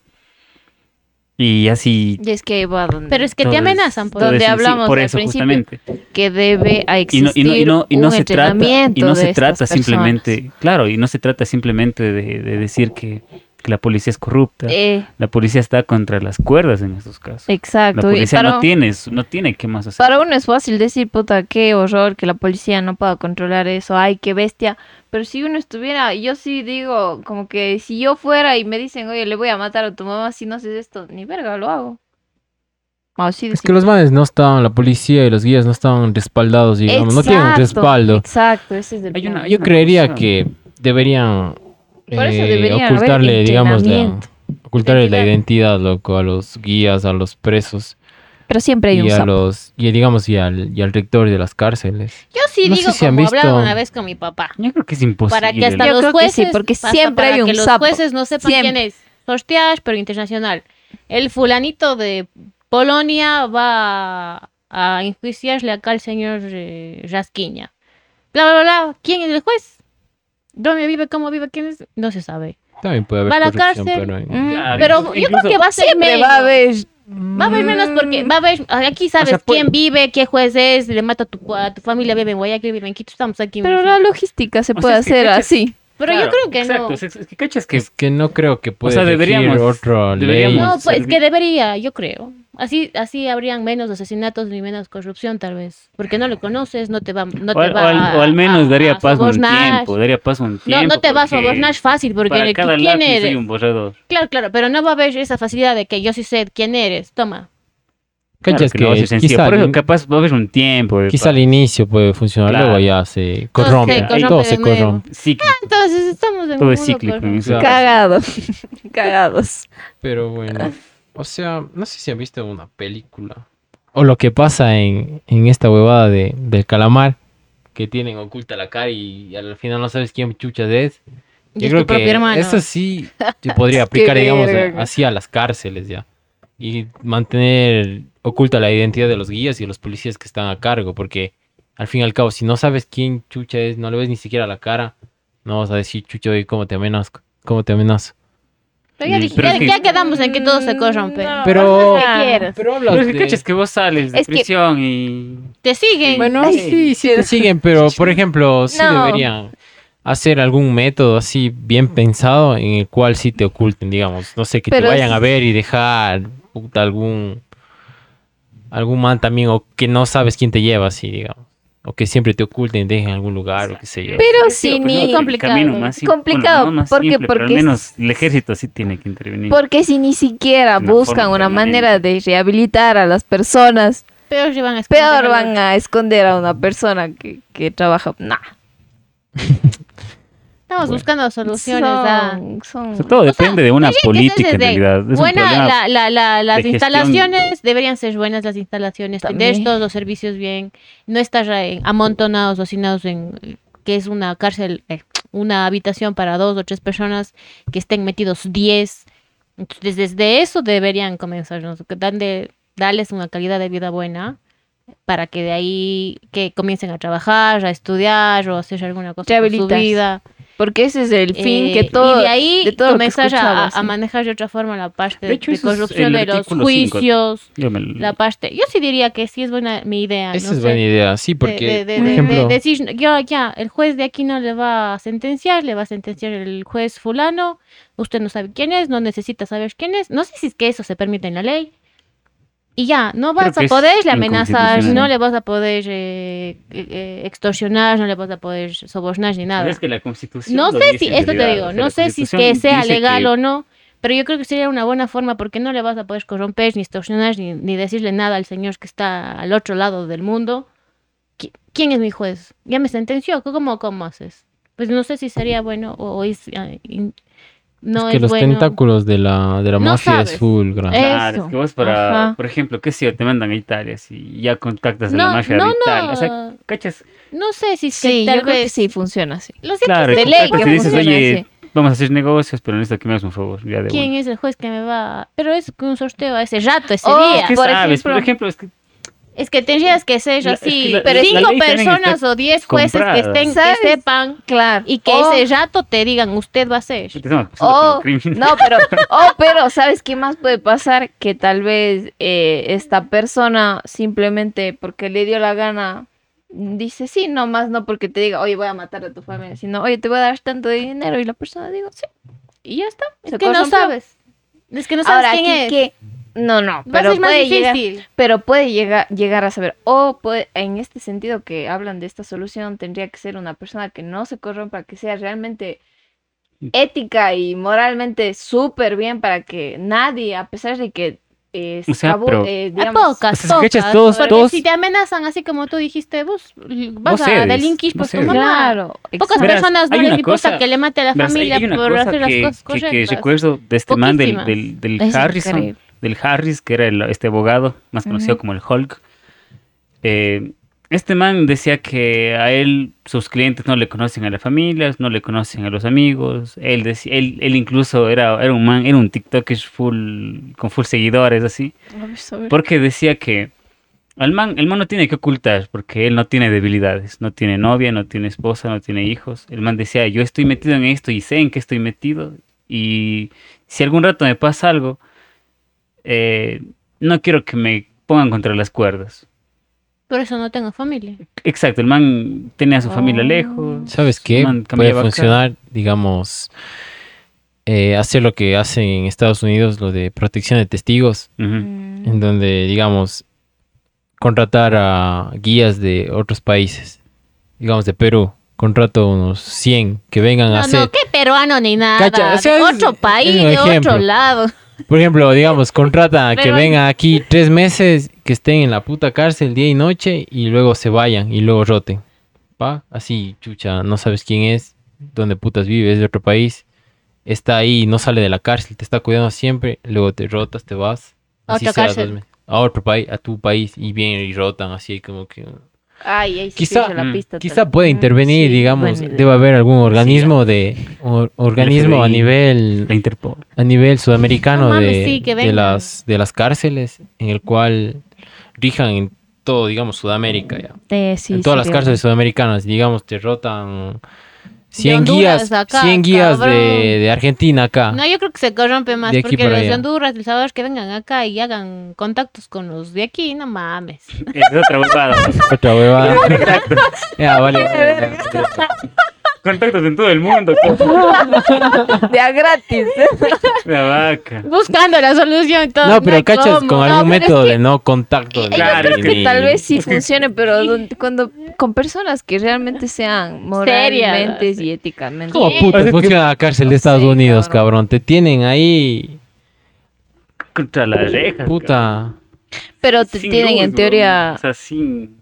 Speaker 2: Y así...
Speaker 3: Y es que va donde,
Speaker 4: Pero es que te amenazan por
Speaker 3: Donde
Speaker 2: sí,
Speaker 3: hablamos al
Speaker 2: eso,
Speaker 3: principio.
Speaker 2: justamente.
Speaker 3: que debe a
Speaker 2: y
Speaker 3: existir
Speaker 2: no, y no, y no, y no
Speaker 3: un
Speaker 2: se trata y
Speaker 3: entrenamiento
Speaker 2: no se trata
Speaker 3: personas.
Speaker 2: simplemente claro y no se trata simplemente de, de decir que, que la policía es corrupta
Speaker 3: Eh,
Speaker 2: la policía está contra las cuerdas en estos casos la
Speaker 3: exacto. Y
Speaker 2: policía
Speaker 3: para,
Speaker 2: no tiene no tiene qué más hacer
Speaker 3: para uno es fácil decir, puta, qué horror que la policía no pueda controlar eso. Ay, qué bestia. Pero si uno estuviera, yo sí digo, como que si yo fuera y me dicen, oye, le voy a matar a tu mamá si no haces esto, ni verga, lo hago. Así de
Speaker 5: Es que los manes no estaban, la policía y los guías no estaban respaldados, digamos, no tienen respaldo.
Speaker 3: Exacto, ese es el
Speaker 2: Hay una-
Speaker 5: Yo creería que deberían,
Speaker 3: Por eso
Speaker 5: eh,
Speaker 3: haber
Speaker 5: ocultarle, digamos, la, ocultarle la
Speaker 4: Identidad.
Speaker 5: loco, a los guías, a los presos
Speaker 3: Pero siempre hay un
Speaker 5: y a
Speaker 3: sapo.
Speaker 5: los, y digamos, y al, y al rector de las cárceles.
Speaker 4: Yo sí
Speaker 5: No sé
Speaker 4: digo
Speaker 5: si han
Speaker 4: como
Speaker 5: visto-
Speaker 4: hablaba una vez con mi papá.
Speaker 2: yo creo que es imposible
Speaker 4: Para que hasta
Speaker 3: Yo
Speaker 4: los
Speaker 3: creo que sí,
Speaker 4: jueces,
Speaker 3: porque siempre
Speaker 4: para
Speaker 3: hay un
Speaker 4: que los
Speaker 3: sapo.
Speaker 4: jueces no sepan
Speaker 3: Siempre.
Speaker 4: quién es Sorteage, pero internacional. El fulanito de Polonia va a, a enjuiciarle acá al señor eh, Rasquiña. Bla, bla, bla, bla. ¿Quién es el juez? ¿Dónde vive? ¿Cómo vive? ¿Quién es? No se sabe.
Speaker 5: También puede haber
Speaker 4: Va a la
Speaker 5: corrupción,
Speaker 4: cárcel.
Speaker 5: pero
Speaker 3: Mm,
Speaker 2: Claro,
Speaker 4: Pero
Speaker 2: incluso-
Speaker 4: yo creo que va a ser menos.
Speaker 3: va a haber.
Speaker 4: Va a haber menos porque va a haber, aquí sabes
Speaker 2: sea, puede-
Speaker 4: quién vive, qué juez es, le mata a tu, a tu familia, vive en Guayaquil, vive en Quito, estamos aquí.
Speaker 3: Pero la logística se
Speaker 2: O
Speaker 3: puede
Speaker 2: sea, es que
Speaker 3: hacer así.
Speaker 4: Pero
Speaker 2: Claro,
Speaker 4: yo creo que
Speaker 2: exacto,
Speaker 4: no.
Speaker 2: es, es que cachas que
Speaker 5: Es que no creo que pueda
Speaker 2: sea, deberíamos-
Speaker 5: ley.
Speaker 2: deberíamos-
Speaker 4: No, pues es que debería, yo creo. Así, así habrían menos asesinatos ni menos corrupción, tal vez. Porque no lo conoces, no te va, no
Speaker 2: o,
Speaker 4: te va
Speaker 2: o al- o al menos
Speaker 4: a-
Speaker 2: daría
Speaker 4: a
Speaker 2: paso un tiempo, daría paso un tiempo.
Speaker 4: No, no te va a sobornar fácil, porque
Speaker 2: para
Speaker 4: el-
Speaker 2: cada
Speaker 4: ¿quién
Speaker 2: lápiz
Speaker 4: eres?
Speaker 2: hay un borrador.
Speaker 4: Claro, claro, pero no va a haber esa facilidad de que yo sí sé quién eres. Toma.
Speaker 2: Claro
Speaker 5: Cachas
Speaker 2: que no
Speaker 5: que
Speaker 2: sencillo.
Speaker 5: quizá,
Speaker 2: Por eso
Speaker 5: al-
Speaker 2: capaz va a haber un tiempo. de
Speaker 5: quizá al inicio puede funcionar,
Speaker 2: Claro.
Speaker 5: luego ya se corrompe.
Speaker 4: se corrompe
Speaker 5: todo se corrompe.
Speaker 2: cíclico,
Speaker 4: Entonces estamos en
Speaker 2: todo
Speaker 4: un
Speaker 2: es
Speaker 4: mundo
Speaker 2: cíclico.
Speaker 5: Claro.
Speaker 3: Cagados. Cagados.
Speaker 5: Pero bueno, o sea, no sé si han visto una película. O lo que pasa en, en esta huevada de, del calamar, que tienen oculta la cara y al final no sabes quién chuchas es. Yo creo que
Speaker 4: hermano.
Speaker 5: eso sí se podría aplicar, digamos,
Speaker 3: verga.
Speaker 5: así a las cárceles ya. Y mantener oculta la identidad de los guías y de los policías que están a cargo, porque al fin y al cabo, si no sabes quién chucha es, no le ves ni siquiera la cara, no vas a decir, chucho, ¿y cómo te amenazo? ¿Cómo te amenazo?
Speaker 4: Pero ya, dije-
Speaker 2: pero
Speaker 4: ya-
Speaker 2: es que-
Speaker 4: ya quedamos en que todo se corrompe.
Speaker 3: No.
Speaker 5: Pero-
Speaker 4: ¿Qué
Speaker 3: Ajá.
Speaker 4: quieres?
Speaker 5: Pero hablas
Speaker 2: Pero es que
Speaker 5: de-
Speaker 2: cachas que vos sales de
Speaker 3: Es que-
Speaker 2: prisión y...
Speaker 4: Te siguen.
Speaker 5: Bueno,
Speaker 3: Ay,
Speaker 5: sí, sí te siguen, pero por ejemplo, sí
Speaker 3: No.
Speaker 5: deberían hacer algún método así bien pensado en el cual sí te oculten, digamos. No sé, que
Speaker 3: Pero
Speaker 5: te vayan
Speaker 3: es-
Speaker 5: a ver y dejar puta, algún algún man también o que no sabes quién te lleva así, digamos. O que siempre te oculten, dejen en algún lugar o qué sé yo.
Speaker 3: Pero sí, ni-
Speaker 2: pues, el
Speaker 4: complicado.
Speaker 2: camino más simple-
Speaker 3: Complicado,
Speaker 2: bueno, no más
Speaker 3: porque-
Speaker 2: simple, pero
Speaker 3: porque
Speaker 2: al
Speaker 3: es-
Speaker 2: menos el ejército sí tiene que intervenir.
Speaker 3: Porque si ni siquiera
Speaker 2: Una
Speaker 3: buscan una manera de rehabilitar a las personas,
Speaker 4: Peor van a esconder
Speaker 3: peor
Speaker 4: al
Speaker 3: van a esconder a una persona que, que trabaja. Nah.
Speaker 4: Estamos
Speaker 5: Bueno.
Speaker 4: buscando soluciones. a-
Speaker 3: Son, son-
Speaker 2: O sea, todo depende de una
Speaker 4: Tendría que ser
Speaker 2: política en realidad.
Speaker 4: Buena, la, la, la- las
Speaker 2: de gestión.
Speaker 4: instalaciones deberían ser buenas las instalaciones, tener todos los servicios bien, no estar eh, amontonados o hacinados en que es una cárcel, eh, una habitación para dos o tres personas que estén metidos diez. Entonces, desde eso deberían comenzar, ¿no? Que dan de- darles una calidad de vida para que de ahí que comiencen a trabajar, a estudiar o hacer alguna cosa con su vida.
Speaker 3: Porque ese es el fin
Speaker 4: Eh,
Speaker 3: que todo.
Speaker 4: y de ahí
Speaker 3: de todo
Speaker 4: comenzar a, a manejar de otra forma la parte
Speaker 2: De
Speaker 4: de,
Speaker 2: hecho,
Speaker 4: de
Speaker 2: eso es
Speaker 4: corrupción de los juicios,
Speaker 2: Yo me-
Speaker 4: la parte. Yo sí diría que sí es buena mi idea.
Speaker 5: Esa
Speaker 4: no
Speaker 5: es
Speaker 4: sé,
Speaker 5: buena idea, sí,
Speaker 4: de-
Speaker 5: porque,
Speaker 4: de, de-
Speaker 5: por
Speaker 4: de-
Speaker 5: ejemplo,
Speaker 4: de decir, yo ya, el juez de aquí no le va a sentenciar, le va a sentenciar el juez fulano, usted no sabe quién es, no necesita saber quién es, no sé si es que eso se permite en la ley. Y ya, no vas a poder amenazar, no le vas a poder eh, eh, extorsionar, no le vas a poder sobornar ni nada.
Speaker 2: Es que la constitución
Speaker 4: No sé si, esto te digo,
Speaker 2: o sea,
Speaker 4: no sé si es que sea legal
Speaker 2: que-
Speaker 4: o no, pero yo creo que sería una buena forma porque no le vas a poder corromper, ni extorsionar, ni, ni decirle nada al señor que está al otro lado del mundo. Qui- ¿Quién es mi juez? ¿Ya me sentenció? ¿Cómo, cómo haces? Pues no sé si sería bueno o, o es, ah, in- no
Speaker 5: es
Speaker 4: es,
Speaker 5: que los
Speaker 4: bueno.
Speaker 5: tentáculos de la, de la
Speaker 4: No
Speaker 5: mafia
Speaker 4: sabes.
Speaker 5: es full grande.
Speaker 2: Claro, es que vos para,
Speaker 3: Ajá.
Speaker 2: por ejemplo, qué sé yo, te mandan a Italia, si ya contactas a
Speaker 4: No,
Speaker 2: la mafia
Speaker 4: no,
Speaker 2: de Italia, o sea,
Speaker 4: no.
Speaker 2: ¿cachas?
Speaker 4: No sé si es que
Speaker 3: Sí,
Speaker 4: tal
Speaker 3: yo creo que
Speaker 4: vez-
Speaker 3: sí funciona así.
Speaker 4: Lo cierto
Speaker 2: Claro,
Speaker 3: de
Speaker 4: que-
Speaker 3: ley que
Speaker 2: dices,
Speaker 3: funciona
Speaker 2: oye,
Speaker 3: así.
Speaker 2: vamos a hacer negocios, pero necesito que me hagas un favor, ya de
Speaker 4: ¿Quién es el juez que me va? Pero es un sorteo a ese rato, ese
Speaker 3: Oh,
Speaker 4: día.
Speaker 2: ¿Qué
Speaker 3: por
Speaker 2: sabes? Por
Speaker 3: ejemplo,
Speaker 2: es que
Speaker 4: Es que tendrías que ser
Speaker 2: La- es que
Speaker 4: así,
Speaker 2: la-
Speaker 4: pero
Speaker 2: la
Speaker 4: cinco personas o diez jueces que estén, que sepan
Speaker 3: Claro.
Speaker 4: y que ese rato te digan, usted va a ser.
Speaker 3: Oh, no, pero, oh, pero ¿sabes qué más puede pasar? Que tal vez eh, esta persona simplemente porque le dio la gana dice sí, no más no porque te diga, oye, voy a matar a tu familia, sino, oye, te voy a dar tanto de dinero y la persona digo, sí.
Speaker 4: Y ya está. Es que no sabes. Es que no sabes
Speaker 3: Ahora,
Speaker 4: quién
Speaker 3: aquí
Speaker 4: es.
Speaker 3: que no, no,
Speaker 4: Va a
Speaker 3: pero
Speaker 4: ser más
Speaker 3: puede llegar, pero puede llegar llegar a saber o puede en este sentido que hablan de esta solución tendría que ser una persona que no se corrompa, que sea realmente ética y moralmente súper bien para que nadie, a pesar de que eh,
Speaker 2: O sea,
Speaker 3: escabu-
Speaker 2: pero-
Speaker 3: eh,
Speaker 4: A
Speaker 3: digamos,
Speaker 4: pocas,
Speaker 2: O sea, si cachas,
Speaker 4: pocas,
Speaker 2: todos-
Speaker 4: porque
Speaker 2: todos-
Speaker 4: si te amenazan así como tú dijiste, vos vas
Speaker 2: Vos
Speaker 4: a delinquir por tu mamá.
Speaker 3: claro,
Speaker 4: Pocas.
Speaker 2: Verás,
Speaker 4: personas no
Speaker 2: hay
Speaker 4: les importa
Speaker 2: cosa-
Speaker 4: que le mate a la
Speaker 2: Verás,
Speaker 4: familia por hacer las
Speaker 2: que,
Speaker 4: cosas
Speaker 2: que- que
Speaker 4: correctas.
Speaker 2: recuerdo de este man del, del, del Harrison,
Speaker 3: increíble.
Speaker 2: Del Harris, que era el- este abogado, más conocido como el Hulk. Eh, este man decía que a él sus clientes no le conocen a las familias, no le conocen a los amigos. Él decía, él, él incluso era, era un man, era un TikToker full, con full seguidores así. Porque decía que al man, el man no tiene que ocultar, porque él no tiene debilidades, no tiene novia, no tiene esposa, no tiene hijos. El man decía, yo estoy metido en esto y sé en qué estoy metido. Y si algún rato me pasa algo, eh, no quiero que me pongan contra las cuerdas.
Speaker 4: Por eso no tengo familia.
Speaker 2: Exacto, el man tenía a su familia
Speaker 3: Oh.
Speaker 2: lejos.
Speaker 5: ¿Sabes
Speaker 2: el
Speaker 5: qué? Puede
Speaker 2: acá.
Speaker 5: funcionar, digamos, eh, hacer lo que hacen en Estados Unidos, lo de protección de testigos.
Speaker 3: Mm.
Speaker 5: en donde, digamos, contratar a guías de otros países, digamos de Perú, contrato unos 100 que vengan a hacer,
Speaker 4: no, qué peruano ni nada.
Speaker 5: Cacha, o sea,
Speaker 4: de
Speaker 5: es-
Speaker 4: otro país, de
Speaker 5: ejemplo.
Speaker 4: otro lado.
Speaker 5: Por ejemplo, digamos, contratan a que vengan aquí tres meses, que estén en la puta cárcel día y noche y luego se vayan y luego roten. ¿Va? Así, chucha, no sabes quién es, dónde putas vive, es de otro país. Está ahí, no sale de la cárcel, te está cuidando siempre, luego te rotas, te vas.
Speaker 4: A
Speaker 5: así
Speaker 4: otra
Speaker 5: sea,
Speaker 4: cárcel.
Speaker 5: dos meses, A otro país, a tu país, y vienen y rotan, así como que...
Speaker 3: Ay, ahí sí
Speaker 5: Quizá-
Speaker 3: la
Speaker 2: mm,
Speaker 3: pista
Speaker 5: Quizá puede
Speaker 3: Mm,
Speaker 5: intervenir,
Speaker 3: sí,
Speaker 5: digamos, debe haber algún organismo de... or- organismo a nivel
Speaker 2: La Interpol.
Speaker 5: a nivel sudamericano
Speaker 4: No mames,
Speaker 5: de,
Speaker 4: sí, que
Speaker 5: de las de las cárceles en el cual rijan en todo digamos Sudamérica ya.
Speaker 3: Eh, sí,
Speaker 5: en todas las cárceles sudamericanas digamos te rotan 100
Speaker 4: Honduras
Speaker 5: guías
Speaker 4: acá,
Speaker 5: 100 guías de, de Argentina acá
Speaker 4: No, yo creo que se corrompe más
Speaker 5: De aquí
Speaker 4: porque
Speaker 5: para
Speaker 4: los de
Speaker 5: allá.
Speaker 4: Honduras, El Salvador, que vengan acá y hagan contactos con los de aquí, no mames.
Speaker 2: Es otra huevada.
Speaker 5: otra huevada ya vale
Speaker 2: Contactos en todo el mundo.
Speaker 3: De a gratis.
Speaker 2: La vaca.
Speaker 4: Buscando la solución y todo.
Speaker 5: no pero cachas
Speaker 4: cómo.
Speaker 5: con
Speaker 4: No,
Speaker 5: algún
Speaker 4: pero es
Speaker 5: método
Speaker 4: que-
Speaker 5: de no contacto
Speaker 3: Yo
Speaker 2: Claro,
Speaker 3: creo
Speaker 2: es
Speaker 3: que
Speaker 5: ni-
Speaker 3: tal vez sí funcione, pero cuando con personas que realmente sean moralmente y éticamente.
Speaker 5: ¿Cómo
Speaker 4: Sí.
Speaker 5: puta funciona la cárcel de Estados
Speaker 3: sé,
Speaker 5: Unidos,
Speaker 3: cabrón.
Speaker 5: cabrón? Te tienen ahí,
Speaker 2: Contra las rejas.
Speaker 5: puta.
Speaker 3: Pero te
Speaker 2: Sin
Speaker 3: tienen
Speaker 2: luz,
Speaker 3: en
Speaker 2: weón.
Speaker 3: teoría.
Speaker 2: O sea, sin.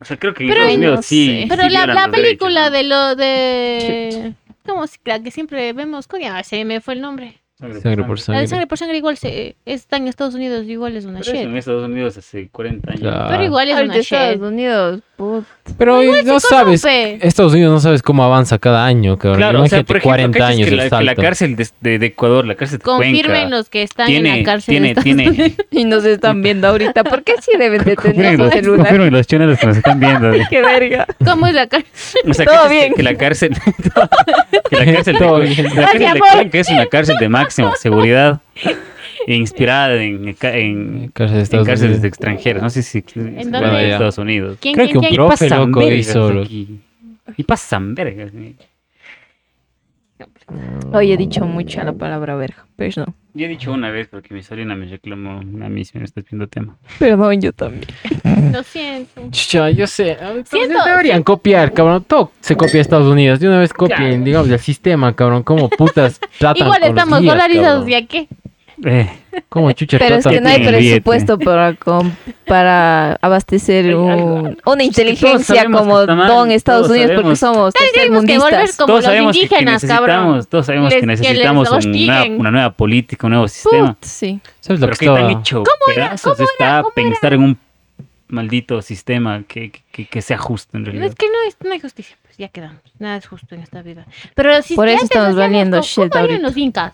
Speaker 2: O sea, creo que en
Speaker 4: Pero-
Speaker 2: Estados
Speaker 3: Ay,
Speaker 2: Unidos
Speaker 3: no
Speaker 2: sí.
Speaker 3: sé.
Speaker 2: sí
Speaker 4: Pero la, la
Speaker 2: los derechos,
Speaker 4: película
Speaker 2: ¿no?
Speaker 4: de lo de... ¿Cómo la que siempre vemos? Coño, se me fue el nombre.
Speaker 5: Sangre por
Speaker 4: La
Speaker 5: sangre.
Speaker 4: de sangre por sangre igual se, está en Estados Unidos, igual es una
Speaker 2: Pero
Speaker 4: shit.
Speaker 2: en Estados Unidos hace 40 años.
Speaker 5: Claro.
Speaker 4: Pero igual es
Speaker 3: Ahorita
Speaker 4: una
Speaker 3: Estados
Speaker 4: shit.
Speaker 3: Unidos, put-
Speaker 5: Pero no sabes. Estados Unidos no sabes cómo avanza cada año, cabrón.
Speaker 2: Claro, o sea,
Speaker 5: Imagínate
Speaker 2: por ejemplo,
Speaker 5: 40
Speaker 2: ¿cachas
Speaker 5: años
Speaker 2: que la, que la
Speaker 5: salto.
Speaker 2: cárcel de, de- de Ecuador, la cárcel de
Speaker 4: Confirmen
Speaker 2: Cuenca,
Speaker 4: los que están en la cárcel
Speaker 2: tiene,
Speaker 4: de
Speaker 2: tiene,
Speaker 4: Unidos.
Speaker 3: y nos están viendo ahorita. ¿Por qué sí deben de tener
Speaker 2: los,
Speaker 3: celular?
Speaker 2: confirmen los choneros que nos están viendo.
Speaker 3: Qué verga.
Speaker 4: ¿Cómo es la cárcel?
Speaker 2: O sea,
Speaker 3: Todo
Speaker 2: ¿cachas que-
Speaker 3: bien.
Speaker 2: Que, la cárcel, que la cárcel, de,
Speaker 5: Todo bien.
Speaker 2: la cárcel de. Cuenca es una cárcel de máxima seguridad inspirada en, en,
Speaker 5: de
Speaker 2: cárceles
Speaker 5: Unidos.
Speaker 2: de extranjeros. No sé si
Speaker 4: ¿En
Speaker 2: bueno, Estados Unidos.
Speaker 4: ¿Quién,
Speaker 5: Creo
Speaker 4: quién,
Speaker 5: que un Profe loco hizo
Speaker 2: aquí. Y pasan vergas.
Speaker 3: Hoy he dicho mucho la palabra verga. Perdón.
Speaker 2: Yo he dicho una vez porque mi sobrina me reclamó a mí si me estás viendo tema.
Speaker 3: Perdón, yo también.
Speaker 4: Lo siento.
Speaker 5: Chucha, yo sé. a ver,
Speaker 4: Siento-
Speaker 5: deberían copiar, cabrón. Todo se copia de Estados Unidos. De una vez copien, digamos, del sistema, cabrón. Cómo putas tratan
Speaker 4: Igual
Speaker 5: con los
Speaker 4: estamos
Speaker 5: guías,
Speaker 4: dolarizados
Speaker 5: cabrón.
Speaker 4: ¿ya qué?
Speaker 2: Eh,
Speaker 5: Cómo chucha
Speaker 3: Pero es que no hay presupuesto para, com- para abastecer un- una inteligencia como
Speaker 2: que
Speaker 3: Don Estados
Speaker 2: todos
Speaker 3: Unidos porque somos
Speaker 4: Tenemos que volver como
Speaker 2: todos
Speaker 4: los
Speaker 2: sabemos que- que,
Speaker 4: indígenas, cabrón.
Speaker 2: necesitamos, todos sabemos
Speaker 4: Les-
Speaker 2: que
Speaker 4: que
Speaker 2: necesitamos un- una, una nueva política, un nuevo sistema.
Speaker 3: Put, sí.
Speaker 5: ¿Sabes lo
Speaker 2: Pero
Speaker 5: que
Speaker 2: que
Speaker 5: estaba?
Speaker 2: hecho pedazos está pensar en un maldito sistema que, que, que sea justo en realidad.
Speaker 4: es que no, es, no hay justicia, pues ya quedamos. Nada es justo en esta vida. Pero si
Speaker 3: Por eso estamos valiendo shit
Speaker 4: ¿Cómo
Speaker 3: ahorita.
Speaker 4: los incas?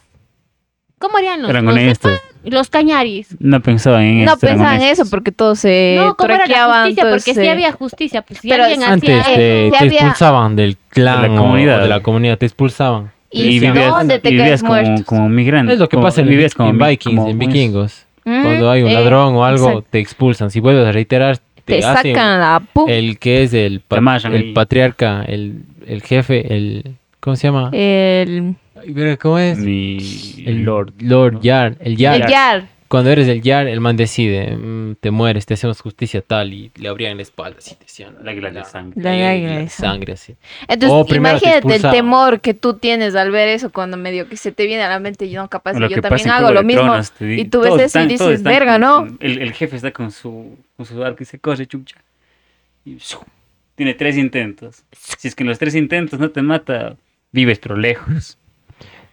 Speaker 4: ¿Cómo harían los,
Speaker 2: Eran
Speaker 4: los,
Speaker 2: honestos.
Speaker 4: los cañaris?
Speaker 2: No pensaban en
Speaker 3: No
Speaker 2: esto. eran
Speaker 3: pensaban en eso porque todos se
Speaker 4: no, ¿cómo era la justicia? Porque sí había justicia. Pues si
Speaker 3: Pero
Speaker 4: alguien
Speaker 5: Antes
Speaker 4: hacía
Speaker 5: te, te
Speaker 3: había-
Speaker 5: expulsaban del clan
Speaker 2: De la
Speaker 5: o-
Speaker 2: comunidad.
Speaker 5: o de la comunidad, te expulsaban.
Speaker 3: Y,
Speaker 2: Y vivías,
Speaker 3: ¿dónde te
Speaker 2: y vivías
Speaker 3: quedas
Speaker 2: como, como migrante.
Speaker 5: Es lo que
Speaker 2: como-
Speaker 5: pasa en,
Speaker 2: vivías como
Speaker 5: en Vikings,
Speaker 2: como-
Speaker 5: en vikingos.
Speaker 3: Mm,
Speaker 5: Cuando hay un
Speaker 3: eh,
Speaker 5: ladrón o algo,
Speaker 3: exacto.
Speaker 5: te expulsan. Si vuelves a reiterar, te,
Speaker 3: Te
Speaker 5: hacen
Speaker 3: sacan la pu
Speaker 5: el que es el, pa- el patriarca, el, el jefe, el... ¿Cómo se llama?
Speaker 3: el,
Speaker 5: pero ¿Cómo es?
Speaker 2: Mi
Speaker 5: El
Speaker 2: Lord.
Speaker 5: Lord Yar. El Yar.
Speaker 3: el yar.
Speaker 5: Cuando eres el Yar, el man decide, mm, te mueres, te hacemos justicia tal, y le abrían la espalda, así decían.
Speaker 2: La águila de sangre.
Speaker 3: La
Speaker 5: águila de sangre, así.
Speaker 3: Entonces,
Speaker 5: O primero te
Speaker 3: imagínate el temor que tú tienes al ver eso cuando medio que se te viene a la mente y no capaz
Speaker 2: Lo
Speaker 3: y yo
Speaker 2: que
Speaker 3: también hago lo mismo.
Speaker 2: Tronos,
Speaker 3: y tú ves
Speaker 2: todos
Speaker 3: eso y dices,
Speaker 2: están
Speaker 3: verga, ¿no?
Speaker 2: El, el jefe está con su, con su arco y se corre, chucha. Y tiene tres intentos. Si es que en los tres intentos no te mata, vives pero lejos.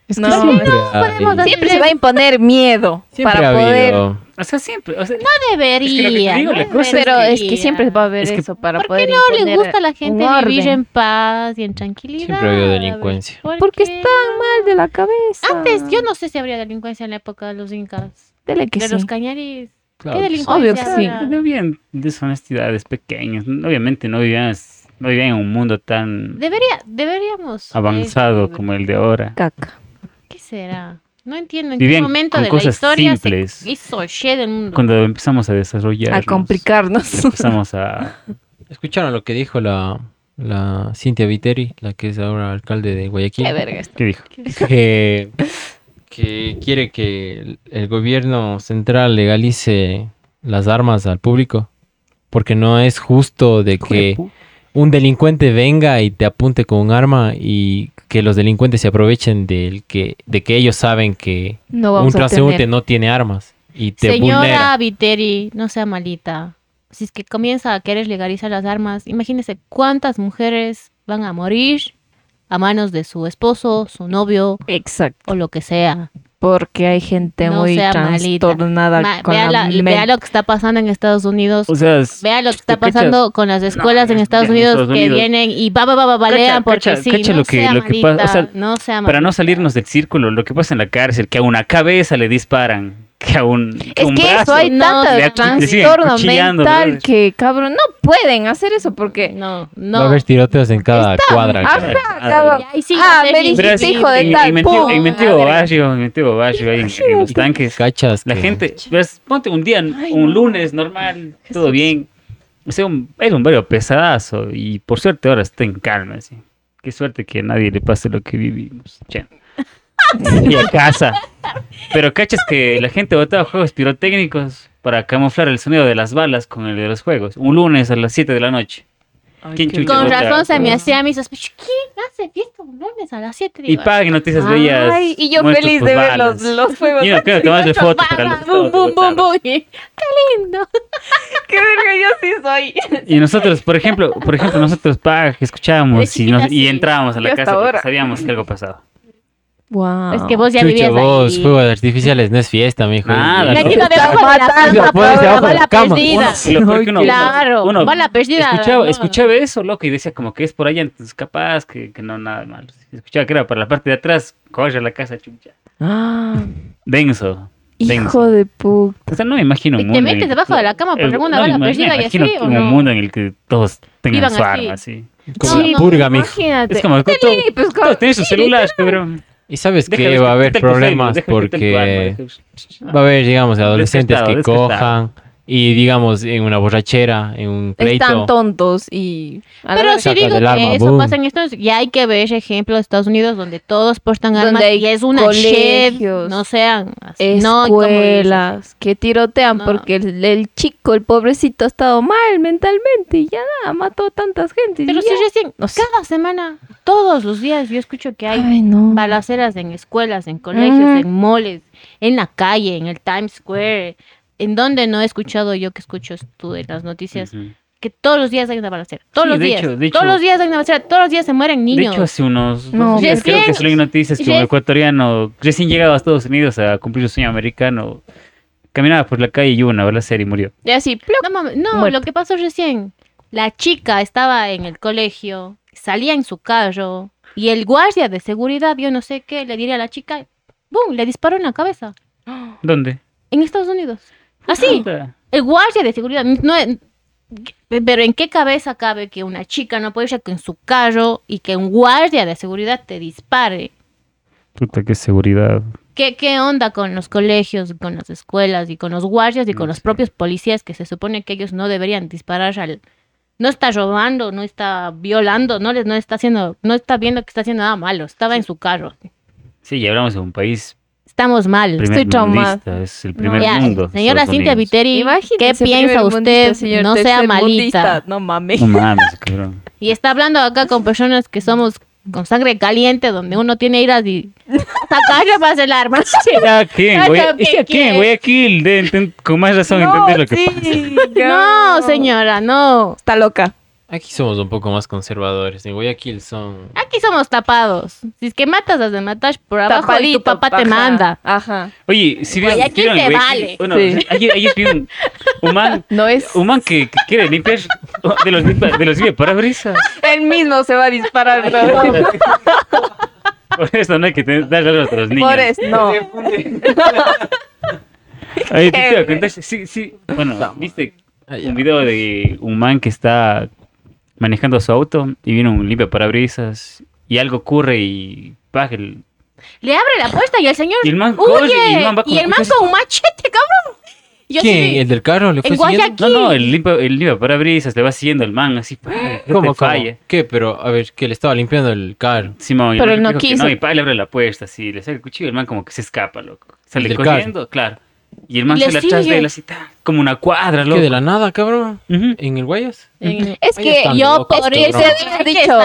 Speaker 5: Es que
Speaker 3: No,
Speaker 5: siempre,
Speaker 3: no
Speaker 4: podemos hacer-
Speaker 3: Siempre se va a imponer miedo
Speaker 5: siempre
Speaker 3: para
Speaker 5: ha
Speaker 3: poder.
Speaker 2: O sea, siempre. O sea,
Speaker 4: No debería.
Speaker 2: Es que que digo,
Speaker 4: no
Speaker 2: la cosa es
Speaker 3: Pero es que siempre va a haber
Speaker 2: Es que-
Speaker 3: eso para
Speaker 4: ¿Por
Speaker 3: poder
Speaker 4: qué no le
Speaker 3: imponer
Speaker 4: gusta a la gente vivir en paz y en tranquilidad?
Speaker 5: Siempre ha habido delincuencia.
Speaker 4: ¿Por
Speaker 3: Porque
Speaker 4: qué
Speaker 3: están mal de la cabeza.
Speaker 4: Antes, yo no sé si habría delincuencia en la época de los incas.
Speaker 3: Dele que
Speaker 4: de
Speaker 3: sí.
Speaker 4: los cañaris.
Speaker 5: Claro
Speaker 4: ¿Qué delincuencia
Speaker 3: Obvio que sí.
Speaker 2: no habían deshonestidades pequeñas. Obviamente no vivían, no vivían en un mundo tan
Speaker 4: Debería, deberíamos.
Speaker 2: avanzado
Speaker 4: eh,
Speaker 2: como el de ahora.
Speaker 3: Caca.
Speaker 4: ¿Qué será? No entiendo en
Speaker 2: Vivían
Speaker 4: qué momento de la historia
Speaker 2: simples.
Speaker 4: se hizo shit del mundo.
Speaker 2: Cuando empezamos a desarrollar.
Speaker 3: A complicarnos.
Speaker 2: Empezamos a.
Speaker 5: ¿Escucharon lo que dijo la, la Cintia Viteri, la que es ahora alcalde de Guayaquil?
Speaker 3: Qué verga esto.
Speaker 2: ¿Qué dijo?
Speaker 5: que, que quiere que el, el gobierno central legalice las armas al público. Porque no es justo de que un delincuente venga y te apunte con un arma y que los delincuentes se aprovechen del que, de que ellos saben que
Speaker 3: No
Speaker 5: un transeúnte no tiene armas y te
Speaker 4: Señora
Speaker 5: vulnera.
Speaker 4: Viteri, no sea malita. Si es que comienza a querer legalizar las armas, imagínese cuántas mujeres van a morir a manos de su esposo, su novio
Speaker 3: Exacto.
Speaker 4: o lo que sea.
Speaker 3: Porque hay gente
Speaker 4: No
Speaker 3: muy trastornada
Speaker 4: Ma-
Speaker 3: con
Speaker 4: vea,
Speaker 3: la
Speaker 4: la-
Speaker 3: mente.
Speaker 4: vea lo que está pasando en Estados Unidos.
Speaker 2: O sea, es-
Speaker 4: Vea lo que está pasando con las escuelas en Estados
Speaker 2: en
Speaker 4: Unidos que
Speaker 2: Unidos.
Speaker 4: vienen y va, va, va, va, balean
Speaker 2: Cacha,
Speaker 4: porque
Speaker 2: cacha,
Speaker 4: sí.
Speaker 2: cacha
Speaker 4: no
Speaker 2: lo que-
Speaker 4: sea
Speaker 2: lo que pasa, o
Speaker 4: malita,
Speaker 2: sea,
Speaker 4: no sea
Speaker 2: para no salirnos del círculo, lo que pasa en la cárcel, que a una cabeza le disparan, que a un, que
Speaker 3: Es
Speaker 2: un
Speaker 3: que
Speaker 2: brazo.
Speaker 3: eso hay
Speaker 4: no,
Speaker 2: siguen
Speaker 3: trastorno mental que, cabrón, no pueden hacer eso porque...
Speaker 4: No,
Speaker 5: Va a
Speaker 4: no.
Speaker 5: haber tiroteos en cada cuadra.
Speaker 3: Ajá,
Speaker 2: Ah,
Speaker 3: cabrón.
Speaker 4: Ya, y sí,
Speaker 3: Ah,
Speaker 4: ya
Speaker 3: me dijiste, hijo de
Speaker 2: en,
Speaker 3: tal,
Speaker 2: en
Speaker 3: pum,
Speaker 2: en
Speaker 3: ver.
Speaker 2: barrio, en mi antiguo barrio, ahí en, en los tanques,
Speaker 5: Cachas.
Speaker 2: la
Speaker 5: que-
Speaker 2: gente, ves, ponte un día, un lunes normal, todo bien. O sea, un, era un barrio pesadazo y por suerte ahora está en calma, así. Qué suerte que a nadie le pase lo que vivimos. che. y a casa. Pero cachas que la gente botaba juegos pirotécnicos para camuflar el sonido de las balas con el de los juegos. Un lunes a las 7 de la noche. ¿Quién
Speaker 3: qué
Speaker 2: chucha
Speaker 4: Con razón se me hacía mi sospecho. ¿Quién hace fiesta un lunes a las 7?
Speaker 2: Y paga en noticias.
Speaker 3: Ay, y yo feliz de ver los, los fuegos.
Speaker 2: Y no creo que tomarle
Speaker 3: Muertos
Speaker 2: fotos para
Speaker 3: balas.
Speaker 2: los
Speaker 4: Bum, bum, bum, bum. Qué lindo.
Speaker 3: Qué verga, yo sí soy.
Speaker 2: Y nosotros, por ejemplo, por ejemplo, nosotros paga que escuchábamos
Speaker 4: De
Speaker 2: y, nos- y entrábamos a la casa porque sabíamos que algo pasaba.
Speaker 3: Wow.
Speaker 4: Es que vos ya
Speaker 5: Chucho,
Speaker 4: vivías
Speaker 5: vos,
Speaker 4: ahí.
Speaker 5: fuegos artificiales, no es fiesta, mijo.
Speaker 2: Nada,
Speaker 4: La
Speaker 2: ¿no?
Speaker 4: chica debajo de la cama,
Speaker 5: pones debajo de la cama.
Speaker 4: perdida.
Speaker 2: Y lo peor que uno-
Speaker 4: Claro,
Speaker 2: uno
Speaker 4: bala perdida.
Speaker 2: Escuchaba,
Speaker 4: no.
Speaker 2: escuchaba eso, loco, y decía como que es por allá, entonces capaz que, que no nada malo. Escuchaba que era para la parte de atrás, corre a la casa, chucha.
Speaker 3: Ah,
Speaker 2: Denso. denso.
Speaker 3: hijo de puta.
Speaker 2: O sea, no me imagino un
Speaker 4: ¿Y te
Speaker 2: mundo. el
Speaker 4: metes debajo de la cama por alguna
Speaker 2: no,
Speaker 4: bala perdida y así, o
Speaker 2: un
Speaker 4: no?
Speaker 2: mundo en el que todos tengan su
Speaker 4: así.
Speaker 2: arma, así.
Speaker 5: Como la
Speaker 4: no,
Speaker 5: purga, mijo.
Speaker 3: Imagínate.
Speaker 2: Es como que
Speaker 3: pues,
Speaker 2: todos tienen sus celulares, cabrón.
Speaker 5: Y sabes que va a haber problemas porque va a haber, digamos, adolescentes que cojan y, digamos, en una borrachera, en un pleito.
Speaker 3: Están tontos y... a
Speaker 4: Pero si digo
Speaker 5: del
Speaker 4: que
Speaker 5: arma,
Speaker 4: eso
Speaker 5: boom.
Speaker 4: pasa en Estados Unidos, ya hay que ver ejemplos de Estados Unidos donde todos portan
Speaker 3: Donde
Speaker 4: armas y es una
Speaker 3: colegios,
Speaker 4: no sean
Speaker 3: escuelas que tirotean
Speaker 4: No.
Speaker 3: porque el, el chico, el pobrecito, ha estado mal mentalmente y ya nada, mató a tantas gente.
Speaker 4: Pero
Speaker 3: y
Speaker 4: si
Speaker 3: ya.
Speaker 4: recién,
Speaker 3: No sé.
Speaker 4: cada semana, todos los días, yo escucho que hay
Speaker 3: Ay, no.
Speaker 4: balaceras en escuelas, en colegios,
Speaker 3: Mm.
Speaker 4: en moles, en la calle, en el Times Square, en donde no he escuchado yo que escucho tú de las noticias, que todos los días hay una balacera. Todos
Speaker 2: Sí,
Speaker 4: los
Speaker 2: de
Speaker 4: días.
Speaker 2: hecho, de
Speaker 4: todos
Speaker 2: hecho-
Speaker 4: los días hay una balacera. Todos los días se mueren
Speaker 2: De
Speaker 4: niños.
Speaker 2: hecho, hace unos
Speaker 3: No,
Speaker 2: dos días creo que
Speaker 4: recién-
Speaker 2: salió en noticias que un
Speaker 4: recién-
Speaker 2: ecuatoriano recién llegado a Estados Unidos a cumplir su sueño americano caminaba por la calle y hubo una balacera y murió.
Speaker 3: Y así, ¡ploc!
Speaker 4: No, mames, no,
Speaker 3: Muerto.
Speaker 4: lo que pasó recién. La chica estaba en el colegio, salía en su carro y el guardia de seguridad, yo no sé qué, le diría a la chica, ¡bum! Le disparó en la cabeza.
Speaker 2: ¿Dónde?
Speaker 4: En Estados Unidos. Así.
Speaker 2: Puta.
Speaker 4: El guardia de seguridad. No, pero ¿en qué cabeza cabe que una chica no puede ir con su carro y que un guardia de seguridad te dispare?
Speaker 2: Puta, qué seguridad.
Speaker 4: ¿Qué, ¿Qué onda con los colegios, con las escuelas y con los guardias y con
Speaker 2: No
Speaker 4: los
Speaker 2: sé.
Speaker 4: propios policías que se supone que ellos no deberían disparar al... No está robando, no está violando, no, les, no está haciendo, no está viendo que está haciendo nada malo, estaba en su carro.
Speaker 2: Sí, y hablamos de un país
Speaker 4: Estamos mal.
Speaker 2: primer
Speaker 3: traumada.
Speaker 2: mundista, es el primer
Speaker 4: Ya,
Speaker 2: mundo.
Speaker 4: señora
Speaker 2: Estados
Speaker 4: Cintia. Viteri, ¿qué
Speaker 3: Imagínese,
Speaker 4: piensa
Speaker 3: primer
Speaker 4: usted?
Speaker 3: señor
Speaker 4: no sea malita.
Speaker 3: No mames.
Speaker 2: No mames, cabrón.
Speaker 4: Y está hablando acá con personas que somos con sangre caliente, donde uno tiene iras y sacarle más el arma.
Speaker 2: ¿A quién? Voy a, ¿a quién? Guayaquil, de enten- con más razón entender lo que pasa.
Speaker 4: No, señora, no.
Speaker 3: Está loca.
Speaker 5: Aquí somos un poco más conservadores. En Guayaquil son...
Speaker 4: Aquí somos tapados. Si es que matas, has de matar por abajo y tu papá te
Speaker 3: ajá,
Speaker 4: manda.
Speaker 3: Ajá.
Speaker 2: Oye, si vieron,
Speaker 4: Guayaquil
Speaker 2: vieron
Speaker 4: te
Speaker 2: Guayaquil?
Speaker 4: vale.
Speaker 2: Bueno,
Speaker 3: Sí.
Speaker 2: ayer, ayer vi un, un man,
Speaker 3: No es.
Speaker 2: un man que, que quiere limpiar de los, de los parabrisas.
Speaker 3: Él mismo se va a disparar.
Speaker 2: Por eso no hay que tener, dar a los niños.
Speaker 3: Por eso, no.
Speaker 2: Oye, te iba a contar, sí, sí. Bueno, viste un video de un man que está manejando su auto y viene un limpia parabrisas y algo ocurre y ¡pah! el-
Speaker 4: Le abre la puerta y el señor
Speaker 2: Y el man
Speaker 4: huye.
Speaker 2: corre, y el man va
Speaker 4: y
Speaker 2: como
Speaker 4: el man con un machete, cabrón. Yo
Speaker 5: ¿Quién?
Speaker 4: sí-
Speaker 5: ¿El del carro le fue
Speaker 4: En
Speaker 5: siguiendo?
Speaker 2: No, no, el limpio, el limpio parabrisas le va siguiendo el man así.
Speaker 5: ¿Cómo, cómo?
Speaker 2: falla.
Speaker 5: ¿Qué? Pero, a ver, que le estaba limpiando el carro.
Speaker 2: Simón, y el
Speaker 3: Pero él no quiso.
Speaker 2: No, y pa, le abre la puerta así, le saca el cuchillo y el man como que se escapa, loco. Sale corriendo, claro. Y el man
Speaker 4: Le
Speaker 2: sale atrás de
Speaker 4: sigue.
Speaker 2: él así, ta, como una cuadra, loco.
Speaker 5: ¿De la nada, cabrón? ¿En el Guayas?
Speaker 4: en-
Speaker 3: Es que yo
Speaker 4: Hay que
Speaker 3: dicho,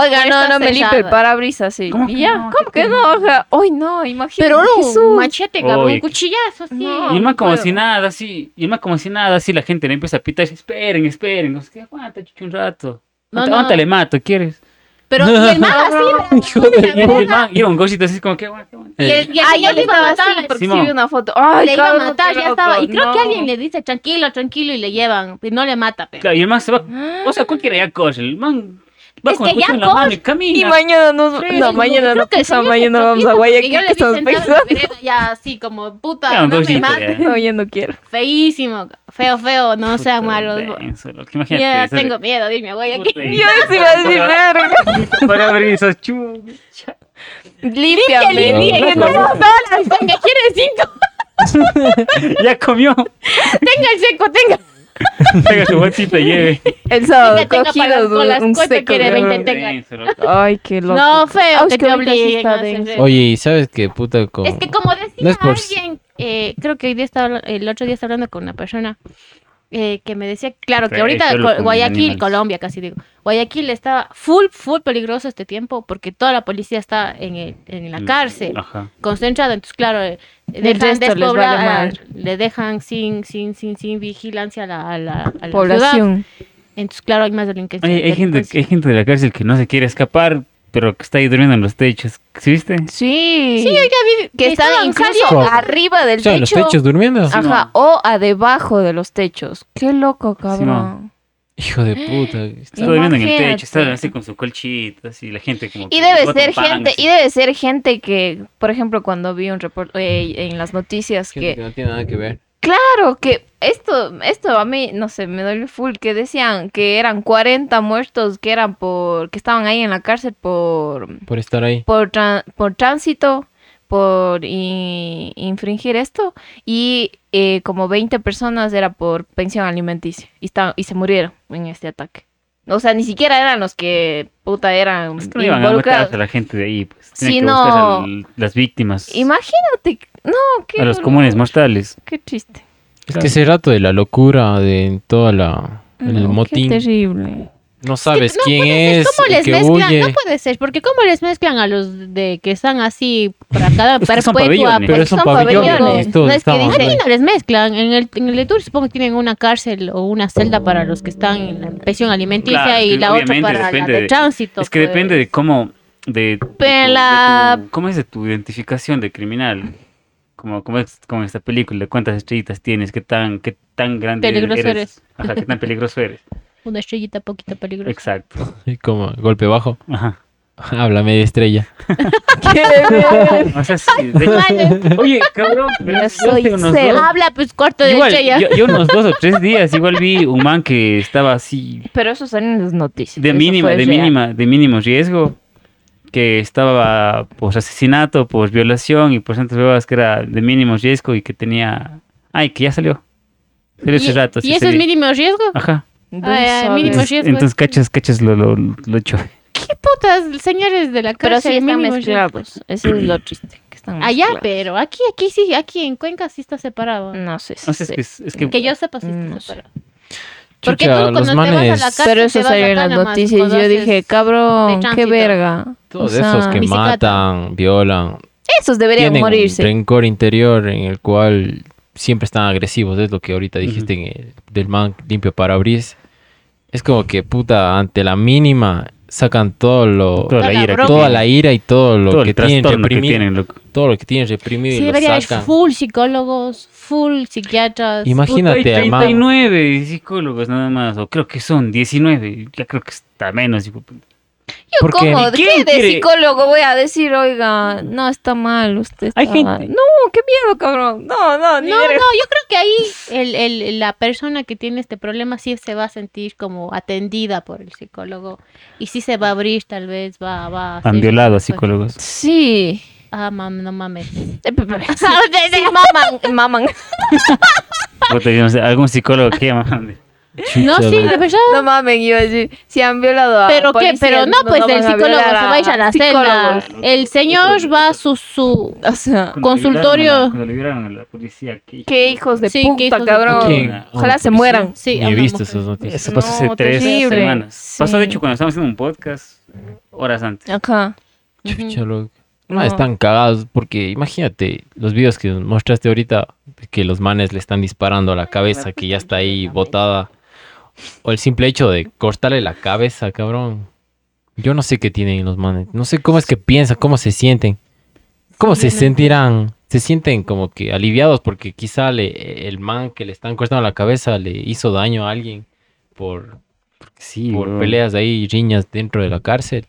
Speaker 3: oiga, no, no me limpie el parabrisas, sí.
Speaker 2: ¿Cómo que
Speaker 3: Y ya,
Speaker 2: no?
Speaker 3: ¿cómo
Speaker 2: ¿Qué
Speaker 3: que no? Oiga, Ay, no, imagínate.
Speaker 4: Pero no,
Speaker 3: Jesús.
Speaker 4: un machete, cabrón, un cuchillazo, sí.
Speaker 3: No.
Speaker 2: Y el man como si nada, así, y el man como si nada, así la gente le empieza a pitar, y dice, esperen, esperen, no sé qué, aguanta, chucho, un rato.
Speaker 4: No,
Speaker 2: Aguanta,
Speaker 4: no.
Speaker 2: aguanta, le mato, ¿quieres?
Speaker 4: Pero y el man así,
Speaker 5: Hijo de
Speaker 2: Y el man iba un cosito así como que aguanta.
Speaker 4: y el, y el le iba a matar.
Speaker 3: porque sí una foto. Ay,
Speaker 4: le iba a matar, ya estaba. Y creo que alguien le dice tranquilo, tranquilo y le llevan. Y no le mata, pero.
Speaker 2: Claro, y el man se va, o sea, cualquiera ya corre, el man va
Speaker 4: Es que ya
Speaker 2: la mano y
Speaker 3: Y
Speaker 2: camina.
Speaker 3: mañana nos,
Speaker 2: Sí,
Speaker 3: no, mañana no
Speaker 4: que
Speaker 3: pasa, mañana vamos a Guayaquil,
Speaker 4: porque yo
Speaker 3: ¿qué
Speaker 4: le vi
Speaker 3: estás
Speaker 4: sentado en la
Speaker 3: pensando?
Speaker 4: Ya así como puta, no me mates.
Speaker 2: ya.
Speaker 3: No, yo no quiero.
Speaker 4: Feísimo, feo, feo, no sean
Speaker 2: Puta,
Speaker 4: malos.
Speaker 2: denso, loco, Imagínate.
Speaker 4: Ya
Speaker 2: eso.
Speaker 4: tengo miedo de irme a Guayaquil.
Speaker 3: Yo sí iba a decir, verga.
Speaker 2: Parabrisas, chu.
Speaker 3: Límpiame.
Speaker 4: Limpia,
Speaker 2: No,
Speaker 4: limpia,
Speaker 2: no,
Speaker 4: quiere cinco.
Speaker 2: Ya comió.
Speaker 4: Tenga el seco, tenga.
Speaker 2: Tenga su bolsita y lleve.
Speaker 3: El sábado
Speaker 4: Tenga, tenga para las
Speaker 3: cogido un
Speaker 4: ¿cuánto
Speaker 3: seco.
Speaker 4: quiere?
Speaker 3: de-
Speaker 4: 20 tenga.
Speaker 3: Ay, qué loco.
Speaker 4: No, feo,
Speaker 3: Ay,
Speaker 4: que te obliguen a hacer.
Speaker 5: Oye, ¿y sabes qué puta con...
Speaker 4: Es que como decía
Speaker 5: No es por-
Speaker 4: alguien, eh, creo que hoy día estaba, el otro día estaba hablando con una persona eh, que me decía, claro, que ahorita Co- Guayaquil,
Speaker 2: animales.
Speaker 4: Colombia casi digo, Guayaquil está full, full peligroso este tiempo porque toda la policía está en, el- en la cárcel,
Speaker 2: Ajá.
Speaker 4: concentrada, entonces claro, eh,
Speaker 3: El
Speaker 4: dejan
Speaker 3: les
Speaker 4: despoblada,
Speaker 3: vale
Speaker 4: le dejan sin, sin, sin, sin vigilancia a la, a la, a la ciudad.
Speaker 3: Población.
Speaker 4: Entonces claro, hay más delincuencia.
Speaker 2: Oye, hay gente, hay gente de la cárcel que no se quiere escapar, pero que está ahí durmiendo en los techos. ¿Sí viste?
Speaker 3: Sí.
Speaker 4: Sí, oiga, vi-
Speaker 3: que están incluso arriba del
Speaker 5: O sea, en los
Speaker 3: techo.
Speaker 5: techos durmiendo.
Speaker 3: Ajá, o a debajo de los techos. Qué loco, cabrón.
Speaker 5: Hijo de puta.
Speaker 2: Está durmiendo en el techo, está así con su colchita, así la gente como
Speaker 3: Y
Speaker 2: que
Speaker 3: debe
Speaker 2: bota
Speaker 3: ser
Speaker 2: pan,
Speaker 3: gente,
Speaker 2: así.
Speaker 3: y debe ser gente que, por ejemplo, cuando vi un reporte en las noticias
Speaker 5: Gente
Speaker 3: que,
Speaker 5: que no tiene nada que ver.
Speaker 3: Claro, que esto, esto a mí, no sé, me duele full, que decían que eran 40 muertos que eran por, que estaban ahí en la cárcel por,
Speaker 5: Por estar ahí.
Speaker 3: por, por tránsito, por infringir esto, y eh, como 20 personas era por pensión alimenticia, y, y se murieron en este ataque. O sea, ni siquiera eran los que, puta, eran
Speaker 2: Es que no iban a a la gente de ahí, pues. Tienen
Speaker 3: Sí,
Speaker 2: que
Speaker 3: no.
Speaker 2: buscar al- las víctimas,
Speaker 3: Imagínate, no, qué
Speaker 2: a los
Speaker 3: dolor,
Speaker 2: comunes mortales.
Speaker 3: Qué triste.
Speaker 5: Es que ese rato de la locura, de toda la... El
Speaker 3: No,
Speaker 5: motín.
Speaker 3: Qué terrible.
Speaker 5: No sabes
Speaker 4: no
Speaker 5: quién
Speaker 4: ser,
Speaker 5: es,
Speaker 4: ¿Cómo les
Speaker 5: que
Speaker 4: mezclan?
Speaker 5: huye.
Speaker 4: No puede ser, porque ¿cómo les mezclan a los de que están así para cada
Speaker 2: Es que son
Speaker 4: perpetua?
Speaker 5: Pero
Speaker 4: pues,
Speaker 5: son pabellones.
Speaker 3: No es que
Speaker 5: estamos
Speaker 3: dice-
Speaker 4: Aquí no les mezclan. En el, en el de Tour supongo que tienen una cárcel o una celda para los que están en la pensión alimenticia
Speaker 2: Claro,
Speaker 4: y la otra para la de tránsito.
Speaker 2: Es que
Speaker 4: pues.
Speaker 2: depende de cómo, de, de tu- de ¿cómo es de tu identificación de criminal? Como, como, es, como esta película, cuántas estrellitas tienes, qué tan, qué tan grande
Speaker 4: Peligroso eres.
Speaker 2: Ajá, qué tan peligroso eres.
Speaker 4: Una estrellita poquito peligrosa.
Speaker 2: Exacto.
Speaker 5: Como golpe bajo.
Speaker 2: Ajá.
Speaker 5: Habla media estrella.
Speaker 2: O sea, sí, de- Oye, cabrón, pero
Speaker 3: Yo
Speaker 2: yo
Speaker 3: soy
Speaker 2: hace unos
Speaker 3: cero.
Speaker 2: dos-
Speaker 4: Habla pues cuarto de
Speaker 2: Igual,
Speaker 4: estrella.
Speaker 2: yo, yo unos dos o tres días igual vi un man que estaba así
Speaker 3: Pero eso salen en las noticias.
Speaker 2: de
Speaker 3: eso
Speaker 2: mínima,
Speaker 3: fue
Speaker 2: de
Speaker 3: real.
Speaker 2: mínima, de mínimo riesgo, que estaba por asesinato, por violación y por tantas huevas que era de mínimo riesgo y que tenía, ay, que ya salió. Salió
Speaker 4: ¿Y,
Speaker 2: ese rato.
Speaker 4: y
Speaker 2: sí
Speaker 4: eso es mínimo riesgo?
Speaker 2: Ajá.
Speaker 3: No
Speaker 4: Ay, mínimo
Speaker 2: Entonces,
Speaker 4: riesgo.
Speaker 2: entonces cachas, cachas lo, lo, lo hecho.
Speaker 4: ¿Qué putas, señores de la
Speaker 3: Pero
Speaker 4: cárcel?
Speaker 3: sí están
Speaker 4: mínimo
Speaker 3: mezclados. Eso es lo triste. Que están
Speaker 4: Allá,
Speaker 3: mezclados.
Speaker 4: pero aquí, aquí sí, aquí en Cuenca sí está separado.
Speaker 3: No sé si
Speaker 2: No sé, es
Speaker 3: sé.
Speaker 2: que, es, que
Speaker 4: Que yo sepa sí está
Speaker 3: Mm, No sé.
Speaker 4: separado. Porque
Speaker 5: Chucha,
Speaker 4: tú cuando
Speaker 5: los
Speaker 4: te vas a la
Speaker 5: manes,
Speaker 4: cárcel
Speaker 3: Pero eso salió en las noticias y yo dije, cabrón, qué verga.
Speaker 5: todos
Speaker 3: O sea,
Speaker 5: esos que
Speaker 4: bicicleta.
Speaker 5: matan, violan,
Speaker 3: Esos deberían
Speaker 5: tienen
Speaker 3: morirse.
Speaker 5: un rencor interior en el cual siempre están agresivos. Es lo que ahorita dijiste en el- del man limpio parabris. Es como que, puta, ante la mínima sacan todo lo,
Speaker 2: toda la ira,
Speaker 5: toda la ira y todo lo
Speaker 2: todo
Speaker 5: que tienen
Speaker 2: trastorno que
Speaker 5: reprimido.
Speaker 2: tienen.
Speaker 5: Todo lo que tienen reprimido
Speaker 4: Sí,
Speaker 5: y lo
Speaker 4: debería haber full psicólogos, full psiquiatras.
Speaker 5: Imagínate,
Speaker 2: Puta, hay
Speaker 5: hermano.
Speaker 2: 39 psicólogos nada más, o creo que son 19, ya creo que está menos. De.
Speaker 3: Yo
Speaker 5: Porque-
Speaker 3: como,
Speaker 2: ¿Y quién
Speaker 3: ¿qué de psicólogo voy a decir, oiga, no está mal, usted está
Speaker 2: Hay gente-
Speaker 3: mal? No, qué miedo, cabrón. No, no, ni
Speaker 4: No, no, yo creo que ahí el, el- la persona que tiene este problema sí se va a sentir como atendida por el psicólogo y sí se va a abrir, tal vez va, va a
Speaker 2: Han violado a psicólogos.
Speaker 3: Sí,
Speaker 4: Ah, mam, no mames.
Speaker 3: Sí, sí, maman, maman.
Speaker 2: Algún psicólogo que mames.
Speaker 4: No, sí,
Speaker 5: güey.
Speaker 4: de verdad.
Speaker 3: No mamen, iba a decir, si han violado a
Speaker 4: Pero qué, pero no, pues el psicólogo se va a ir a la celda.
Speaker 3: psicólogos.
Speaker 4: El señor va a su, su
Speaker 3: O sea,
Speaker 2: Cuando
Speaker 4: Consultorio.
Speaker 2: liberaron a la- Cuando liberaron a la policía
Speaker 3: qué hijos de puta, cabrón. Ojalá
Speaker 5: Ah,
Speaker 3: se
Speaker 5: pues,
Speaker 3: mueran.
Speaker 4: Sí,
Speaker 5: he visto
Speaker 4: mujer.
Speaker 5: esas noticias.
Speaker 2: Eso pasó hace tres
Speaker 3: terrible.
Speaker 2: semanas.
Speaker 3: Sí.
Speaker 2: Pasó de hecho cuando estábamos haciendo un podcast horas antes.
Speaker 5: Chucha, loco.
Speaker 3: No.
Speaker 5: No, están cagados porque imagínate los videos que mostraste ahorita que los manes le están disparando a la cabeza que ya está ahí botada o el simple hecho de cortarle la cabeza, cabrón. Yo no sé qué tienen los manes, no sé cómo es que piensan, cómo se sienten. ¿Cómo se sentirán? Se sienten como que aliviados porque quizá le, el man que le están cortando la cabeza le hizo daño a alguien por,
Speaker 2: Sí,
Speaker 5: por peleas ahí, riñas dentro de la cárcel.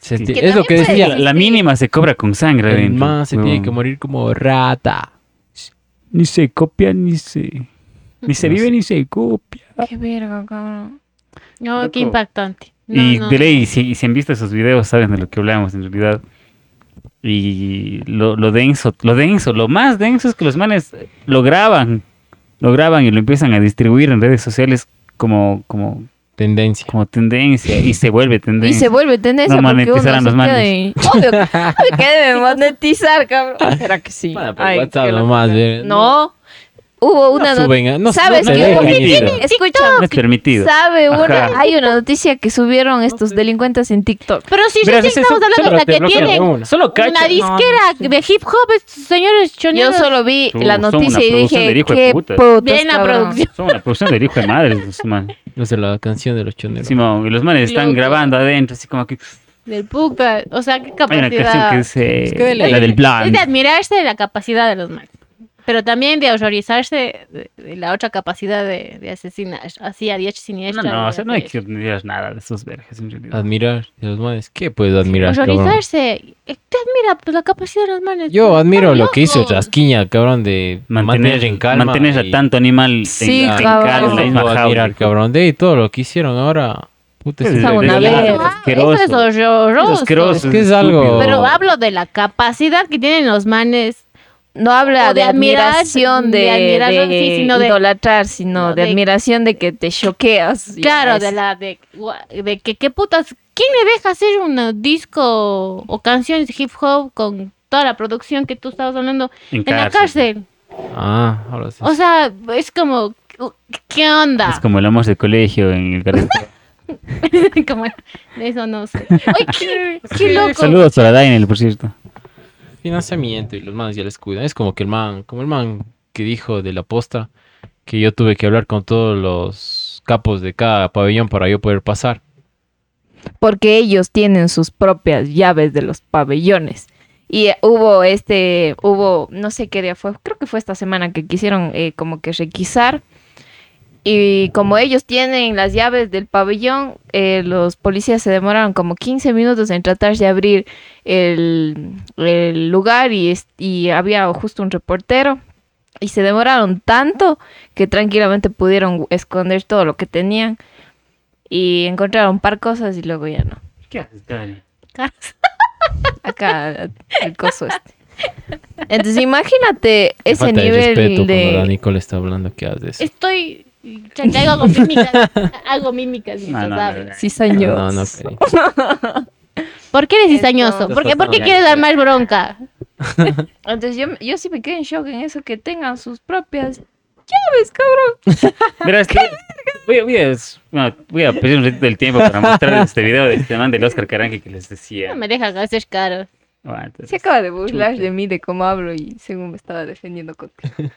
Speaker 5: Se
Speaker 2: Sí.
Speaker 5: enti-
Speaker 3: Que
Speaker 5: es lo que decía.
Speaker 2: La, la mínima se cobra con sangre.
Speaker 5: El
Speaker 2: adentro,
Speaker 5: man se tiene que morir como rata.
Speaker 2: Ni se copia, ni se. Ni se
Speaker 5: No
Speaker 2: vive,
Speaker 5: sé.
Speaker 2: ni se copia.
Speaker 3: Qué verga, cabrón.
Speaker 4: No, qué
Speaker 2: Loco.
Speaker 4: impactante. No,
Speaker 2: y
Speaker 4: no.
Speaker 2: de ley, si, si han visto esos videos, saben de lo que hablamos en realidad. Y lo, lo denso, lo denso, lo más denso es que los manes lo graban, lo graban y lo empiezan a distribuir en redes sociales como, como,
Speaker 5: Tendencia.
Speaker 2: como tendencia y se vuelve
Speaker 3: Y
Speaker 2: tendencia.
Speaker 3: se vuelve tendencia
Speaker 2: No monetizarán los manes.
Speaker 3: ahí. Obvio, que deben monetizar, cabrón. ¿Será que sí?
Speaker 5: Bueno, por
Speaker 3: Ay,
Speaker 5: WhatsApp
Speaker 3: qué
Speaker 5: nomás.
Speaker 3: No. Hubo una
Speaker 5: No
Speaker 3: not-
Speaker 5: suben, no-
Speaker 3: ¿Sabes
Speaker 5: no
Speaker 3: qué?
Speaker 2: permitido.
Speaker 3: Escucha,
Speaker 2: No es permitido.
Speaker 3: ¿sabe una? Hay una noticia que subieron estos delincuentes en TikTok.
Speaker 4: Pero si
Speaker 2: Verás,
Speaker 4: recién estamos hablando de la que tienen
Speaker 5: una.
Speaker 2: Solo cacha.
Speaker 4: una disquera de hip hop, estos señores
Speaker 3: Yo
Speaker 4: choneros.
Speaker 3: solo vi
Speaker 2: Son-
Speaker 3: la noticia y dije,
Speaker 2: de
Speaker 3: qué
Speaker 2: puta.
Speaker 3: putas,
Speaker 4: Bien la producción.
Speaker 2: Son una producción del hijo de madre. esos manes.
Speaker 5: No sé, la canción de los choneros.
Speaker 2: Simón, y los manes están
Speaker 4: Loco.
Speaker 2: grabando adentro, así como que.
Speaker 4: Del puta. O sea, qué
Speaker 2: Hay una canción
Speaker 4: capacidad.
Speaker 2: que dice.
Speaker 5: Es que de
Speaker 2: la
Speaker 5: ley.
Speaker 2: del
Speaker 4: Es
Speaker 2: plan.
Speaker 4: de admirarse de la capacidad de los manes. Pero también de horrorizarse de, de la otra capacidad de, de asesinar. Así a diestra y
Speaker 2: No,
Speaker 4: siniestra.
Speaker 2: no, o sea, no hay que admirar nada de esos vergas en realidad.
Speaker 5: Admirar de los manes. ¿Qué puedo admirar, cabrón?
Speaker 4: Horrorizarse. Eh, Te admira pues, la capacidad de los manes.
Speaker 5: Yo admiro lo que hizo
Speaker 4: locos.
Speaker 5: Rasquiña, cabrón, de mantener, en calma.
Speaker 2: mantener a
Speaker 5: y-
Speaker 2: tanto animal
Speaker 3: Sí,
Speaker 2: en, en
Speaker 3: cabrón.
Speaker 2: calma, en la misma jaula.
Speaker 5: admirar, cabrón. De ahí todo lo que hicieron ahora. Puta,
Speaker 2: Es.
Speaker 4: Ah,
Speaker 2: asqueroso.
Speaker 4: Eso es horroroso.
Speaker 2: Es asqueroso,
Speaker 5: Es que es algo-.
Speaker 4: Pero hablo de la capacidad que tienen los manes.
Speaker 3: No habla de,
Speaker 4: de
Speaker 3: admiración, de,
Speaker 4: de admiración,
Speaker 3: de
Speaker 4: sí, sino de-
Speaker 3: idolatrar, sino
Speaker 4: no,
Speaker 3: de,
Speaker 4: de-
Speaker 3: admiración de que te choqueas.
Speaker 4: Claro, de la de, que qué putas. ¿Quién le deja hacer un disco o canciones de hip hop con toda la producción que tú estabas hablando
Speaker 2: En
Speaker 4: en la cárcel?
Speaker 5: Ah, ahora sí.
Speaker 4: O sea, es como ¿qué onda?
Speaker 2: Es como el amor de colegio en el carrete.
Speaker 4: como eso no sé. Ay, qué, qué loco.
Speaker 2: Saludos para Daniel, por cierto.
Speaker 5: Financiamiento y los manes ya les cuidan. Es como que el man, como el man que dijo de la posta, que yo tuve que hablar con todos los capos de cada pabellón para yo poder pasar.
Speaker 3: porque ellos tienen sus propias llaves de los pabellones. Y eh, hubo este, hubo, no sé qué día fue, creo que fue esta semana que quisieron eh, como que requisar. Y como ellos tienen las llaves del pabellón, eh, los policías se demoraron como 15 minutos en tratar de abrir el, el lugar y, había justo un reportero. Y se demoraron tanto que tranquilamente pudieron esconder todo lo que tenían. Y encontraron un par cosas y luego ya no.
Speaker 2: ¿Qué haces, Dani?
Speaker 3: Acá el coso este. Entonces imagínate
Speaker 5: Qué
Speaker 3: ese
Speaker 5: de
Speaker 3: nivel
Speaker 5: respeto cuando la
Speaker 3: de...
Speaker 5: Nicole está hablando que haces.
Speaker 4: Estoy hago mímicas, hago mímicas
Speaker 2: No,
Speaker 4: mientras
Speaker 2: no, no,
Speaker 4: hablo.
Speaker 2: no.
Speaker 5: No, no.
Speaker 4: ¿Por qué eres cizañoso? ¿Por qué, por qué quieres dar más bronca?
Speaker 3: Entonces yo, yo sí me quedé en shock en eso, que tengan sus propias llaves, cabrón.
Speaker 2: Verás que voy, a- voy a, bueno, voy a pedir un ratito del tiempo para mostrar este video de este man del Oscar Caranqui que les decía.
Speaker 4: No me deja hacer caro.
Speaker 2: Bueno, entonces,
Speaker 3: Se acaba de burlar de mí, de cómo hablo y según me estaba defendiendo contigo.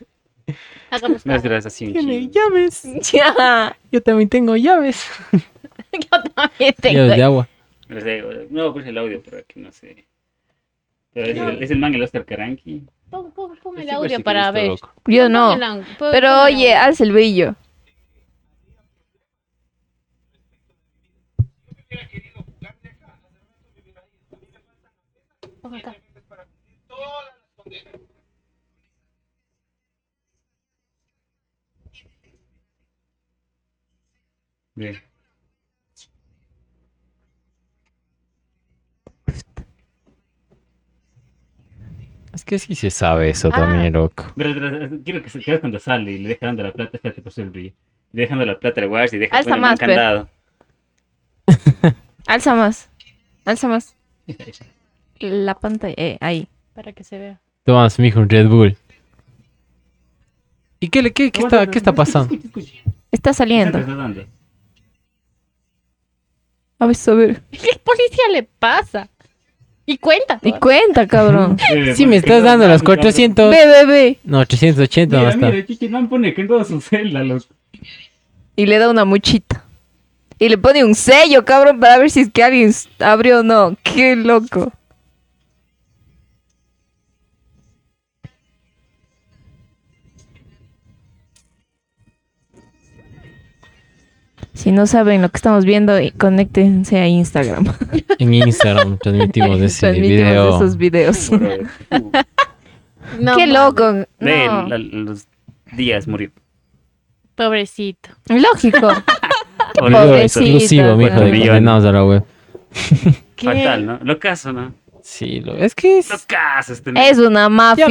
Speaker 4: Hagamos caro.
Speaker 2: verás así chingo.
Speaker 5: llaves.
Speaker 3: Ya.
Speaker 5: Yo también tengo llaves.
Speaker 4: Yo también tengo.
Speaker 5: Llaves de agua.
Speaker 2: No sé, no puse el audio pero que no sé. Pero es, el, es el man el Oscar Caranqui.
Speaker 4: Pon, pon- pon el audio
Speaker 2: sí,
Speaker 4: para
Speaker 2: que
Speaker 4: ver.
Speaker 2: loco.
Speaker 3: Yo no. Pero oye, alza el brillo.
Speaker 4: Acá.
Speaker 2: Bien.
Speaker 5: que sí se sabe eso
Speaker 4: Ah.
Speaker 5: también, loco.
Speaker 2: Pero, pero, quiero que se quede cuando sale y le deja dando la plata, espérate, por el brillo. Le deja dando la plata al guardia y deja
Speaker 3: Alza
Speaker 2: un
Speaker 3: más, pe.
Speaker 2: candado.
Speaker 3: Alza más. Alza más. La pantalla. Eh, ahí.
Speaker 4: Para que se vea.
Speaker 5: Tomas, mijo, un Red Bull. ¿Y qué, le- qué, qué está, qué está pasando?
Speaker 3: Está saliendo. A ver, a ver.
Speaker 4: ¿Qué policía le pasa? Y cuenta.
Speaker 3: Y cuenta, cabrón.
Speaker 5: Sí, me estás dando los 400.
Speaker 3: Ve, ve, ve.
Speaker 5: No, 880 no
Speaker 2: Mira,
Speaker 5: está.
Speaker 2: mira, Chichi no pone que en toda su celda, loco.
Speaker 3: Y le da una muchita. Y le pone un sello, cabrón, para ver si es que alguien abrió o no. Qué loco. Si no saben lo que estamos viendo, conéctense a Instagram.
Speaker 5: En Instagram transmitimos ese
Speaker 3: Transmitimos
Speaker 5: video.
Speaker 3: esos videos.
Speaker 4: No,
Speaker 3: Qué loco.
Speaker 2: De
Speaker 3: No.
Speaker 2: la- los días murió.
Speaker 4: Pobrecito.
Speaker 3: Lógico.
Speaker 5: Video exclusivo, mijo, de condenados a la web.
Speaker 4: ¿Qué?
Speaker 2: Fatal, ¿no? Lo caso, ¿no?
Speaker 5: Sí, lo, es que es...
Speaker 2: Lo caso, este
Speaker 3: Es una mafia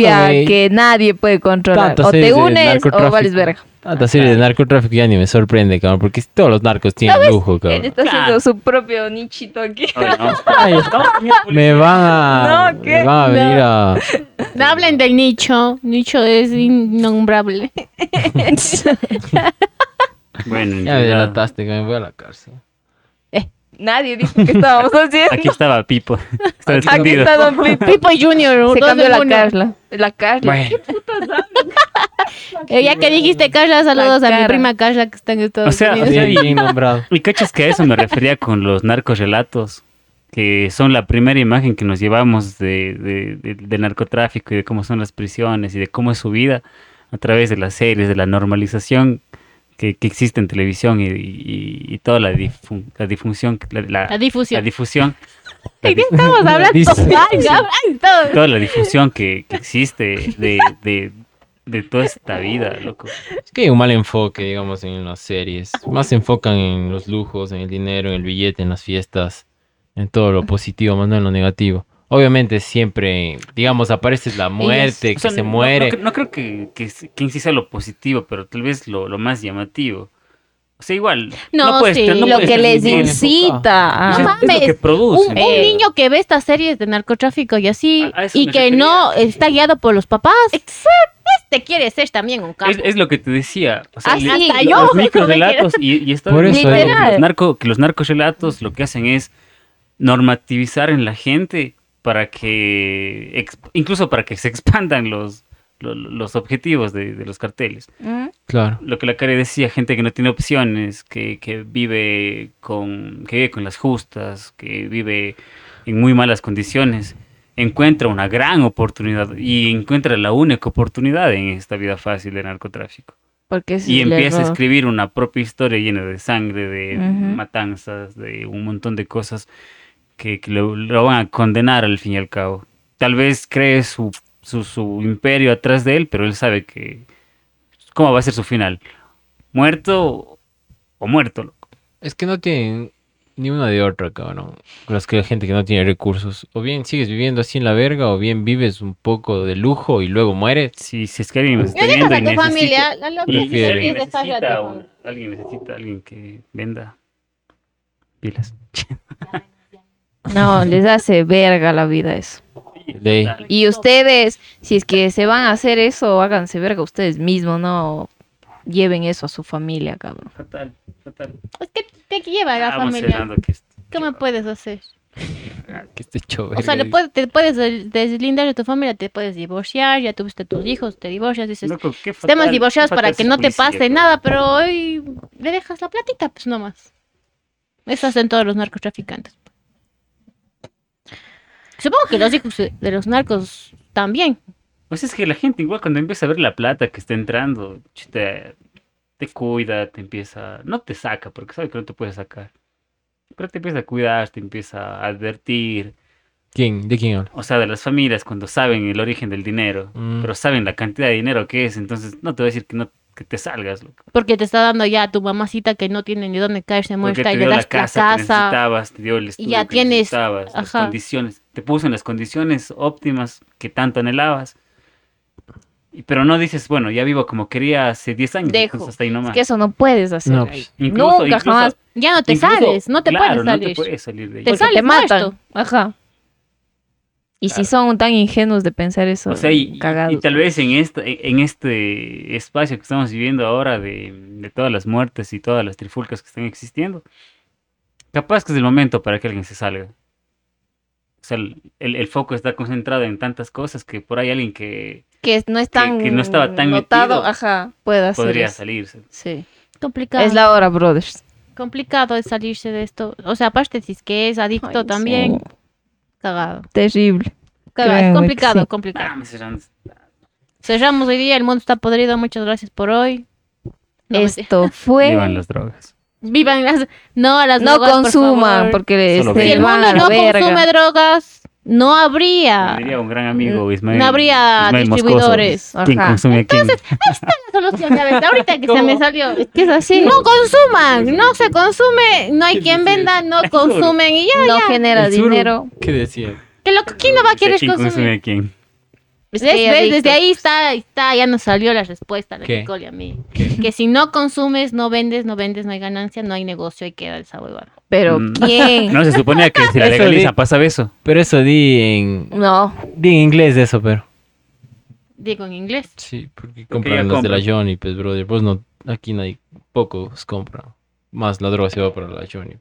Speaker 3: que nadie puede controlar.
Speaker 5: Tantas
Speaker 3: O te unes o vales verga.
Speaker 5: Tanta serie de narcotráfico ya ni me sorprende, cabrón, porque todos los narcos tienen lujo,
Speaker 3: Él
Speaker 5: cabrón.
Speaker 3: está haciendo su propio nichito aquí.
Speaker 2: Ay,
Speaker 5: me van a...
Speaker 3: No, ¿qué?
Speaker 5: Me van a venir a...
Speaker 4: No hablen del nicho. Nicho es innombrable.
Speaker 2: Bueno, en
Speaker 5: Ya me delataste, que me voy a la cárcel.
Speaker 3: Nadie dijo que estábamos haciendo.
Speaker 2: Aquí estaba Pipo. Estaba
Speaker 3: Aquí
Speaker 2: escondido.
Speaker 3: está Don Pipo.
Speaker 4: Pipo Junior.
Speaker 3: Se cambió la. Carla. La Carla.
Speaker 5: Bueno,
Speaker 4: Eh, ya que dijiste Carla, saludos a mi prima Carla que está en Estados
Speaker 2: O sea,
Speaker 4: Unidos.
Speaker 2: o sea,
Speaker 5: bien, bien nombrado.
Speaker 2: Y cachas que a eso me refería con los narcorrelatos, que son la primera imagen que nos llevamos de, de- de- del narcotráfico y de cómo son las prisiones y de cómo es su vida a través de las series, de la normalización que, que existe en televisión y, y- y toda la, difu- la difusión, la, la-
Speaker 4: La difusión.
Speaker 2: la difusión, la
Speaker 4: ¿De qué estamos hablando?
Speaker 2: Toda la difusión que, que existe de, de, de toda esta vida, loco.
Speaker 5: Es que hay un mal enfoque, digamos, en las series. Más se enfocan en los lujos, en el dinero, en el billete, en las fiestas, en todo lo positivo, más no en lo negativo. Obviamente siempre, digamos, aparece la muerte, que
Speaker 2: sea,
Speaker 5: se
Speaker 2: no-
Speaker 5: muere.
Speaker 2: No, no creo que, que, que sea lo positivo, pero tal vez lo, lo más llamativo. O sea, igual.
Speaker 4: No,
Speaker 2: puedes-
Speaker 4: sí.
Speaker 2: no
Speaker 3: Lo que les incita.
Speaker 4: No
Speaker 2: es lo
Speaker 4: mames,
Speaker 2: que produce.
Speaker 4: Un, un
Speaker 3: Eh.
Speaker 4: niño que ve estas series de narcotráfico y así,
Speaker 2: A- a eso
Speaker 4: y que
Speaker 2: refería.
Speaker 4: no está guiado por los papás. Exacto. Este quiere ser también un capo.
Speaker 2: Es, es lo que te decía. O sea,
Speaker 3: Ah,
Speaker 2: le-.
Speaker 4: Hasta
Speaker 2: los
Speaker 4: yo.
Speaker 2: Los microrelatos y, y está
Speaker 5: Por eso,
Speaker 2: que
Speaker 3: eh.
Speaker 2: los narco, que los narcorelatos lo que hacen es normativizar en la gente para que, incluso para que se expandan los, lo- los, objetivos de, de los carteles.
Speaker 3: ¿Mm?
Speaker 5: Claro.
Speaker 2: lo que la Cari decía, gente que no tiene opciones, que, que vive con que vive con las justas, que vive en muy malas condiciones, encuentra una gran oportunidad y encuentra la única oportunidad en esta vida fácil de narcotráfico.
Speaker 3: Porque
Speaker 2: Y empieza a escribir una propia historia llena de sangre, de matanzas, de un montón de cosas que, que lo, lo van a condenar al fin y al cabo. Tal vez cree su, su, su imperio atrás de él, pero él sabe que... ¿Cómo va a ser su final? ¿Muerto o muerto? loco?
Speaker 5: Es que no tienen ni una de otra, cabrón. Las que la gente que no tiene recursos. O bien sigues viviendo así en la verga, o bien vives un poco de lujo y luego mueres.
Speaker 2: Si, si es que alguien nos está viendo y necesita-
Speaker 4: familia.
Speaker 2: Alguien necesita, un- alguien necesita alguien que venda pilas.
Speaker 3: No, les hace verga la vida eso. Y ustedes, si es que se van a hacer eso, háganse verga ustedes mismos, no lleven eso a su familia, cabrón.
Speaker 2: Fatal, fatal.
Speaker 4: Es que te lleva a la
Speaker 2: Vamos
Speaker 4: familia.
Speaker 2: que esto-
Speaker 4: ¿Qué me puedes hacer?
Speaker 5: Que este show,
Speaker 4: O sea, le puedes, te puedes deslindar de tu familia, te puedes divorciar, ya tuviste tus hijos, te divorcias, dices,
Speaker 2: Loco, qué
Speaker 4: estemos
Speaker 2: fatal,
Speaker 4: divorciados
Speaker 2: qué
Speaker 4: para que no te pase nada, pero hoy le dejas la platita, pues nomás. Eso hacen todos los narcotraficantes. Supongo que los hijos de los narcos también.
Speaker 2: Pues es que la gente igual cuando empieza a ver la plata que está entrando, chuta, te cuida, te empieza, no te saca porque sabe que no te puede sacar. Pero te empieza a cuidar, te empieza a advertir,
Speaker 5: ¿Quién? ¿De quién habla?
Speaker 2: o sea, de las familias cuando saben el origen del dinero,
Speaker 5: Mm.
Speaker 2: pero saben la cantidad de dinero que es, entonces no te voy a decir que no que te salgas, loco.
Speaker 4: Porque te está dando ya tu mamacita que no tiene ni dónde caerse
Speaker 2: Porque
Speaker 4: muerta
Speaker 2: te
Speaker 4: y
Speaker 2: dio
Speaker 4: le
Speaker 2: la
Speaker 4: das la
Speaker 2: casa, que
Speaker 4: casa.
Speaker 2: necesitabas, te dio el estudio
Speaker 4: ya
Speaker 2: que
Speaker 4: tienes-
Speaker 2: necesitabas, las
Speaker 4: ajá.
Speaker 2: condiciones, te puso en las condiciones óptimas que tanto anhelabas. Y- Pero no dices, bueno, ya vivo como quería hace 10 años,
Speaker 3: Dejo.
Speaker 2: entonces hasta ahí nomás.
Speaker 3: Es que eso no puedes hacer.
Speaker 5: No,
Speaker 3: ahí.
Speaker 2: Incluso-
Speaker 3: Nunca
Speaker 2: incluso-
Speaker 3: jamás.
Speaker 4: Ya no te
Speaker 2: Incluso,
Speaker 4: sales, no te
Speaker 2: claro,
Speaker 4: puedes
Speaker 2: no
Speaker 4: salir.
Speaker 2: te puedes salir de ahí.
Speaker 4: Te sales
Speaker 3: te matan. Ajá. Y si son tan ingenuos de pensar eso,
Speaker 2: O sea, y, y-
Speaker 3: cagados.
Speaker 2: y tal vez en este, en este espacio que estamos viviendo ahora de, de todas las muertes y todas las trifulcas que están existiendo, capaz que es el momento para que alguien se salga. O sea, el, el- el foco está concentrado en tantas cosas que por ahí alguien que
Speaker 3: que no es tan
Speaker 2: que no estaba tan
Speaker 3: notado,
Speaker 2: metido,
Speaker 3: ajá, puede hacer
Speaker 2: podría
Speaker 3: eso.
Speaker 2: salirse.
Speaker 3: Sí.
Speaker 4: Complicado.
Speaker 3: Es la hora, brothers.
Speaker 4: Complicado es salirse de esto. O sea, aparte si es que es adicto
Speaker 3: Ay,
Speaker 4: también,
Speaker 3: sí.
Speaker 4: Cagado.
Speaker 3: Terrible.
Speaker 4: Cagado. Es complicado,
Speaker 3: sí.
Speaker 4: complicado.
Speaker 2: Ah.
Speaker 4: Cerramos hoy día, el mundo está podrido, muchas gracias por hoy. No,
Speaker 3: Esto fue
Speaker 2: Vivan las drogas.
Speaker 4: Vivan las... No, las
Speaker 3: no
Speaker 4: drogas,
Speaker 3: consuman
Speaker 4: favor.
Speaker 3: porque se
Speaker 4: Si el mundo no
Speaker 3: verga.
Speaker 4: consume drogas, no habría
Speaker 2: diría un gran amigo Ismael.
Speaker 4: no habría
Speaker 2: Ismael
Speaker 4: distribuidores.
Speaker 2: ¿Quién consume a quién?
Speaker 4: la solución, ya ves, ahorita que se me salió.
Speaker 3: Es que es así.
Speaker 4: No consuman, no se consume, no hay quien venda, no consumen y ya.
Speaker 3: no genera
Speaker 5: El suru,
Speaker 3: dinero.
Speaker 5: ¿Qué decía?
Speaker 4: Que lo, ¿Quién no va a querer
Speaker 2: ¿Quién consume
Speaker 4: consumir?
Speaker 2: a quién?
Speaker 3: Es
Speaker 4: ¿Ves?
Speaker 3: que hay
Speaker 4: ¿Ves? Desde ahí está, está, ya nos salió la respuesta, la
Speaker 5: ¿Qué?
Speaker 4: Nicole y a mí.
Speaker 5: ¿Qué?
Speaker 4: Que si no consumes, no vendes, no vendes, no hay ganancia, no hay negocio, ahí queda esa huevada.
Speaker 3: Pero
Speaker 2: Mm.
Speaker 3: ¿quién?
Speaker 2: No, se suponía que si la
Speaker 5: Eso
Speaker 2: legaliza
Speaker 5: di-
Speaker 2: pasa eso.
Speaker 5: Pero eso di en,
Speaker 3: No.
Speaker 5: di en inglés de eso, pero.
Speaker 4: Digo en inglés.
Speaker 5: Sí, porque compran las de la. Johnny, pues, brother. Vos no, aquí no hay, pocos compran. Más la droga se va para la Johnny.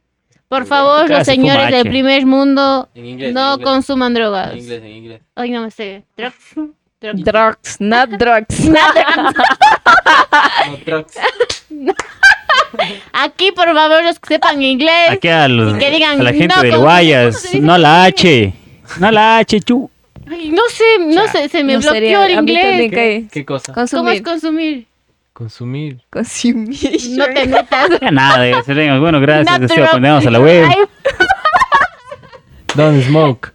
Speaker 4: Por favor, los
Speaker 2: se
Speaker 4: señores del primer mundo,
Speaker 5: inglés.
Speaker 4: no consuman drogas.
Speaker 5: En inglés, en inglés.
Speaker 4: Ay, no me sé. Drugs. Drugs.
Speaker 3: Drugs, not drugs.
Speaker 5: No, drugs.
Speaker 4: Aquí, por favor, los que sepan inglés.
Speaker 2: Aquí a, los,
Speaker 4: Y que digan,
Speaker 2: a la gente
Speaker 4: no,
Speaker 2: del
Speaker 4: con- ¿cómo
Speaker 2: Guayas, no la H, no la H, chu.
Speaker 4: Ay, no sé, no sé, se me
Speaker 3: No
Speaker 4: bloqueó
Speaker 3: sería-
Speaker 4: el inglés.
Speaker 3: cae.
Speaker 5: ¿Qué cosa?
Speaker 4: ¿Cómo es
Speaker 3: Consumir.
Speaker 4: Consumir?
Speaker 5: Consumir.
Speaker 4: No te metas.
Speaker 2: Nada, de. Bueno, gracias,
Speaker 4: Not
Speaker 2: deseo condenamos a la web.
Speaker 5: Don't smoke.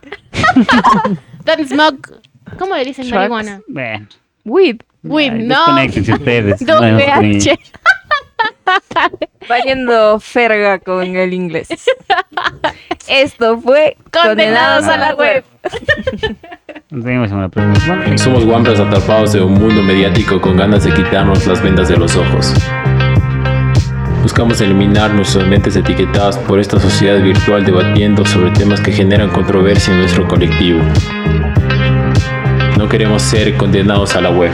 Speaker 4: Don't smoke. ¿Cómo le dicen marihuana?
Speaker 2: Bueno,
Speaker 3: Weed.
Speaker 4: Weed, no.
Speaker 2: desconéctense ustedes.
Speaker 4: Don't
Speaker 2: no.
Speaker 3: Valiendo ferga con el inglés. Esto fue Condenados a la Web.
Speaker 1: Somos guambras atrapados de un mundo mediático con ganas de quitarnos las vendas de los ojos. Buscamos eliminar nuestras mentes etiquetadas por esta sociedad virtual debatiendo sobre temas que generan controversia en nuestro colectivo. No queremos ser condenados a la web.